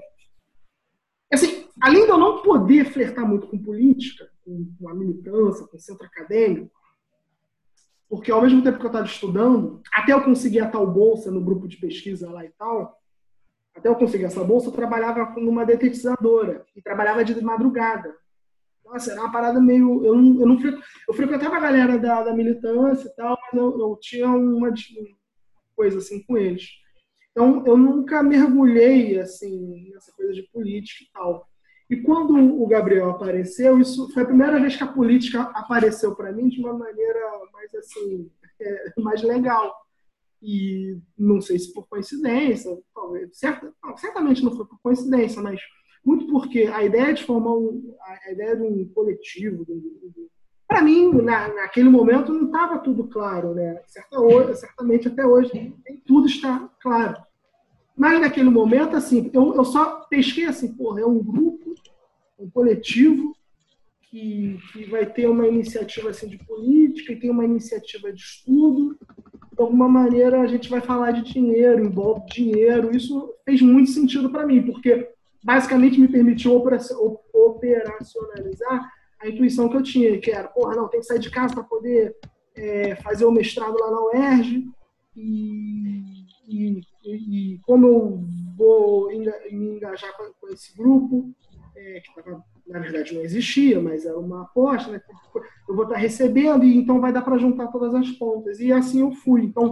assim, além de eu não poder flertar muito com política, com, com a militância, com o centro acadêmico, porque ao mesmo tempo que eu estava estudando, até eu conseguir a tal bolsa no grupo de pesquisa lá e tal, até eu conseguir essa bolsa, eu trabalhava numa detetizadora e trabalhava de madrugada. Nossa, era uma parada meio. Eu não, eu não eu frequentava a galera da, da militância e tal, mas eu, eu tinha uma coisa assim com eles. Então, eu nunca mergulhei assim nessa coisa de política e tal. E quando o Gabriel apareceu, isso foi a primeira vez que a política apareceu para mim de uma maneira mais assim, é, mais legal. E não sei se por coincidência, talvez, certa, certamente não foi por coincidência, mas muito porque a ideia de formar um, a ideia de um coletivo, para mim, na, naquele momento, não estava tudo claro, né? Certa, certamente até hoje nem tudo está claro. Mas naquele momento, assim, eu, eu só pesquei assim, porra, é um grupo, um coletivo que, que vai ter uma iniciativa assim, de política e tem uma iniciativa de estudo. alguma maneira a gente vai falar de dinheiro, envolve dinheiro. Isso fez muito sentido para mim, porque basicamente me permitiu operacionalizar a intuição que eu tinha, que era, porra, não, tem que sair de casa para poder é, fazer o mestrado lá na UERJ. E, e, e, como eu vou me engajar com esse grupo, é, que tava, na verdade não existia, mas era uma aposta, né? eu vou estar recebendo e então vai dar para juntar todas as pontas. E assim eu fui. Então,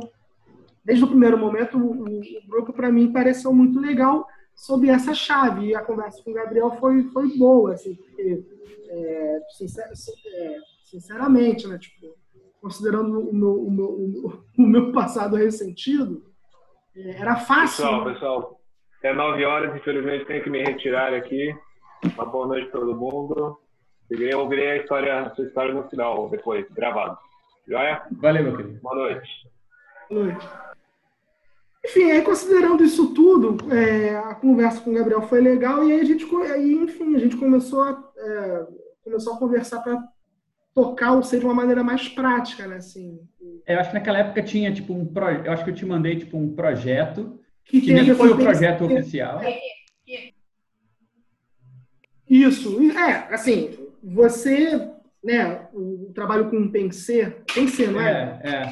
desde o primeiro momento, o, o grupo para mim pareceu muito legal sob essa chave. E a conversa com o Gabriel foi, foi boa, assim, porque, é, sincer, é, sinceramente, né, tipo, considerando o meu, o meu, o meu passado ressentido, é, era fácil. Pessoal, pessoal, é nove horas, infelizmente tenho que me retirar aqui. Uma boa noite a todo mundo. Eu ouvirei a história, a sua história no final, depois, gravado. Joia? Valeu, meu querido. Boa noite. Boa noite. Enfim, aí considerando isso tudo, é, a conversa com o Gabriel foi legal e aí a gente, aí, enfim, a gente começou a, é, começou a conversar para tocar o ser de uma maneira mais prática, né? Assim. É, eu acho que naquela época tinha tipo um projeto, eu acho que eu te mandei tipo um projeto que, que nem foi o projeto oficial. Isso, é, assim, você, né, o trabalho com Pensê, Pensê, não é? É, é.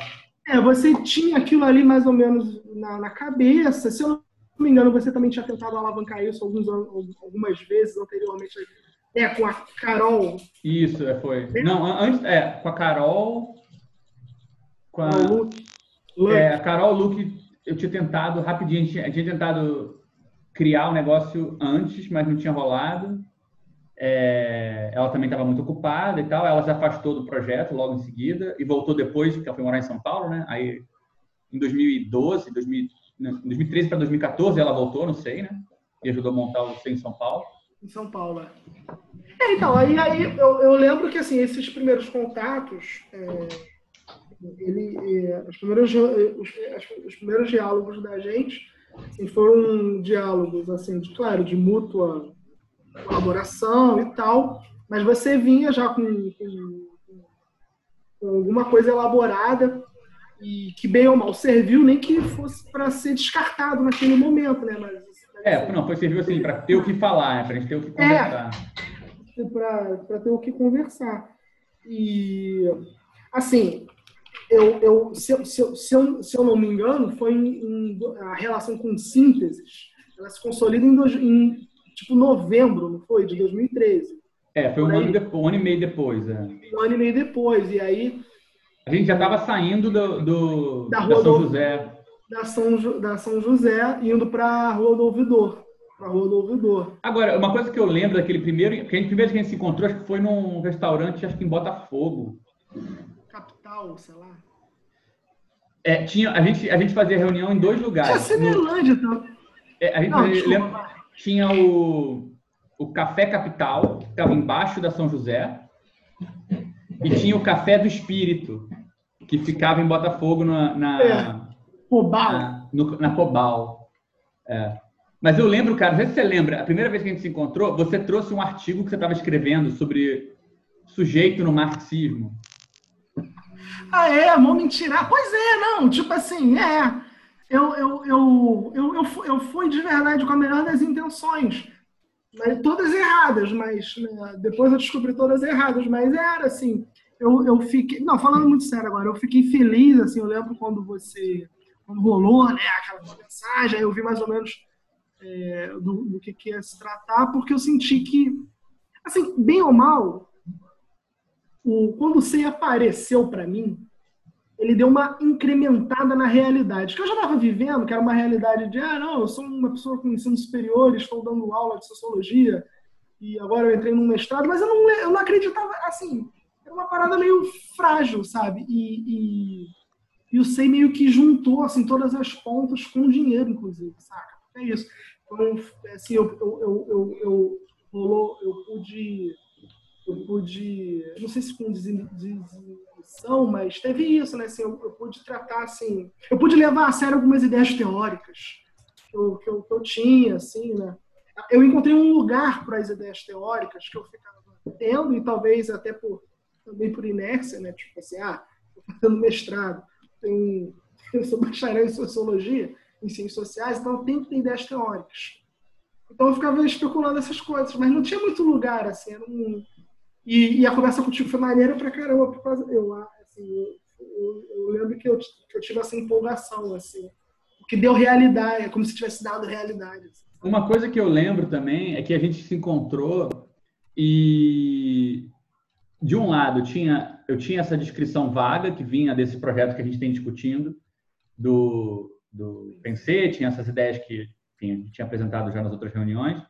É, você tinha aquilo ali mais ou menos na, na cabeça. Se eu não me engano, você também tinha tentado alavancar isso alguns, algumas vezes anteriormente é, com a Carol. Isso, é, foi. Não, antes, é, com a Carol. Com a, Luke. É, a Carol, Luke, eu tinha tentado rapidinho, a gente, tinha, tinha tentado criar o um negócio antes, mas não tinha rolado. É, ela também estava muito ocupada e tal. Ela se afastou do projeto logo em seguida e voltou depois, porque ela foi morar em São Paulo, né? Aí, em 2012, 2000, 2013 para 2014, ela voltou, não sei, né? E ajudou a montar o C em São Paulo. Em São Paulo, é. é então, aí, aí eu, eu, lembro que, assim, esses primeiros contatos, é, ele, é, os, primeiros, os, os, primeiros diálogos da gente assim, foram diálogos, assim, de, claro, de mútua colaboração e tal, mas você vinha já com, com, com alguma coisa elaborada e que bem ou mal serviu, nem que fosse para ser descartado naquele momento, né? Mas, é, não, foi serviu assim para ter o que falar, né? para a gente ter o que conversar. É, para ter o que conversar. E, assim, eu, eu, se, eu, se, eu, se, eu, se eu não me engano, foi em, em, a relação com sínteses, ela se consolida em, em tipo novembro, não foi? De 2013. É, foi um ano, depois, um ano e meio depois. É. Um ano e meio depois. E aí. A gente já estava saindo do, do, da, rua da São do, José. Da São, da São José, indo para a Rua do Ouvidor. Para a Rua do Ouvidor. Agora, uma coisa que eu lembro daquele primeiro. A gente, primeiro que a gente se encontrou, acho que foi num restaurante, acho que em Botafogo. Capital, sei lá. É, tinha, a, gente, a gente fazia reunião em dois lugares. Tinha Cinelândia, no... então. É, a gente Não, lembra, tinha o, o Café Capital, que estava embaixo da São José, e tinha o Café do Espírito, que ficava em Botafogo na, na, é. Pobal. na, no, na Pobal. É. Mas eu lembro, cara, não sei se você lembra, a primeira vez que a gente se encontrou, você trouxe um artigo que você estava escrevendo sobre sujeito no marxismo. Ah, é? Mão mentira. Pois é, não, tipo assim, é eu, eu, eu, eu, eu, eu fui de verdade com a melhor das intenções. Mas, todas erradas, mas né, depois eu descobri todas erradas, mas era assim. Eu, eu fiquei. Não, falando muito sério agora, eu fiquei feliz, assim, eu lembro quando você. Quando rolou, né, aquela mensagem, eu vi mais ou menos é, do, do que, que ia se tratar, porque eu senti que, assim, bem ou mal, o, quando você apareceu para mim, ele deu uma incrementada na realidade, que eu já estava vivendo, que era uma realidade de, ah, não, eu sou uma pessoa com ensino superior, estou dando aula de sociologia, e agora eu entrei num mestrado, mas eu não, eu não acreditava, assim, era uma parada meio frágil, sabe? E, e, e o SEI meio que juntou, assim, todas as pontas com dinheiro, inclusive, saca? É isso. Então, assim, eu, eu, eu, eu, eu, rolou, eu pude, eu pude, não sei se com discussão, mas teve isso, né? Assim, eu, eu, pude tratar, assim, eu pude levar a sério algumas ideias teóricas que eu, que eu, que eu tinha, assim, né? Eu encontrei um lugar para as ideias teóricas que eu ficava tendo e talvez até por também por inércia, né? Tipo assim, ah, tô fazendo mestrado, tenho <laughs> eu sou bacharel em sociologia, em ciências sociais, então tenho que ter ideias teóricas. Então eu ficava especulando essas coisas, mas não tinha muito lugar, assim, um... e, e, a conversa contigo foi maneira pra caramba, por causa, eu, assim, eu, eu, eu lembro que eu, que eu tive essa empolgação, assim, que deu realidade, é como se tivesse dado realidade. Assim. Uma coisa que eu lembro também é que a gente se encontrou e de um lado tinha eu tinha essa descrição vaga que vinha desse projeto que a gente tem discutindo do do Pensê, tinha essas ideias que enfim, a gente tinha apresentado já nas outras reuniões.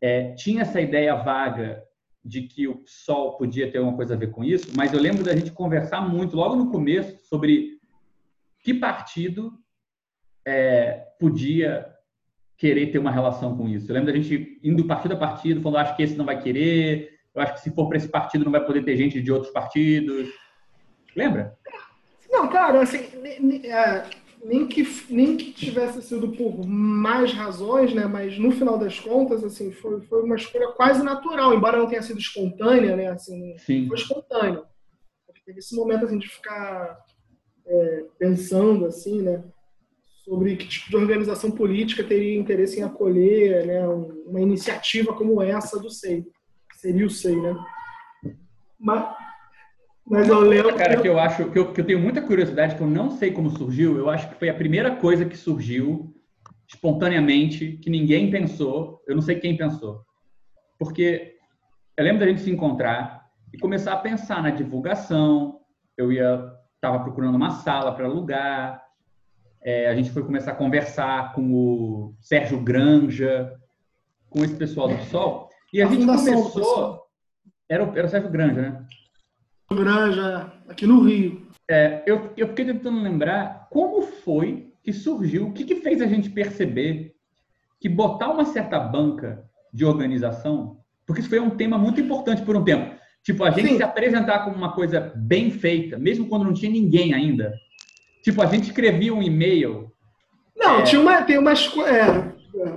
É, tinha essa ideia vaga de que o Sol podia ter alguma coisa a ver com isso, mas eu lembro da gente conversar muito logo no começo sobre que partido é, podia querer ter uma relação com isso. Eu lembro da gente indo partido a partido, falando, acho que esse não vai querer, eu acho que se for para esse partido não vai poder ter gente de outros partidos. Lembra? Não, claro, assim, é, nem que, nem que tivesse sido por mais razões, né? Mas no final das contas, assim, foi, foi uma escolha quase natural, embora não tenha sido espontânea, né? Assim, Sim. foi espontâneo. Teve esse momento assim de ficar é, pensando assim, né? Sobre que tipo de organização política teria interesse em acolher, né? Uma iniciativa como essa do SEI, seria o SEI, né? Mas mas eu lembro. Cara, que eu acho que eu, que eu tenho muita curiosidade, que eu não sei como surgiu. Eu acho que foi a primeira coisa que surgiu espontaneamente, que ninguém pensou. Eu não sei quem pensou. Porque eu lembro da gente se encontrar e começar a pensar na divulgação. Eu ia, estava procurando uma sala para alugar. É, a gente foi começar a conversar com o Sérgio Granja, com esse pessoal do Sol. E a, a gente começou. Era o, era o Sérgio Granja, né? Granja, aqui no Rio. É, eu, eu fiquei tentando lembrar como foi que surgiu, o que, que fez a gente perceber que botar uma certa banca de organização, porque isso foi um tema muito importante por um tempo. Tipo, a gente Sim. se apresentar como uma coisa bem feita, mesmo quando não tinha ninguém ainda. Tipo, a gente escrevia um e-mail. Não, é... tinha uma, tem umas, é,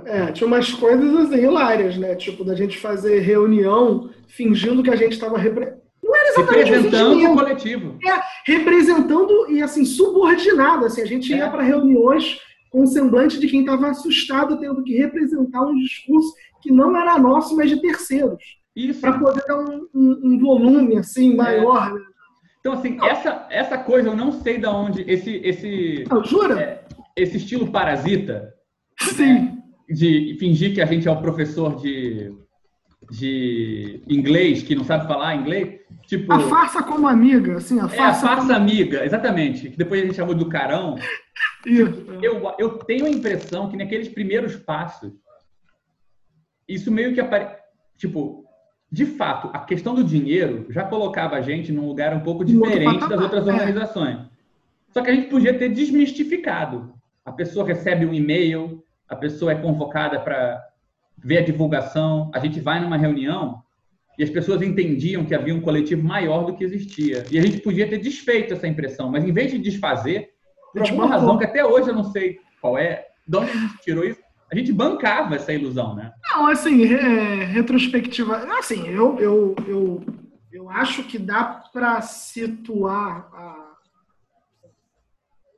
é, tinha umas coisas assim, hilárias, né? Tipo, da gente fazer reunião fingindo que a gente estava repre... Não era exatamente representando o coletivo. É, representando e assim, subordinado. Assim, a gente ia é. para reuniões com o semblante de quem estava assustado tendo que representar um discurso que não era nosso, mas de terceiros. Para poder dar um, um, um, volume assim, é. maior. É. Né? Então, assim, essa, essa coisa eu não sei de onde. Esse, esse, oh, jura? É, esse estilo parasita. Sim. Né, de fingir que a gente é o professor de de inglês, que não sabe falar inglês. Tipo, a farsa como amiga, assim, a farsa. É, a farsa como... amiga, exatamente. Que depois a gente chamou do carão. <laughs> Isso. Eu, eu tenho a impressão que naqueles primeiros passos, isso meio que apare... Tipo, de fato, a questão do dinheiro já colocava a gente num lugar um pouco diferente das outras é. organizações. É. Só que a gente podia ter desmistificado. A pessoa recebe um e-mail, a pessoa é convocada para vê a divulgação, a gente vai numa reunião e as pessoas entendiam que havia um coletivo maior do que existia. E a gente podia ter desfeito essa impressão, mas em vez de desfazer, por alguma razão que até hoje eu não sei qual é, de onde a gente tirou isso, a gente bancava essa ilusão, né? Não, assim, é, retrospectiva. Assim, eu, eu, eu, eu acho que dá para situar a,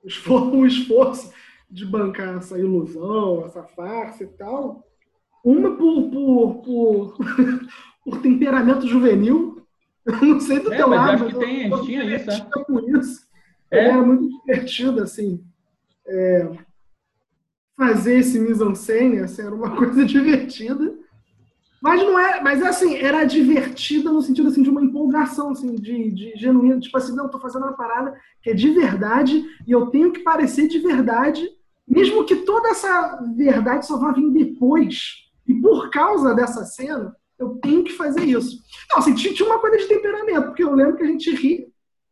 o, esforço, <laughs> o esforço de bancar essa ilusão, essa farsa e tal, uma por, por, por, por temperamento juvenil. Eu não sei do é, teu mas lado. Acho que tem, a gente tinha isso, né? Com isso. É. Era muito divertido, assim. É, fazer esse mise-en-scène, assim, era uma <laughs> coisa divertida. Mas não é, mas assim, era divertida no sentido assim de uma empolgação assim de, de genuíno, tipo assim, não, tô fazendo uma parada que é de verdade e eu tenho que parecer de verdade, mesmo que toda essa verdade só vá vir depois. E por causa dessa cena, eu tenho que fazer isso. Não, assim, tinha uma coisa de temperamento, porque eu lembro que a gente ria.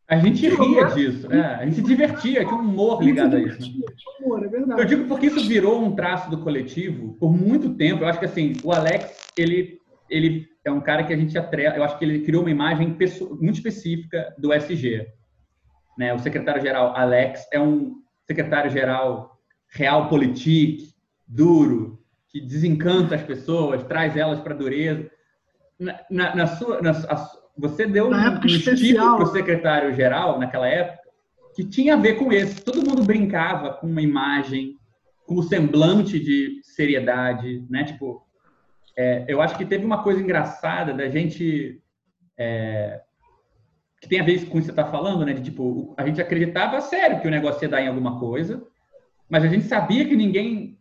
A gente ria disso, é, a gente se divertia, tinha um humor ligado a isso. Né? Humor, é verdade. Eu digo porque isso virou um traço do coletivo por muito tempo. Eu acho que assim, o Alex, ele, ele é um cara que a gente atrela, eu acho que ele criou uma imagem muito específica do SG. Né? O secretário-geral Alex é um secretário-geral real politique, duro, que desencanta as pessoas, traz elas para a dureza. Na, na, na sua, na, a, você deu um, um estímulo para o secretário-geral naquela época, que tinha a ver com esse. Todo mundo brincava com uma imagem, com o semblante de seriedade, né? Tipo, é, eu acho que teve uma coisa engraçada da gente é, que tem a ver com isso que você está falando, né? De tipo, a gente acreditava sério que o negócio ia dar em alguma coisa, mas a gente sabia que ninguém,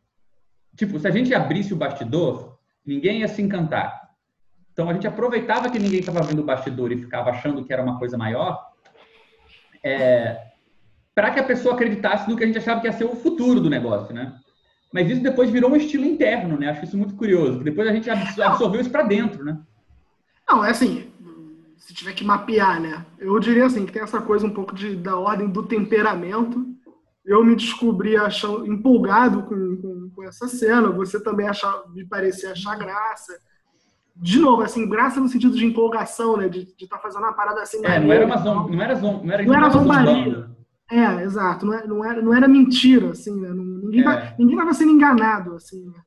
tipo, se a gente abrisse o bastidor, ninguém ia se encantar. Então a gente aproveitava que ninguém estava vendo o bastidor e ficava achando que era uma coisa maior, é, para que a pessoa acreditasse no que a gente achava que ia ser o futuro do negócio, né? Mas isso depois virou um estilo interno, né? Acho isso muito curioso. Depois a gente absorveu isso para dentro, né? Não, é assim, se tiver que mapear, né? Eu diria assim, que tem essa coisa um pouco de, da ordem do temperamento. Eu me descobri achando, empolgado com, com, com essa cena, você também achar, me parecia achar graça. De novo, assim, graça no sentido de empolgação, né? De estar tá fazendo uma parada assim. É, não era uma zom, não era zom, não era, não era zombaria. É, exato. Não era, não era, não era mentira, assim, né? Ninguém, é. ninguém estava sendo enganado, assim, né?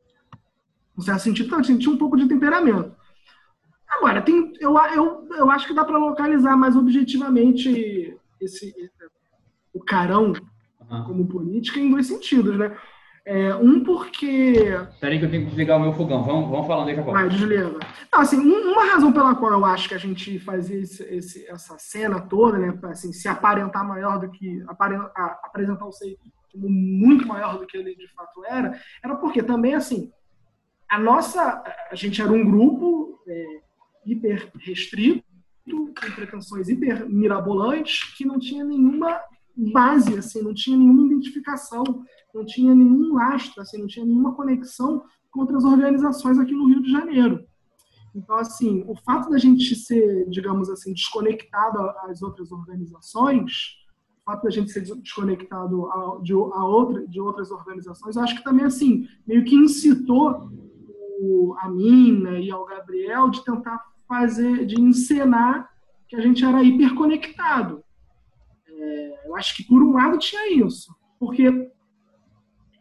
No certo sentido, então, tinha um pouco de temperamento. Agora, tem, eu, eu, eu acho que dá para localizar mais objetivamente esse, o carão uhum. como política em dois sentidos, né? É, um porque. Peraí que eu tenho que desligar o meu fogão. Vamos, vamos falando daqui a pouco. Vai, desliga. Não, assim, uma razão pela qual eu acho que a gente fazia esse, esse, essa cena toda, né? Pra, assim, se aparentar maior do que. Aparentar, apresentar o Sei como muito maior do que ele de fato era, era porque também, assim, a nossa. A gente era um grupo é, hiper restrito, com pretensões hiper mirabolantes, que não tinha nenhuma base, assim, não tinha nenhuma identificação, não tinha nenhum lastro, assim, não tinha nenhuma conexão com outras organizações aqui no Rio de Janeiro. Então, assim, o fato da gente ser, digamos assim, desconectado às outras organizações, o fato da gente ser desconectado a, de, a outra, de outras organizações, acho que também, assim, meio que incitou o, a mim né, e ao Gabriel de tentar fazer, de encenar que a gente era hiperconectado. É, eu acho que por um lado tinha isso, porque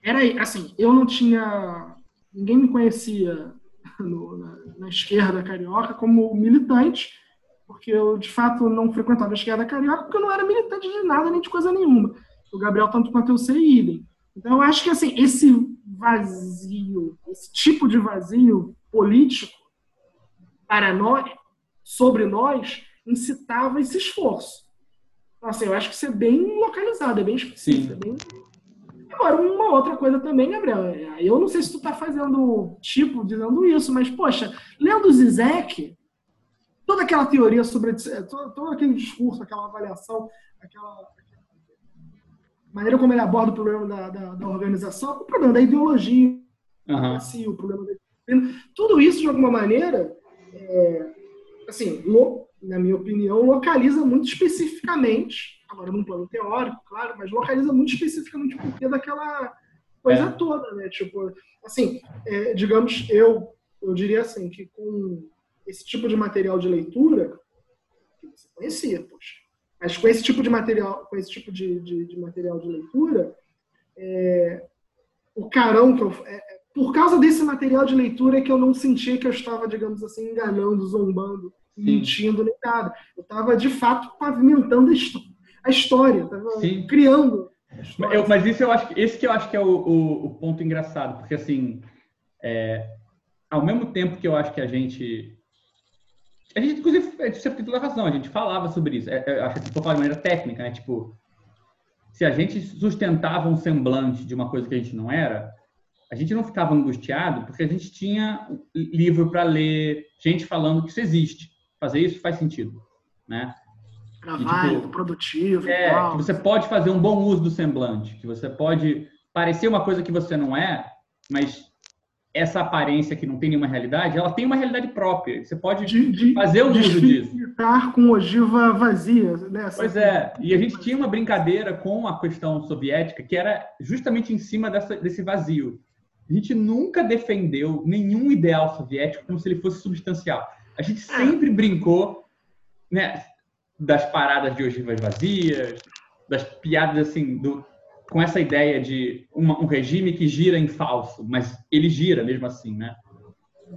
era assim, eu não tinha, ninguém me conhecia <laughs> no, na, na, esquerda carioca como militante, porque eu de fato não frequentava a esquerda carioca porque eu não era militante de nada nem de coisa nenhuma. O Gabriel tanto quanto eu sei idem. Então eu acho que assim esse vazio, esse tipo de vazio político para nós, sobre nós, incitava esse esforço. Assim, eu acho que isso é bem localizado, é bem específico. É bem... Agora, uma outra coisa também, Gabriel, é, eu não sei se tu tá fazendo tipo, dizendo isso, mas, poxa, lendo Zizek, toda aquela teoria sobre, é, todo, todo aquele discurso, aquela avaliação, aquela, maneira como ele aborda o problema da, da, da organização, o problema da ideologia, uhum. assim, o problema da tudo isso, de alguma maneira, é, assim, lo, na minha opinião, localiza muito especificamente, agora num plano teórico, claro, mas localiza muito especificamente o porquê daquela coisa é. toda, né? Tipo, assim, é, digamos, eu, eu diria assim, que com esse tipo de material de leitura, que você conhecia, poxa, mas com esse tipo de material, com esse tipo de, de, de material de leitura, é, o carão que eu, é, por causa desse material de leitura é que eu não sentia que eu estava, digamos assim, enganando, zombando. Mentindo nem nada. Eu estava, de fato, pavimentando a história, estava criando. Eu, mas isso eu acho, esse que eu acho que é o, o, o ponto engraçado, porque assim, é, ao mesmo tempo que eu acho que a gente a gente, inclusive, você tem toda a razão, a gente falava sobre isso. É, é, acho que for falar de maneira técnica, né? Tipo, se a gente sustentava um semblante de uma coisa que a gente não era, a gente não ficava angustiado porque a gente tinha livro para ler, gente falando que isso existe. Fazer isso faz sentido, né? Trabalho, tipo, produtivo. É, que você pode fazer um bom uso do semblante, que você pode parecer uma coisa que você não é, mas essa aparência que não tem nenhuma realidade, ela tem uma realidade própria. Você pode de, de, fazer o uso disso. Estar com ogiva vazia, né? Pois é. E a gente tinha uma brincadeira com a questão soviética que era justamente em cima dessa, desse vazio. A gente nunca defendeu nenhum ideal soviético como se ele fosse substancial. A gente é. sempre brincou né, das paradas de ogivas vazias, das piadas assim, do, com essa ideia de uma, um regime que gira em falso, mas ele gira mesmo assim, né?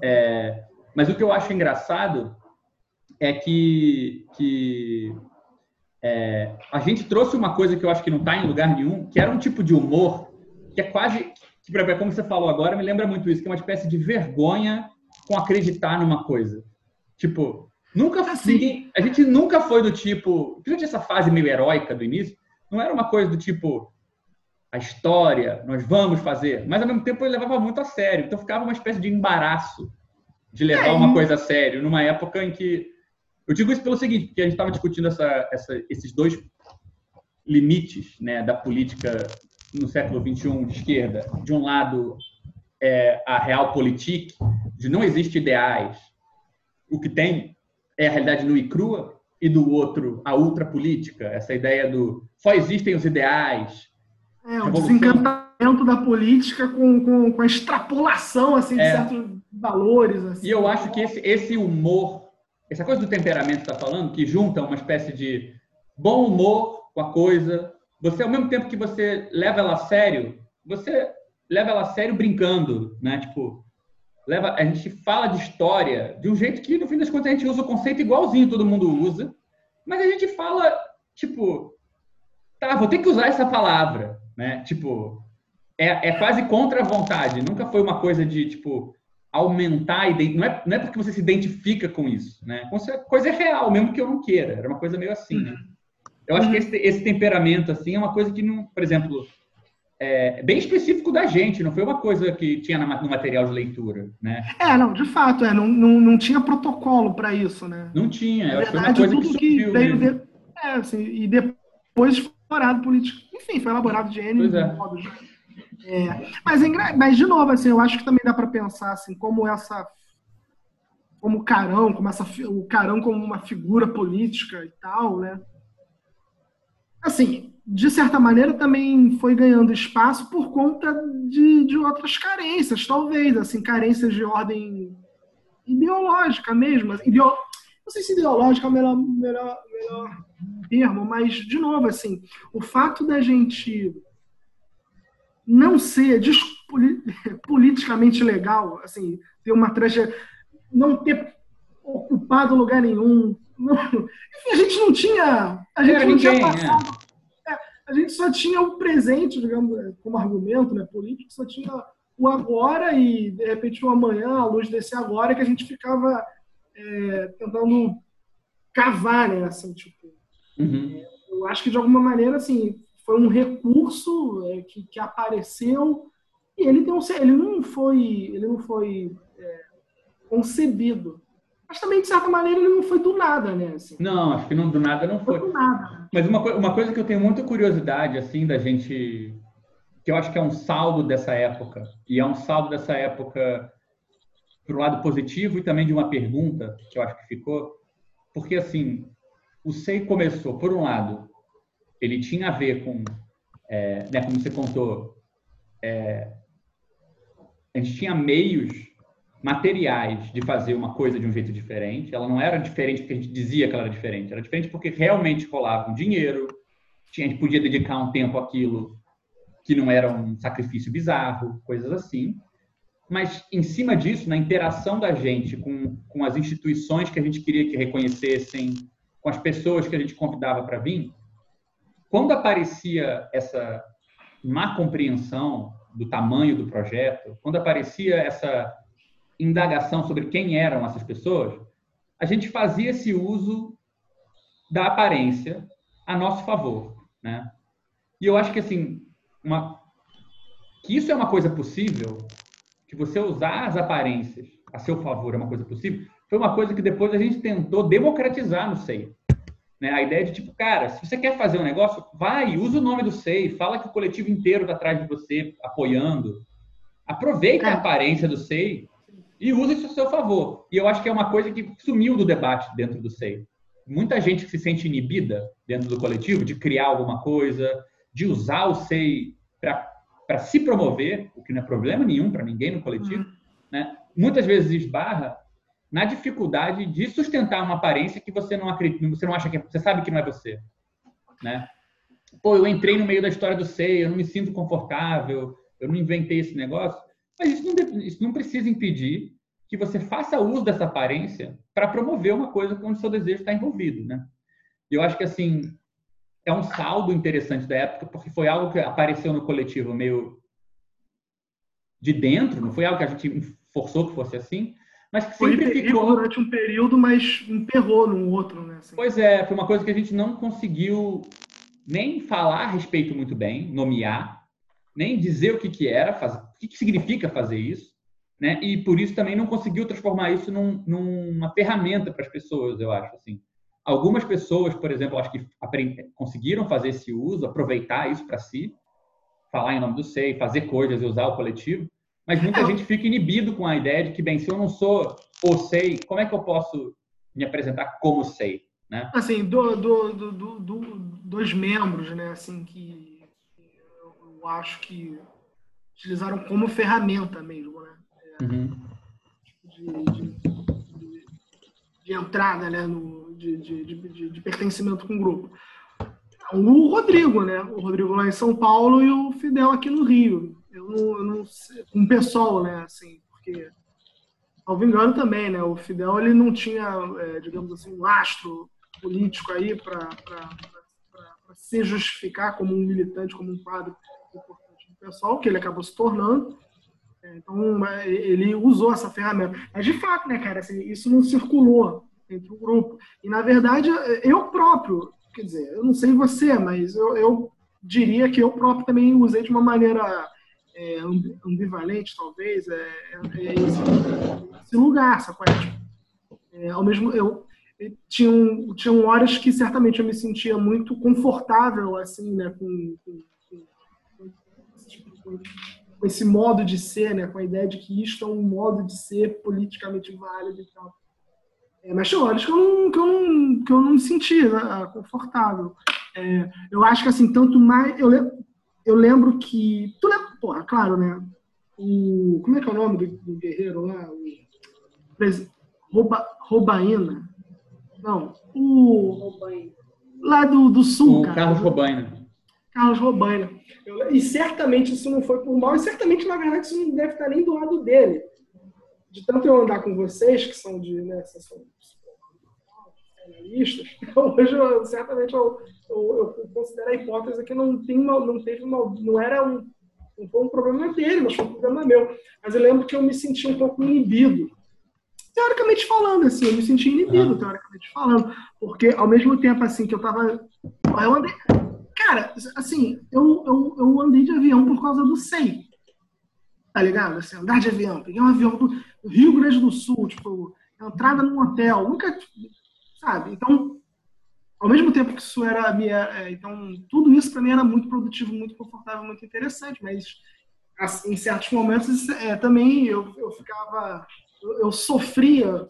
É, mas o que eu acho engraçado é que, que é, a gente trouxe uma coisa que eu acho que não está em lugar nenhum, que era um tipo de humor que é quase, que, como você falou agora, me lembra muito isso, que é uma espécie de vergonha com acreditar numa coisa. Tipo, nunca assim, a gente nunca foi do tipo, durante essa fase meio heróica do início, não era uma coisa do tipo a história, nós vamos fazer, mas ao mesmo tempo ele levava muito a sério, então ficava uma espécie de embaraço de levar é, uma coisa a sério, numa época em que eu digo isso pelo seguinte, porque a gente estava discutindo essa, essa, esses dois limites né, da política no século XXI de esquerda. De um lado, é a realpolitik, de não existe ideais, o que tem é a realidade nua e crua, e do outro, a ultrapolítica, essa ideia do só existem os ideais. É, o desencantamento da política com, com, com a extrapolação assim, de é. certos valores. Assim. E eu acho que esse, esse humor, essa coisa do temperamento que está falando, que junta uma espécie de bom humor com a coisa, você, ao mesmo tempo que você leva ela a sério, você leva ela a sério brincando, né? Tipo, leva, a gente fala de história de um jeito que, no fim das contas, a gente usa o conceito igualzinho todo mundo usa, mas a gente fala, tipo, tá, vou ter que usar essa palavra, né? Tipo, é, é quase contra a vontade, nunca foi uma coisa de, tipo, aumentar, não é, não é porque você se identifica com isso, né? Coisa é real, mesmo que eu não queira, era uma coisa meio assim, né? Eu acho que esse, esse temperamento, assim, é uma coisa que, não, por exemplo, é bem específico da gente, não foi uma coisa que tinha no material de leitura, né? É, não, de fato, é, não, não, não tinha protocolo para isso, né? Não tinha, Na verdade, foi uma coisa tudo que, que veio de, é, assim, e depois foi elaborado político, enfim, foi elaborado de N é. modos. É, mas, é mas, de novo, assim, eu acho que também dá para pensar assim, como essa como o Carão, como essa, o Carão como uma figura política e tal, né? Assim, de certa maneira também foi ganhando espaço por conta de, de outras carências, talvez, assim, carências de ordem ideológica mesmo. Assim, ideo... Não sei se ideológica é o melhor, melhor, melhor termo, mas, de novo, assim, o fato da gente não ser <laughs> politicamente legal, assim, ter uma trajetória, não ter ocupado lugar nenhum, não, enfim, a gente não tinha. A gente não tinha passado. É, a gente só tinha o presente, digamos, como argumento né, político, só tinha o agora e, de repente, o amanhã, à luz desse agora, que a gente ficava é, tentando cavar, né? Assim, tipo, uhum. Eu acho que, de alguma maneira, assim, foi um recurso é, que, que apareceu e ele, tem um, ele não foi, ele não foi é, concebido mas também, de certa maneira, ele não foi do nada, né? Assim. Não, acho que não, do nada não foi. foi do nada. Mas uma, uma coisa que eu tenho muita curiosidade, assim, da gente... Que eu acho que é um saldo dessa época. E é um saldo dessa época para o lado positivo e também de uma pergunta que eu acho que ficou. Porque, assim, o SEI começou, por um lado, ele tinha a ver com, é, né, como você contou, é, a gente tinha meios materiais de fazer uma coisa de um jeito diferente. Ela não era diferente porque a gente dizia que ela era diferente. Era diferente porque realmente rolava um dinheiro, a gente podia dedicar um tempo àquilo que não era um sacrifício bizarro, coisas assim. Mas, em cima disso, na interação da gente com, com as instituições que a gente queria que reconhecessem, com as pessoas que a gente convidava para vir, quando aparecia essa má compreensão do tamanho do projeto, quando aparecia essa indagação sobre quem eram essas pessoas, a gente fazia esse uso da aparência a nosso favor, né? E eu acho que assim, uma que isso é uma coisa possível, que você usar as aparências a seu favor é uma coisa possível, foi uma coisa que depois a gente tentou democratizar no SEI. Né? A ideia de tipo, cara, se você quer fazer um negócio, vai, usa o nome do SEI, fala que o coletivo inteiro está atrás de você, apoiando. Aproveita a é. aparência do SEI e usa isso a seu favor. E eu acho que é uma coisa que sumiu do debate dentro do SEI. Muita gente que se sente inibida dentro do coletivo de criar alguma coisa, de usar o SEI para se promover, o que não é problema nenhum para ninguém no coletivo, uhum. né? muitas vezes esbarra na dificuldade de sustentar uma aparência que você não acredita, você não acha que é, você sabe que não é você, né? Pô, eu entrei no meio da história do SEI, eu não me sinto confortável, eu não inventei esse negócio. Mas isso não, isso não precisa impedir que você faça uso dessa aparência para promover uma coisa onde o seu desejo está envolvido, né? Eu acho que assim é um saldo interessante da época, porque foi algo que apareceu no coletivo meio de dentro, não foi algo que a gente forçou que fosse assim, mas que sempre foi ficou durante um período, mas emperrou no outro, né? Assim. Pois é, foi uma coisa que a gente não conseguiu nem falar a respeito muito bem, nomear, nem dizer o que que era, fazer, que, que significa fazer isso, né? E por isso também não conseguiu transformar isso num, numa ferramenta para as pessoas, eu acho assim. Algumas pessoas, por exemplo, acho que conseguiram fazer esse uso, aproveitar isso para si, falar em nome do SEI, fazer coisas e usar o coletivo, mas muita é. gente fica inibido com a ideia de que, bem, se eu não sou o SEI, como é que eu posso me apresentar como SEI? Né? Assim, do, do, do, do, dos membros, né, assim, que eu acho que utilizaram como ferramenta mesmo, né? É, uhum. de, de, de, de, entrada, né, no, de, de, de, de pertencimento com o grupo. O Rodrigo, né? O Rodrigo lá em São Paulo e o Fidel aqui no Rio. Eu não, eu não sei, um pessoal, né? Assim, porque ao engano também, né? O Fidel ele não tinha, é, digamos assim, um lastro político aí para se justificar como um militante, como um quadro importante pessoal, que ele acabou se tornando. É, então, é, ele usou essa ferramenta. Mas, de fato, né, cara, assim, isso não circulou entre o grupo. E, na verdade, eu próprio, quer dizer, eu não sei você, mas eu, eu diria que eu próprio também usei de uma maneira é, ambivalente, talvez, é, é esse, esse, lugar, sacou? É, ao mesmo eu tinham, tinham horas que certamente eu me sentia muito confortável, assim, né, com, com, com esse modo de ser, né, com a ideia de que isto é um modo de ser politicamente válido e tal. É, mas tinha horas que eu não, que eu não, que eu não me sentia né, confortável. É, eu acho que, assim, tanto mais... Eu, lembro, eu lembro que... Tu lembra, porra, claro, né? O, como é que é o nome do, do guerreiro lá? O, Rouba, Roubaína. Não, o... Lá do, do sul, o cara. Carlos Roubaina. Carlos Roubaina. Eu, e certamente isso não foi por mal, e certamente, na verdade, isso não deve estar nem do lado dele de tanto eu andar com vocês, que são de, né, são analistas, <laughs> hoje eu, certamente eu, eu, eu, considero a hipótese que não, tem uma, não teve uma, não era um, não foi um problema dele, mas foi um problema meu. Mas eu lembro que eu me senti um pouco inibido. Teoricamente falando, assim, eu me senti inibido, teoricamente falando. Porque ao mesmo tempo, assim, que eu tava. Eu andei. Cara, assim, eu, eu, eu andei de avião por causa do SEI tá ligado? Assim, andar de avião. Peguei um avião do Rio Grande do Sul, tipo, entrada num hotel, nunca, sabe? Então, ao mesmo tempo que isso era minha, é, então tudo isso para mim era muito produtivo, muito confortável, muito interessante, mas assim, em certos momentos é, também eu, eu ficava, eu, eu, sofria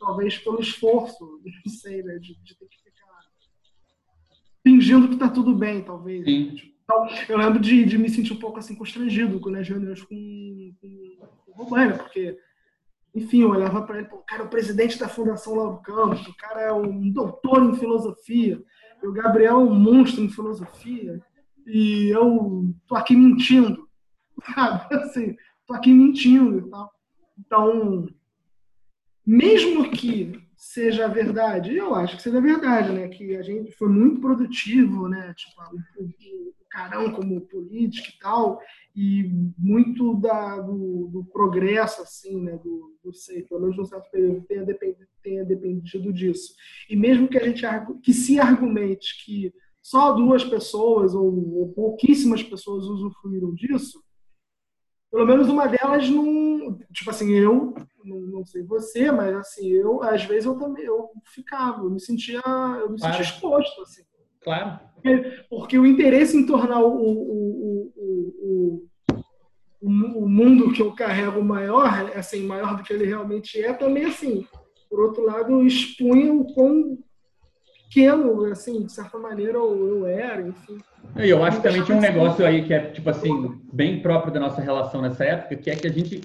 talvez pelo esforço, <laughs> não sei, né, de, de ter que fingindo que tá tudo bem, talvez. Sim. Então, eu lembro de, de me sentir um pouco assim constrangido com as reuniões com, com, com o Romano, porque, enfim, eu olhava para ele, o cara é o presidente da Fundação Lauro Campos, o cara é um doutor em filosofia, e o Gabriel é um monstro em filosofia, e eu tô aqui mentindo, <laughs> sabe? Assim, tô aqui mentindo e tal. Então, mesmo que seja verdade, eu acho que seja verdade, né? Que a gente foi muito produtivo, né? Tipo, o, o, carão como política e tal, e muito da, do, do progresso, assim, né, do, do sei, pelo menos num certo período, tenha dependido, tenha dependido disso. E mesmo que a gente que se argumente que só duas pessoas ou, ou pouquíssimas pessoas usufruíram disso, pelo menos uma delas não, tipo assim, eu não, não, sei você, mas assim, eu às vezes eu também eu ficava, eu me sentia, eu me sentia exposto assim. Claro. Porque o interesse em tornar o, o, o, o, mundo que eu carrego maior, assim, maior do que ele realmente é, também, assim, por outro lado, expunha o quão pequeno, assim, de certa maneira, eu, era, enfim. E eu acho que também tinha um negócio aí que é, tipo assim, bem próprio da nossa relação nessa época, que é que a gente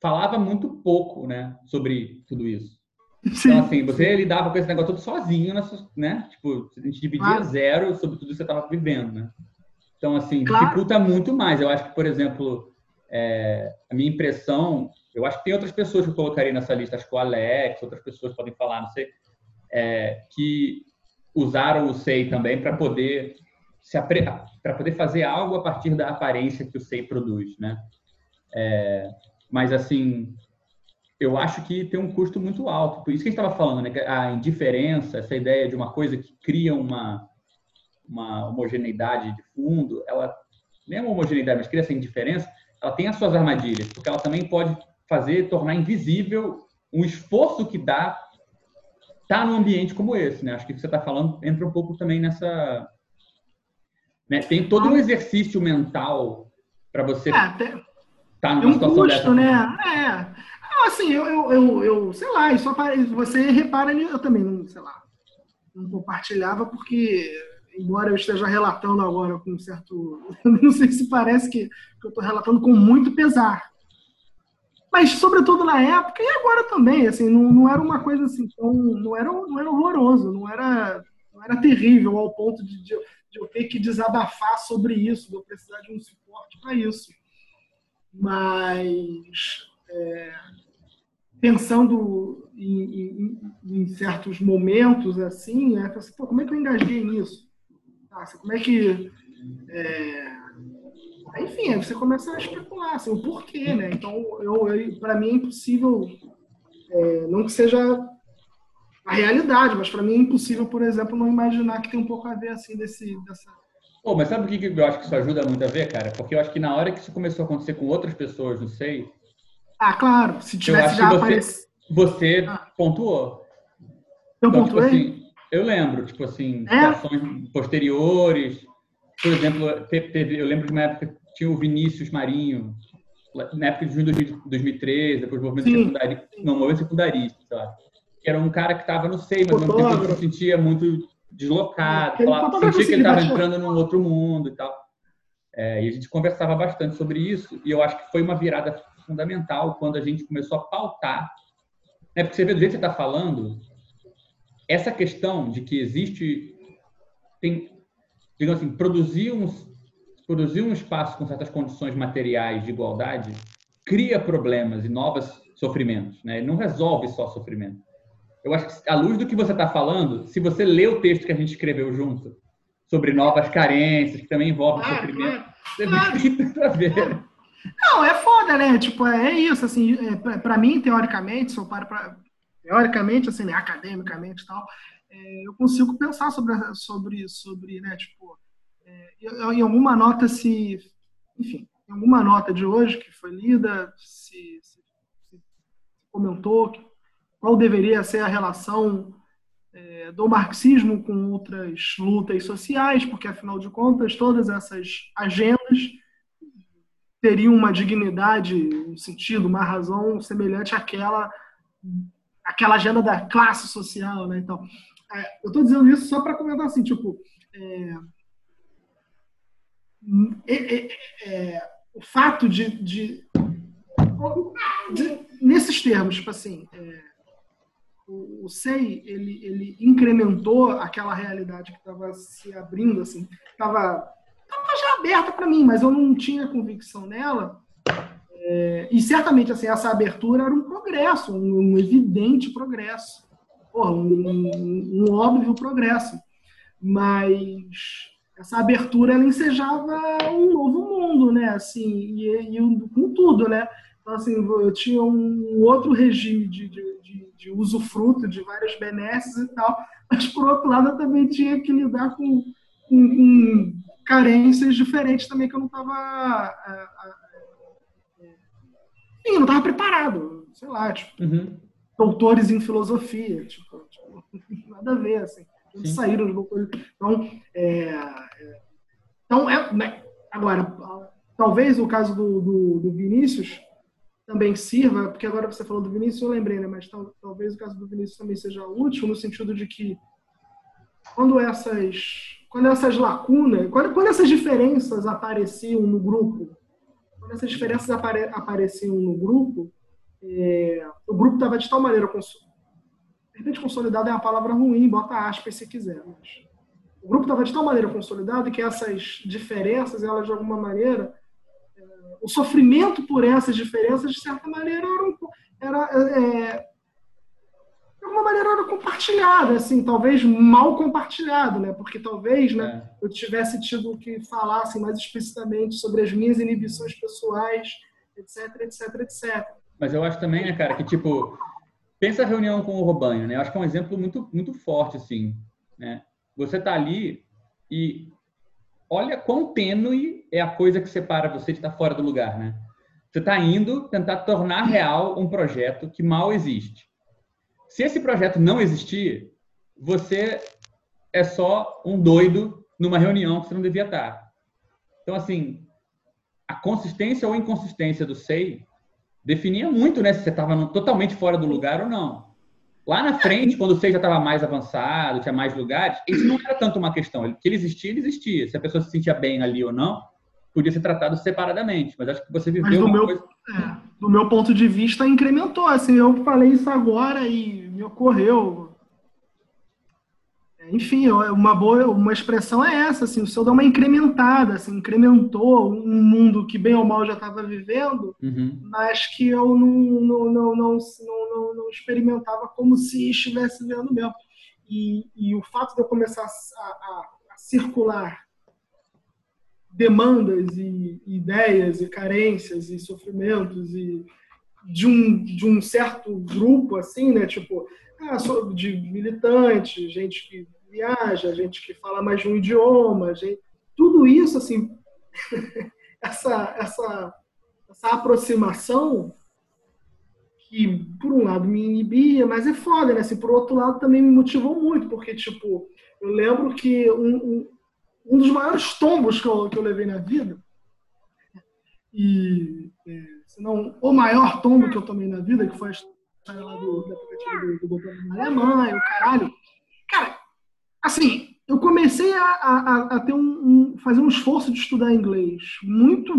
falava muito pouco, né, sobre tudo isso. Sim. Então, assim, você lidava com esse negócio todo sozinho, né? Tipo, a gente dividia zero sobre tudo que você estava vivendo, né? Então, assim, claro. dificulta muito mais. Eu acho que, por exemplo, é, a minha impressão, eu acho que tem outras pessoas que eu colocaria nessa lista, acho que o Alex, outras pessoas podem falar, não sei, é, que usaram o SEI também para poder se para poder fazer algo a partir da aparência que o SEI produz, né? É, mas assim, eu acho que tem um custo muito alto. Por isso que a gente estava falando, né? A indiferença, essa ideia de uma coisa que cria uma uma homogeneidade de fundo, ela nem é uma homogeneidade, mas cria essa indiferença, ela tem as suas armadilhas, porque ela também pode fazer tornar invisível um esforço que dá tá num ambiente como esse, né? Acho que o que você está falando entra um pouco também nessa né? Tem todo um exercício mental para você estar é, tá numa um situação custo, dessa. Né? É. assim, eu, eu, eu, eu, sei lá, isso você repara, eu também, sei lá, não compartilhava porque embora eu esteja relatando agora com um certo. <laughs> Não sei se parece que, que eu estou relatando com muito pesar. Mas, sobretudo na época, e agora também, assim, não, não era uma coisa assim tão. Não era, não era horroroso, não era, não era terrível ao ponto de, de, de eu ter que desabafar sobre isso, de eu precisar de um suporte para isso. Mas. É, pensando em, em, em, certos momentos assim, né, assim, Pô, como é que eu engasguei nisso? Assim, como é que. É... Enfim, você começa a especular assim, o porquê, né? Então, eu, eu para mim é impossível, é, não que seja a realidade, mas para mim é impossível, por exemplo, não imaginar que tem um pouco a ver assim desse dessa. Pô, mas sabe o que eu acho que isso ajuda muito a ver, cara? Porque eu acho que na hora que isso começou a acontecer com outras pessoas, não sei. Ah, claro. Se tivesse já aparecido. Você, ah. pontuou. Eu então, tipo pontuei? Tipo assim, eu lembro, tipo assim, é? situações posteriores. Por exemplo, eu lembro de uma época tinha o Vinícius Marinho, na época de junho de 2013, depois do movimento secundário, não, movimento secundarista, sei lá. Que era um cara que estava no SEI, mas ao tempo se sentia muito deslocado, falava, sentia que ele estava entrando num outro mundo e tal. É, e a gente conversava bastante sobre isso, e eu acho que foi uma virada fundamental quando a gente começou a pautar. Né? Porque você vê do jeito que você está falando, essa questão de que existe, tem, digamos assim, produzir um, produzir um espaço com certas condições materiais de igualdade cria problemas e novos sofrimentos, né? Ele não resolve só sofrimento. Eu acho que, à luz do que você está falando, se você lê o texto que a gente escreveu junto sobre novas carências, que também envolve ah, sofrimento, claro, você vê que ver. Não, é foda, né? Tipo, é isso, assim, é, para mim, teoricamente, se eu paro pra, teoricamente, assim, né, academicamente e tal, é, eu consigo pensar sobre, sobre, sobre né, tipo, é, em alguma nota se, enfim, em alguma nota de hoje que foi lida, se, se, se comentou que, qual deveria ser a relação é, do marxismo com outras lutas sociais, porque, afinal de contas, todas essas agendas teriam uma dignidade, um sentido, uma razão semelhante àquela aquela agenda da classe social, né? Então, é, eu estou dizendo isso só para comentar assim, tipo, é, é, é, o fato de, de, de, nesses termos, tipo assim, é, o, o SEI ele, ele incrementou aquela realidade que estava se abrindo, assim, estava já aberta para mim, mas eu não tinha convicção nela. É, e certamente assim, essa abertura era um progresso, um, um evidente progresso, porra, um, um, um, óbvio progresso. Mas essa abertura ela ensejava um novo mundo, né? Assim, e, e com tudo, né? Então, assim, eu tinha um outro regime de, de, de, de usufruto de várias benesses e tal, mas por outro lado eu também tinha que lidar com, com, com carências diferentes também que eu não estava Sim, eu não estava preparado. Sei lá, tipo, uhum. doutores em filosofia, tipo, tipo, <laughs> nada a ver, assim. Eles saíram doutores. Então, é, é, então é, né, agora, talvez o caso do, do, do, Vinícius também sirva, porque agora você falou do Vinícius, eu lembrei, né? Mas tal, talvez o caso do Vinícius também seja útil no sentido de que quando essas quando essas lacunas, quando, quando essas diferenças apareciam no grupo quando essas diferenças apare apareciam no grupo, é, o grupo estava de tal maneira de repente consolidado é uma palavra ruim, bota aspas se quiser, mas o grupo estava de tal maneira consolidado que essas diferenças, elas de alguma maneira, é, o sofrimento por essas diferenças, de certa maneira, era, era é, de alguma maneira era compartilhado, assim, talvez mal compartilhado, né? Porque talvez, né, é. eu tivesse tido que falar assim, mais explicitamente sobre as minhas inibições pessoais, etc, etc, etc. Mas eu acho também, né, cara, que tipo, pensa a reunião com o Robanho, né? Eu acho que é um exemplo muito, muito forte, assim, né? Você tá ali e olha quão tênue é a coisa que separa você de estar fora do lugar, né? Você está indo tentar tornar real um projeto que mal existe. Se esse projeto não existir, você é só um doido numa reunião que você não devia estar. Então, assim, a consistência ou inconsistência do SEI definia muito né, se você estava totalmente fora do lugar ou não. Lá na frente, quando SEI já estava mais avançado, tinha mais lugares, isso não era tanto uma questão. Que ele existia, ele existia. Se a pessoa se sentia bem ali ou não, podia ser tratado separadamente, mas acho que você viveu do meu, coisa... é, do meu ponto de vista, incrementou. Assim, eu falei isso agora e me ocorreu. Enfim, uma boa uma expressão é essa, assim, o seu dá uma incrementada, assim, incrementou um mundo que bem ou mal já estava vivendo, uhum. mas que eu não, não, não, não, não, não, experimentava como se estivesse vendo mesmo. E, e o fato de eu começar a, a, a circular demandas e ideias e carências e sofrimentos e de um, de um certo grupo assim, né? Tipo, ah, de militante, gente que viaja, gente que fala mais de um idioma, gente, tudo isso assim, <laughs> essa essa essa aproximação que por um lado me inibia, mas é foda, né? Assim, por outro lado também me motivou muito, porque tipo, eu lembro que um, um um dos maiores tombos que eu, que eu levei na vida, e é, se não o maior tombo que eu tomei na vida, que foi a história lá do, do aplicativo do, do na Alemanha, o caralho. Cara, assim, eu comecei a, a, a ter um, um, fazer um esforço de estudar inglês muito.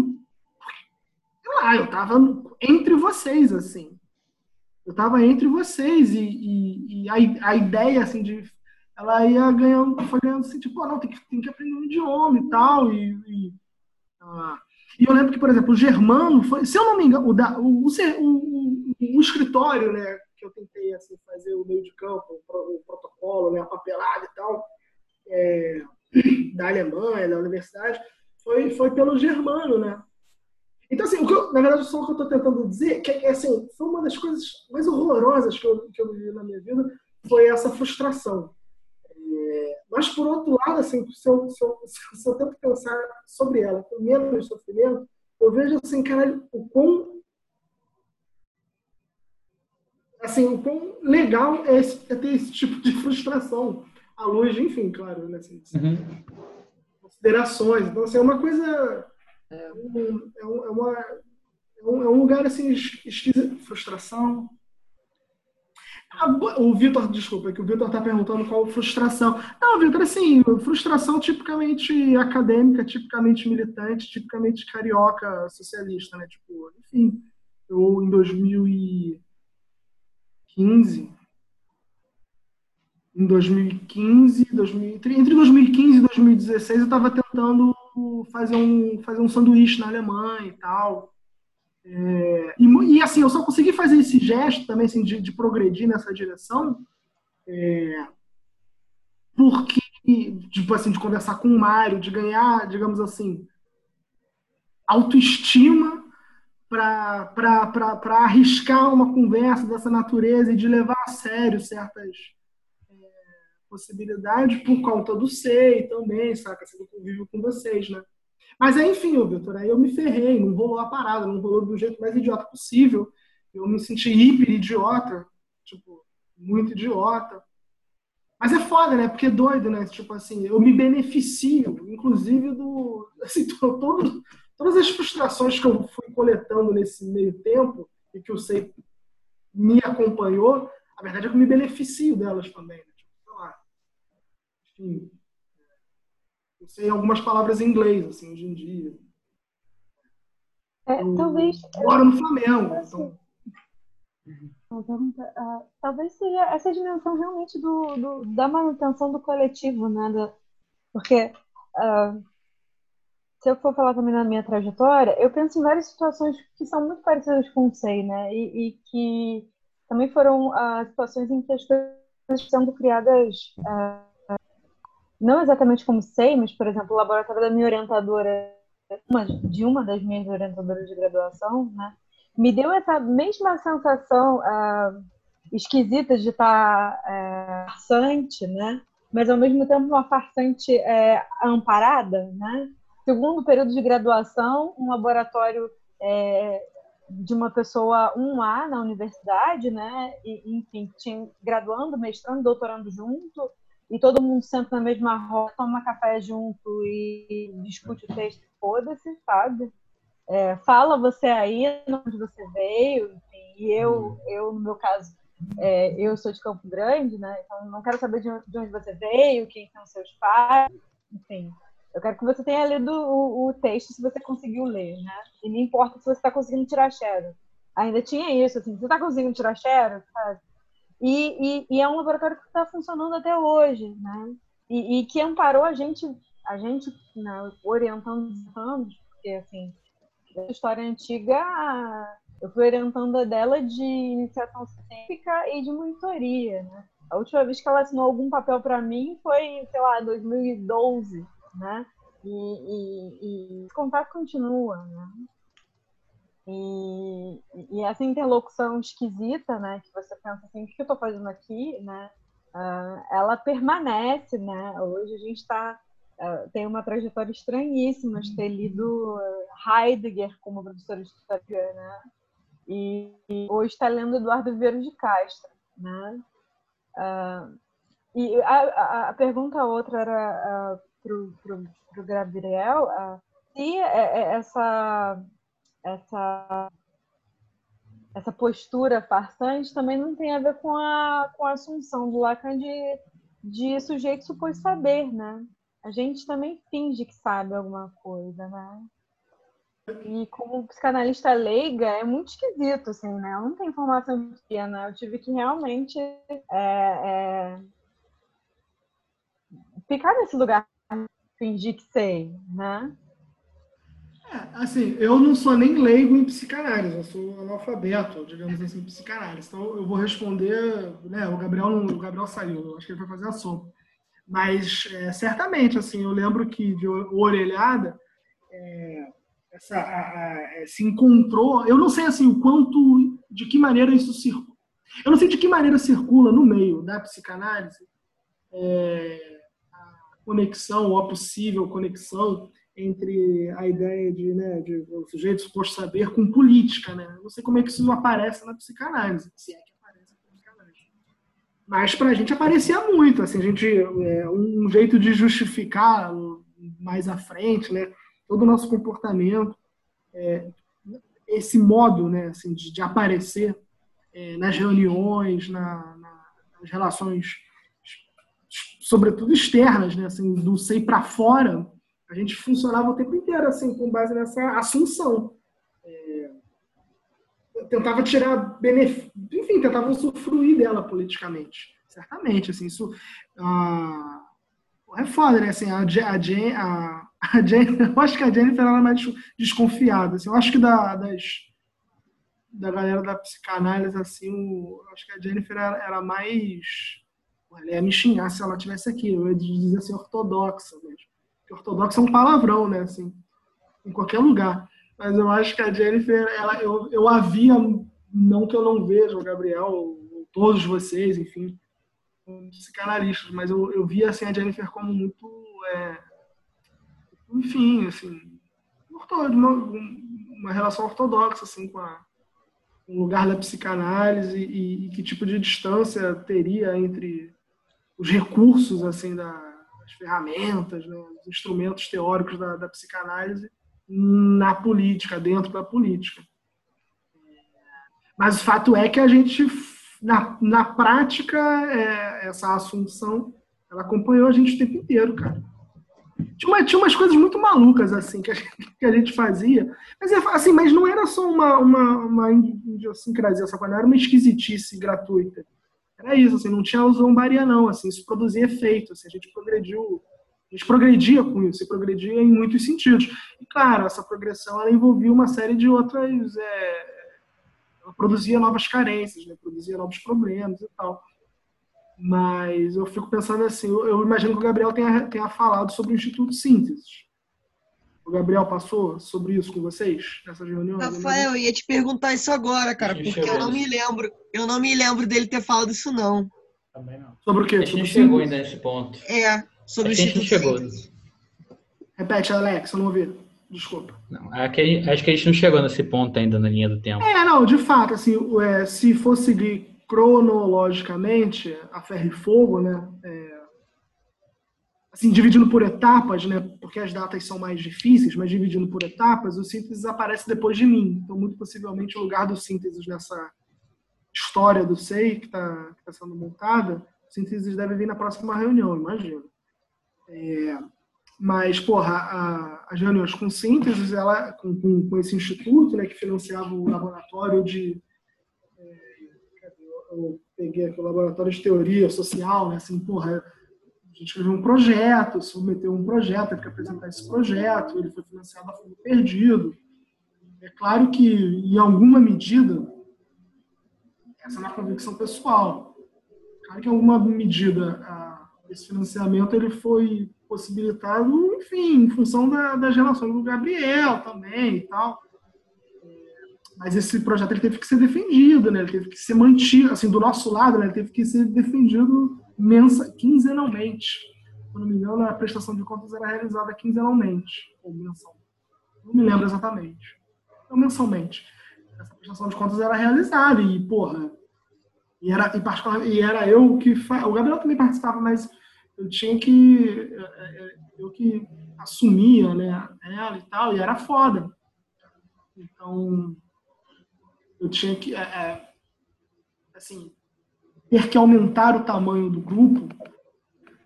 Sei lá, eu tava entre vocês, assim. Eu tava entre vocês e, e, e a, a ideia, assim, de ela ia ganhando, foi ganhando assim, tipo, não, tem que, tem que aprender um idioma e tal. E, e, ah, e eu lembro que, por exemplo, o germano, foi, se eu não me engano, o, da, o, o, o, o escritório, né, que eu tentei assim, fazer o meio de campo, o, protocolo, né, a papelada e tal, é, da Alemanha, da universidade, foi, foi pelo germano, né? Então, assim, eu, na verdade, só o que eu estou tentando dizer que, é, assim, foi uma das coisas mais horrorosas que eu, que eu vivi na minha vida, foi essa frustração. Mas, por outro lado, assim, se, eu, se, eu, se eu tento pensar sobre ela com menos sofrimento, eu vejo assim, cara, o quão assim, o quão legal é, esse, é, ter esse tipo de frustração à luz, enfim, claro, né, assim, uhum. considerações. Então, assim, é uma coisa, é, um, é, um, é uma, é um, é um lugar assim, esquisito, frustração, o Vitor, desculpa, é que o Vitor está perguntando qual frustração. Não, Vitor, assim, frustração tipicamente acadêmica, tipicamente militante, tipicamente carioca socialista, né? Tipo, enfim, eu em 2015, em 2015, 2000, entre 2015 e 2016, eu estava tentando fazer um, fazer um sanduíche na Alemanha e tal. É, e, e, assim, eu só consegui fazer esse gesto também, assim, de, de progredir nessa direção, é, porque, tipo assim, de conversar com o Mário, de ganhar, digamos assim, autoestima para arriscar uma conversa dessa natureza e de levar a sério certas é, possibilidades por conta do SEI também, saca? Assim, do convívio com vocês, né? Mas enfim, Vitor, aí eu me ferrei, não rolou a parada, não rolou do jeito mais idiota possível. Eu me senti hiper idiota, tipo, muito idiota. Mas é foda, né? Porque é doido, né? Tipo assim, eu me beneficio, inclusive, do. <laughs> Assim, todo, todas as frustrações que eu fui coletando nesse meio tempo e que o SEI me acompanhou, a verdade é que eu me beneficio delas também. Né? Tipo, sei lá. Enfim, eu sei algumas palavras em inglês, assim, hoje em dia. É, talvez. Moro no Flamengo. Então... Uh, talvez seja essa dimensão realmente do, do, da manutenção do coletivo, né? Porque uh, se eu for falar também na minha trajetória, eu penso em várias situações que são muito parecidas com o SEI, né? E, e que também foram uh, situações em que as sendo criadas uh, não exatamente como sei, mas, por exemplo, o laboratório da minha orientadora, uma, de uma das minhas orientadoras de graduação, né, me deu essa mesma sensação uh, esquisita de estar uh, farsante, né, mas ao mesmo tempo uma farsante uh, amparada, né. Segundo período de graduação, um laboratório é, de uma pessoa 1A na universidade, né? E, enfim, tinha, graduando, mestrando, doutorando junto, e todo mundo senta na mesma roda, toma café junto e discute o texto, foda-se, sabe? É, fala você aí onde você veio, enfim, e eu, eu no meu caso, é, eu sou de Campo Grande, né? Então não quero saber de onde você veio, quem são seus pais, enfim. Eu quero que você tenha lido o, o texto se você conseguiu ler, né? E não importa se você está conseguindo tirar xerox. Ainda tinha isso, assim, você está conseguindo tirar xerox, sabe? E, e, e, é um laboratório que está funcionando até hoje, né? E, e, que amparou a gente, a gente né, orientando os anos, porque, assim, a história antiga, eu fui orientando dela de iniciação científica e de monitoria, né? A última vez que ela assinou algum papel para mim foi, sei lá, 2012, né? E, e, e contato continua, né? E, e, essa interlocução esquisita, né, que você pensa assim, o que eu estou fazendo aqui, né, uh, ela permanece, né, hoje a gente está, uh, ah, tem uma trajetória estranhíssima de ter lido Heidegger como professor de história, né, e, e hoje está lendo Eduardo Vieira de Castro, né, uh, e a, a, a, pergunta outra era para o Gabriel uh, se é, é, essa, essa, essa postura farsante também não tem a ver com a, com a assunção do Lacan de, de sujeito supor saber, né? A gente também finge que sabe alguma coisa, né? E como psicanalista leiga, é muito esquisito, assim, né? Eu não tenho informação de né? Eu tive que realmente é, é, ficar nesse lugar fingir que sei, né? É, assim, eu não sou nem leigo em psicanálise, eu sou analfabeto, digamos assim, em psicanálise. Então eu vou responder, né? O Gabriel não, o Gabriel saiu, acho que ele vai fazer a sopa. Mas é, certamente, assim, eu lembro que de orelhada é, essa, a, a, é, se encontrou. Eu não sei assim o quanto, de que maneira isso circula. Eu não sei de que maneira circula no meio da psicanálise. É, conexão, ou a possível conexão entre a ideia de, né, de o sujeito suposto saber com política, né? Não sei como é que isso aparece na psicanálise, se é que aparece na psicanálise. Mas para a gente aparecia muito, assim, a gente é, um jeito de justificar mais à frente, né? Todo o nosso comportamento, é, esse modo, né, assim, de, de aparecer é, nas reuniões, na, na, nas relações sobretudo externas, né? Assim, do sei para fora, a gente funcionava o tempo inteiro assim, com base nessa assunção. É, tentava tirar benefício, enfim, tentava usufruir dela politicamente, certamente, assim, isso ah, é foda, né? Assim, a, Jen, a, a eu acho que a Jennifer era mais desconfiada, assim, eu acho que da, das da galera da psicanálise, assim, eu acho que a Jennifer era, era mais ela ia me xingar se ela tivesse aqui. Eu ia dizer assim, ortodoxa mesmo. Porque ortodoxa é um palavrão, né? Assim, em qualquer lugar. Mas eu acho que a Jennifer, ela, eu, eu a via, não que eu não veja o Gabriel, todos vocês, enfim, psicanalistas, mas eu, eu via assim, a Jennifer como muito. É, enfim, assim, uma, uma relação ortodoxa assim, com a, o lugar da psicanálise e, e, que tipo de distância teria entre os recursos assim da, das ferramentas, né, os instrumentos teóricos da, da, psicanálise na política, dentro da política. Mas o fato é que a gente, na, na prática, é, essa assunção, ela acompanhou a gente o tempo inteiro, cara. Tinha, uma, tinha umas coisas muito malucas, assim, que a gente, que a gente fazia. Mas, assim, mas não era só uma, uma, uma idiosincrasia, essa coisa, era uma esquisitice gratuita era isso, assim, não tinha zombaria não, assim, isso produzia efeito, assim, a gente progrediu, a gente progredia com isso, e progredia em muitos sentidos. E claro, essa progressão ela envolvia uma série de outras, é, ela produzia novas carências, né, produzia novos problemas e tal. Mas eu fico pensando assim, eu, eu imagino que o Gabriel tenha, tenha falado sobre o Instituto Síntese. O Gabriel passou sobre isso com vocês nessa reunião? Rafael, eu ia te perguntar isso agora, cara, porque eu não me lembro. Eu não me lembro dele ter falado isso, não. Também não. Sobre o quê? A gente Sobre não chegou ainda nesse ponto. É, sobre o Acho que a gente não chegou. Síntese. Repete, Alex, eu não ouvi. Desculpa. Não, aqui- acho que a gente não chegou nesse ponto ainda na linha do tempo. É, não, de fato, assim, é, se for seguir cronologicamente a ferro e fogo, né, é, assim, dividindo por etapas, né, porque as datas são mais difíceis, mas dividindo por etapas, o síntese aparece depois de mim. Então, muito possivelmente, o lugar do síntese nessa história do SEI que está sendo montada, o síntese deve vir na próxima reunião, imagino. É, mas, porra, a- as reuniões com síntese, ela, com, com, com esse instituto, né, que financiava o laboratório de. é, eu, eu peguei aqui o laboratório de teoria social, né, assim, porra, gente escreveu um projeto, submeteu um projeto, teve que apresentar esse projeto, ele foi financiado a fundo perdido. É claro que, em alguma medida, essa é uma convicção pessoal. Claro que, em alguma medida, esse financiamento ele foi possibilitado, enfim, em função da- das relações do Gabriel também e tal. É, Mas esse projeto ele teve que ser defendido, né? Ele teve que ser mantido, assim, do nosso lado, né? Ele teve que ser defendido mensa, quinzenalmente. Se não me engano, a prestação de contas era realizada quinzenalmente, ou mensal. Não me lembro exatamente. Não, mensalmente. Essa prestação de contas era realizada e, porra, e era, e particular, e era eu que. O Gabriel também participava, mas eu tinha que. é, é, Eu que assumia, né? Ela e tal, e era foda. Então. Eu tinha que. é, é, assim. Ter que aumentar o tamanho do grupo,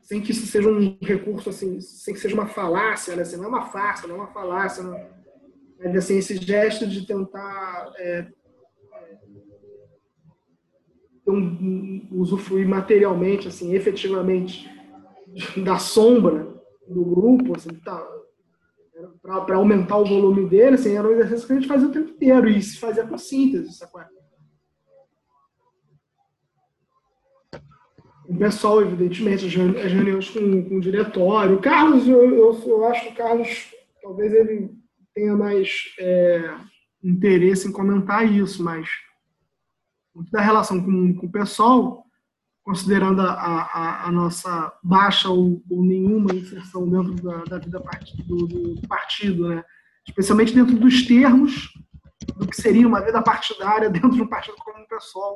sem que isso seja um recurso, assim, sem que seja uma falácia, né? Assim, não é uma farsa, não é uma falácia, não. Mas, assim, esse gesto de tentar é, um, um, usufruir materialmente, assim, efetivamente da sombra do grupo, assim, tá, para aumentar o volume dele, assim, era um exercício que a gente fazia o tempo inteiro e se fazia com síntese, sacou? O pessoal, evidentemente, as reuni- as reuniões com, com o diretório. O Carlos, eu, eu, eu acho que o Carlos, talvez ele tenha mais é, interesse em comentar isso, mas da relação com, com o pessoal, considerando a, a, a nossa baixa ou, ou nenhuma inserção dentro da, da vida do, do partido, né? especialmente dentro dos termos do que seria uma vida partidária <laughs> dentro de um partido como o PSOL,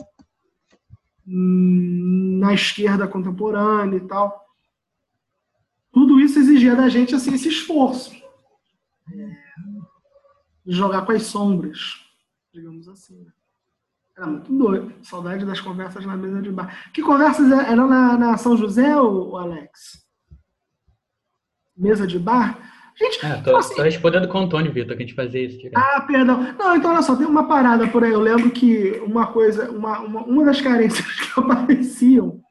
hum, na esquerda contemporânea e tal. Tudo isso exigia da gente assim, esse esforço é, de jogar com as sombras, digamos assim. né? Era muito doido. Saudade das conversas na mesa de bar. Que conversas é- eram na, na São José, o Alex? Mesa de bar? Gente, tipo tô, assim, tô respondendo com o Antônio Vitor, que a gente fazia isso direto. ah, perdão. Não, então olha só, tem uma parada por aí. Eu lembro que uma coisa, uma, uma, uma das carências <laughs> que apareciam,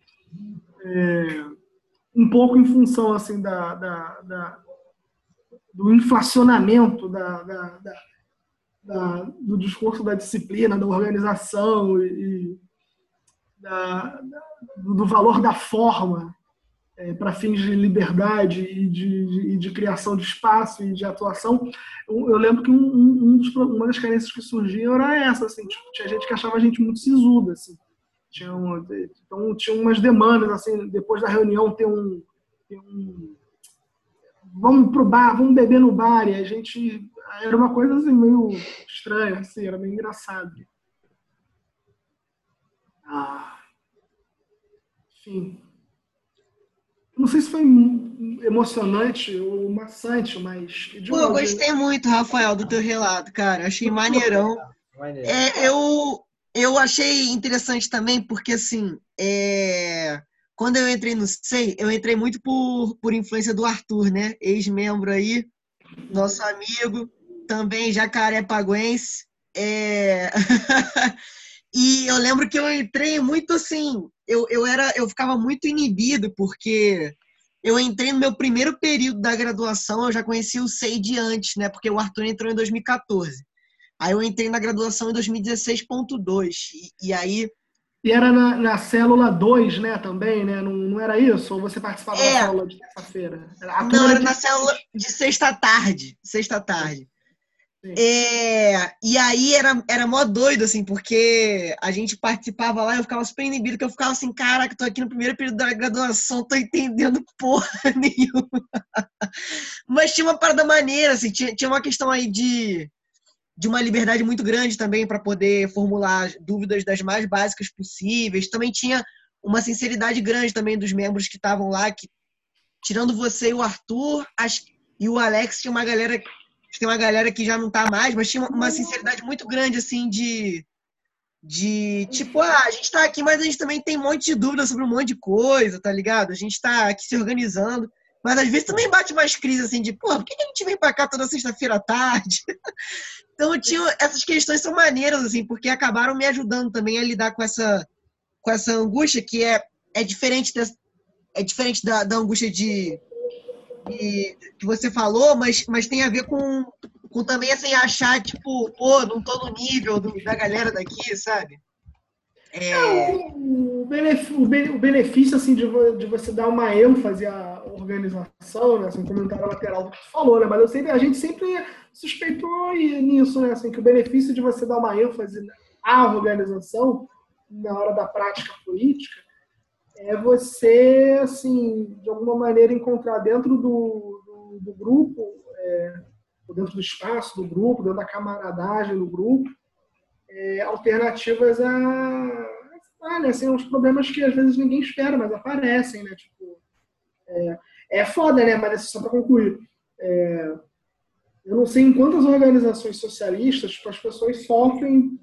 é, um pouco em função assim da, da- da- do inflacionamento da, da- da- da- do discurso da disciplina, da organização e, da- do valor da forma para fins de liberdade e de, de- de criação de espaço e de atuação, eu, eu lembro que um, um- um uma das carências que surgiam era essa, assim, tipo, tinha gente que achava a gente muito sisuda, assim. Tinha um- então tinha umas demandas, assim, depois da reunião ter um, ter um vamos pro bar, vamos beber no bar, e a gente era uma coisa assim meio estranha, assim, era meio engraçado. Ah, enfim. Não sei se foi emocionante ou maçante, mas. de Pô, eu gostei muito, Rafael, do teu relato, cara. Achei maneirão. Maneiro. É, eu, eu achei interessante também, porque assim, é, quando eu entrei no SEI, eu entrei muito por, por influência do Arthur, né? Ex-membro aí, nosso amigo, também jacaré paguense. É... <laughs> e eu lembro que eu entrei muito assim, eu, eu, era, eu ficava muito inibido, porque eu entrei no meu primeiro período da graduação, eu já conhecia o SEI de antes, né? Porque o Arthur entrou em 2014. Aí eu entrei na graduação em 2016.2. E, e aí E era na, na célula 2, né, também, né? Não, não era isso? Ou você participava É. da célula de terça-feira? Não, era de- na célula de sexta-tarde. Sexta-tarde. É, e aí era, era mó doido, assim, porque a gente participava lá e eu ficava super inibido, que eu ficava assim, caraca, tô aqui no primeiro período da graduação, tô entendendo <laughs> porra nenhuma. Mas tinha uma parada maneira, assim, tinha, tinha uma questão aí de, de uma liberdade muito grande também para poder formular dúvidas das mais básicas possíveis. Também tinha uma sinceridade grande também dos membros que estavam lá, que tirando você e o Arthur as- e o Alex, tinha uma galera tem uma galera que já não tá mais, mas tinha uma- sinceridade muito grande, assim, de. De tipo, ah, a gente tá aqui, mas a gente também tem um monte de dúvidas sobre um monte de coisa, tá ligado? A gente tá aqui se organizando. Mas às vezes também bate mais crise, assim, de, pô, por que a gente vem pra cá toda sexta-feira à tarde? <laughs> Então, tinha, essas questões são maneiras, assim, porque acabaram me ajudando também a lidar com essa, com essa angústia que é, é diferente, dessa, é diferente da, da angústia de, de- que você falou, mas, mas tem a ver com, com também assim, achar, tipo, pô, não tô no nível do- da galera daqui, sabe? É, O benefício, o bene- o benefício assim, de, de você dar uma ênfase à organização, né? Assim, comentário lateral do que tu falou, né? Mas eu sempre, a gente sempre suspeitou nisso, né? Assim, que o benefício de você dar uma ênfase à organização na hora da prática política é você, assim, de alguma maneira encontrar dentro do, do, do grupo, é, dentro do espaço do grupo, dentro da camaradagem do grupo, é, alternativas a, a né, assim, uns problemas que às vezes ninguém espera, mas aparecem, né? Tipo, é, é foda, né? Mas assim, só para concluir, é, eu não sei em quantas organizações socialistas tipo, as pessoas sofrem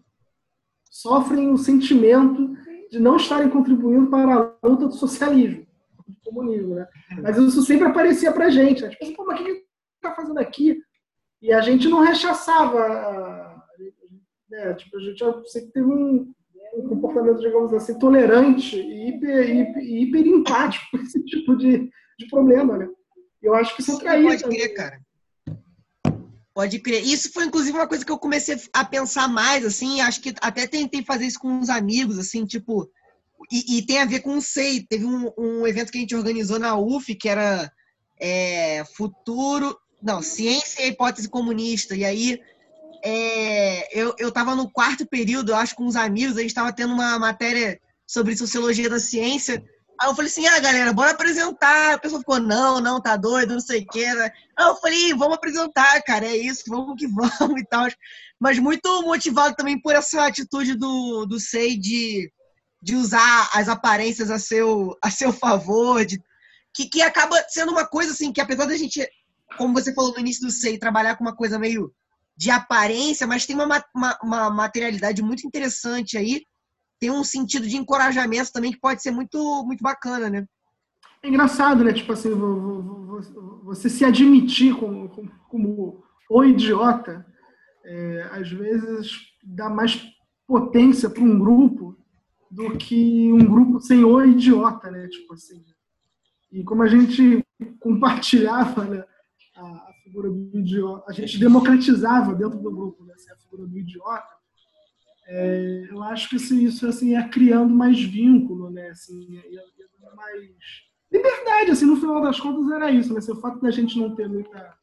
sofrem o sentimento de não estarem contribuindo para a luta do socialismo, do comunismo, né? Mas isso sempre aparecia pra gente, né? Tipo, mas que que tá fazendo aqui? E a gente não rechaçava, né? Tipo, a gente sempre teve um, um comportamento, digamos assim, tolerante e hiper, hiper, hiper empático <laughs> com esse tipo de, de problema, né? Eu acho que isso atraía pode também. crer, cara. Pode crer. Isso foi, inclusive, uma coisa que eu comecei a pensar mais, assim, acho que até tentei fazer isso com uns amigos, assim, tipo, e, e tem a ver com o SEI. Teve um, um evento que a gente organizou na UF, que era é, Futuro, não, Ciência e Hipótese Comunista, e aí é, eu, eu tava no quarto período, eu acho, com uns amigos, a gente tava tendo uma matéria sobre Sociologia da Ciência, Aí eu falei assim, ah, galera, bora apresentar. A pessoa ficou, não, não, tá doido, não sei o que. Aí eu falei, vamos apresentar, cara, é isso, vamos que <laughs> vamos e tal. Mas muito motivado também por essa atitude do, do SEI de, de usar as aparências a seu, a seu favor, de, que, que acaba sendo uma coisa assim, que apesar da gente, como você falou no início do SEI, trabalhar com uma coisa meio de aparência, mas tem uma, uma, uma materialidade muito interessante aí, tem um sentido de encorajamento também que pode ser muito, muito bacana, né? É engraçado, né? Tipo assim, você se admitir como, como, como o idiota, é, às vezes dá mais potência para um grupo do que um grupo sem o idiota, né? Tipo assim. E como a gente compartilhava né, a, figura do idiota, a gente democratizava dentro do grupo né, a figura do idiota, é, eu acho que isso, isso assim, é criando mais vínculo, né? Assim, é, é mais liberdade, assim, no final das contas era isso, né? Assim, o fato da gente não ter muita.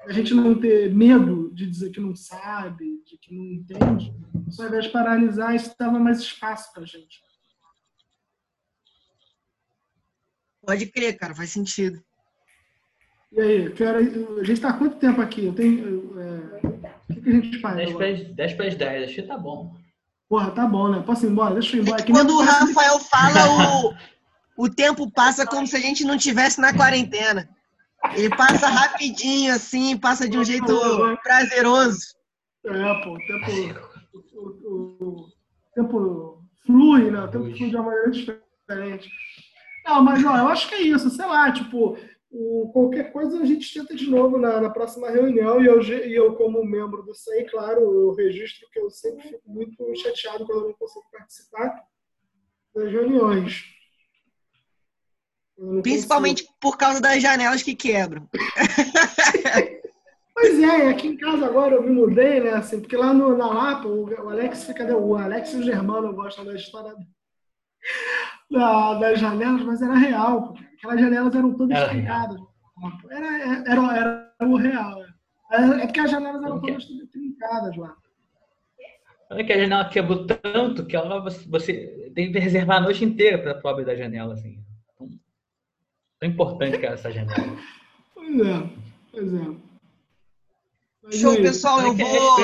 A gente não ter medo de dizer que não sabe, de que não entende, só ao invés de paralisar, isso dava mais espaço pra gente. Pode crer, cara, faz sentido. E aí, que hora, a gente tá há quanto tempo aqui? Eu tenho, é, o que, a gente faz? 10 agora? para 10, 10, 10, acho que tá bom. Porra, tá bom, né? Posso ir embora? Deixa eu ir embora. É que quando o Rafael fala, o, <laughs> o tempo passa como se a gente não tivesse na quarentena. Ele passa rapidinho, assim, passa de um jeito prazeroso. É, pô, o tempo, o, o- o tempo flui, né? O tempo flui de uma maneira diferente. Não, mas ó, eu acho que é isso, sei lá, tipo, o- qualquer coisa a gente tenta de novo na, na próxima reunião e eu, e eu, como membro do SEI, claro, eu registro que eu sempre fico muito chateado quando eu não consigo participar das reuniões. Principalmente por causa das janelas que quebram. <laughs> Pois é, aqui em casa agora eu me mudei, né? Assim, porque lá no, na Lapa, o, o Alex fica. O Alex e o Germano gostam da história da, das janelas, mas era real. Aquelas janelas eram todas era trincadas. Era, era, era, o real. É, é porque as janelas eram todas trincadas lá. Olha que a janela quebrou tanto que ela, você tem que reservar a noite inteira para a abrir da janela. Assim. Tão, tão importante que é essa janela. <laughs> Pois é, pois é. Mas Show, pessoal, eu vou.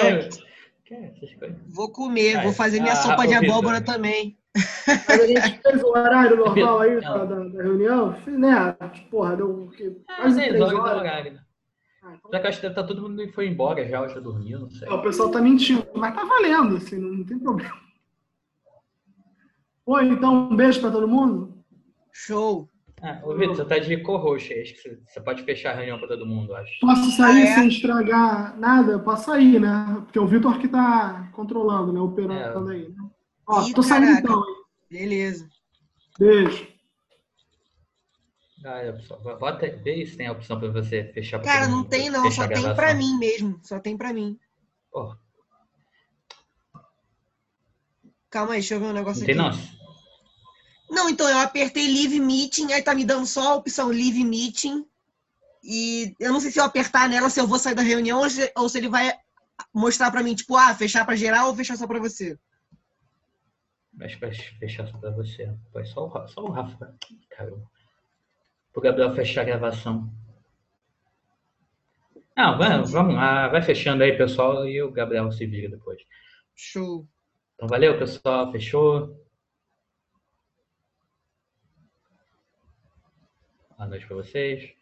Vou comer, vou fazer minha ah, sopa de abóbora também. <laughs> Mas a gente fez o horário normal aí da, da, da reunião, né? Porra, deu quase ah, três horas. horas. Horário, né? Ah, então... Já que acho que tá todo mundo foi embora já, já dormiu, não sei. É, o pessoal tá mentindo, mas tá valendo, assim, não, não tem problema. Oi, então um beijo pra todo mundo. Show. Ah, ô Vitor, você tá de cor roxa, acho que você pode fechar a reunião pra todo mundo, acho. Posso sair ah, é? sem estragar nada? Eu posso sair, né? Porque é o Vitor que tá controlando, né? Operando é. aí, né? Ó, Ih, tô caraca. saindo então. Beleza. Beijo. Ah, é, bota, vê se tem a opção para você fechar. Pra Cara, não tem não, só tem para mim mesmo. Só tem para mim. Oh. Calma aí, deixa eu ver um negócio não aqui. Tem não. Não, então eu apertei Live Meeting, aí tá me dando só a opção Live Meeting. E eu não sei se eu apertar nela, se eu vou sair da reunião ou se, ou se ele vai mostrar para mim, tipo, ah, fechar para geral ou fechar só para você. Mas vai fechar só para você. Foi só o, só o Rafa. Caramba. Pro Gabriel fechar a gravação. Não, vamos, vamos lá. Vai fechando aí, pessoal, e o Gabriel se vira depois. Show. Então, valeu, pessoal. Fechou. Boa noite para vocês.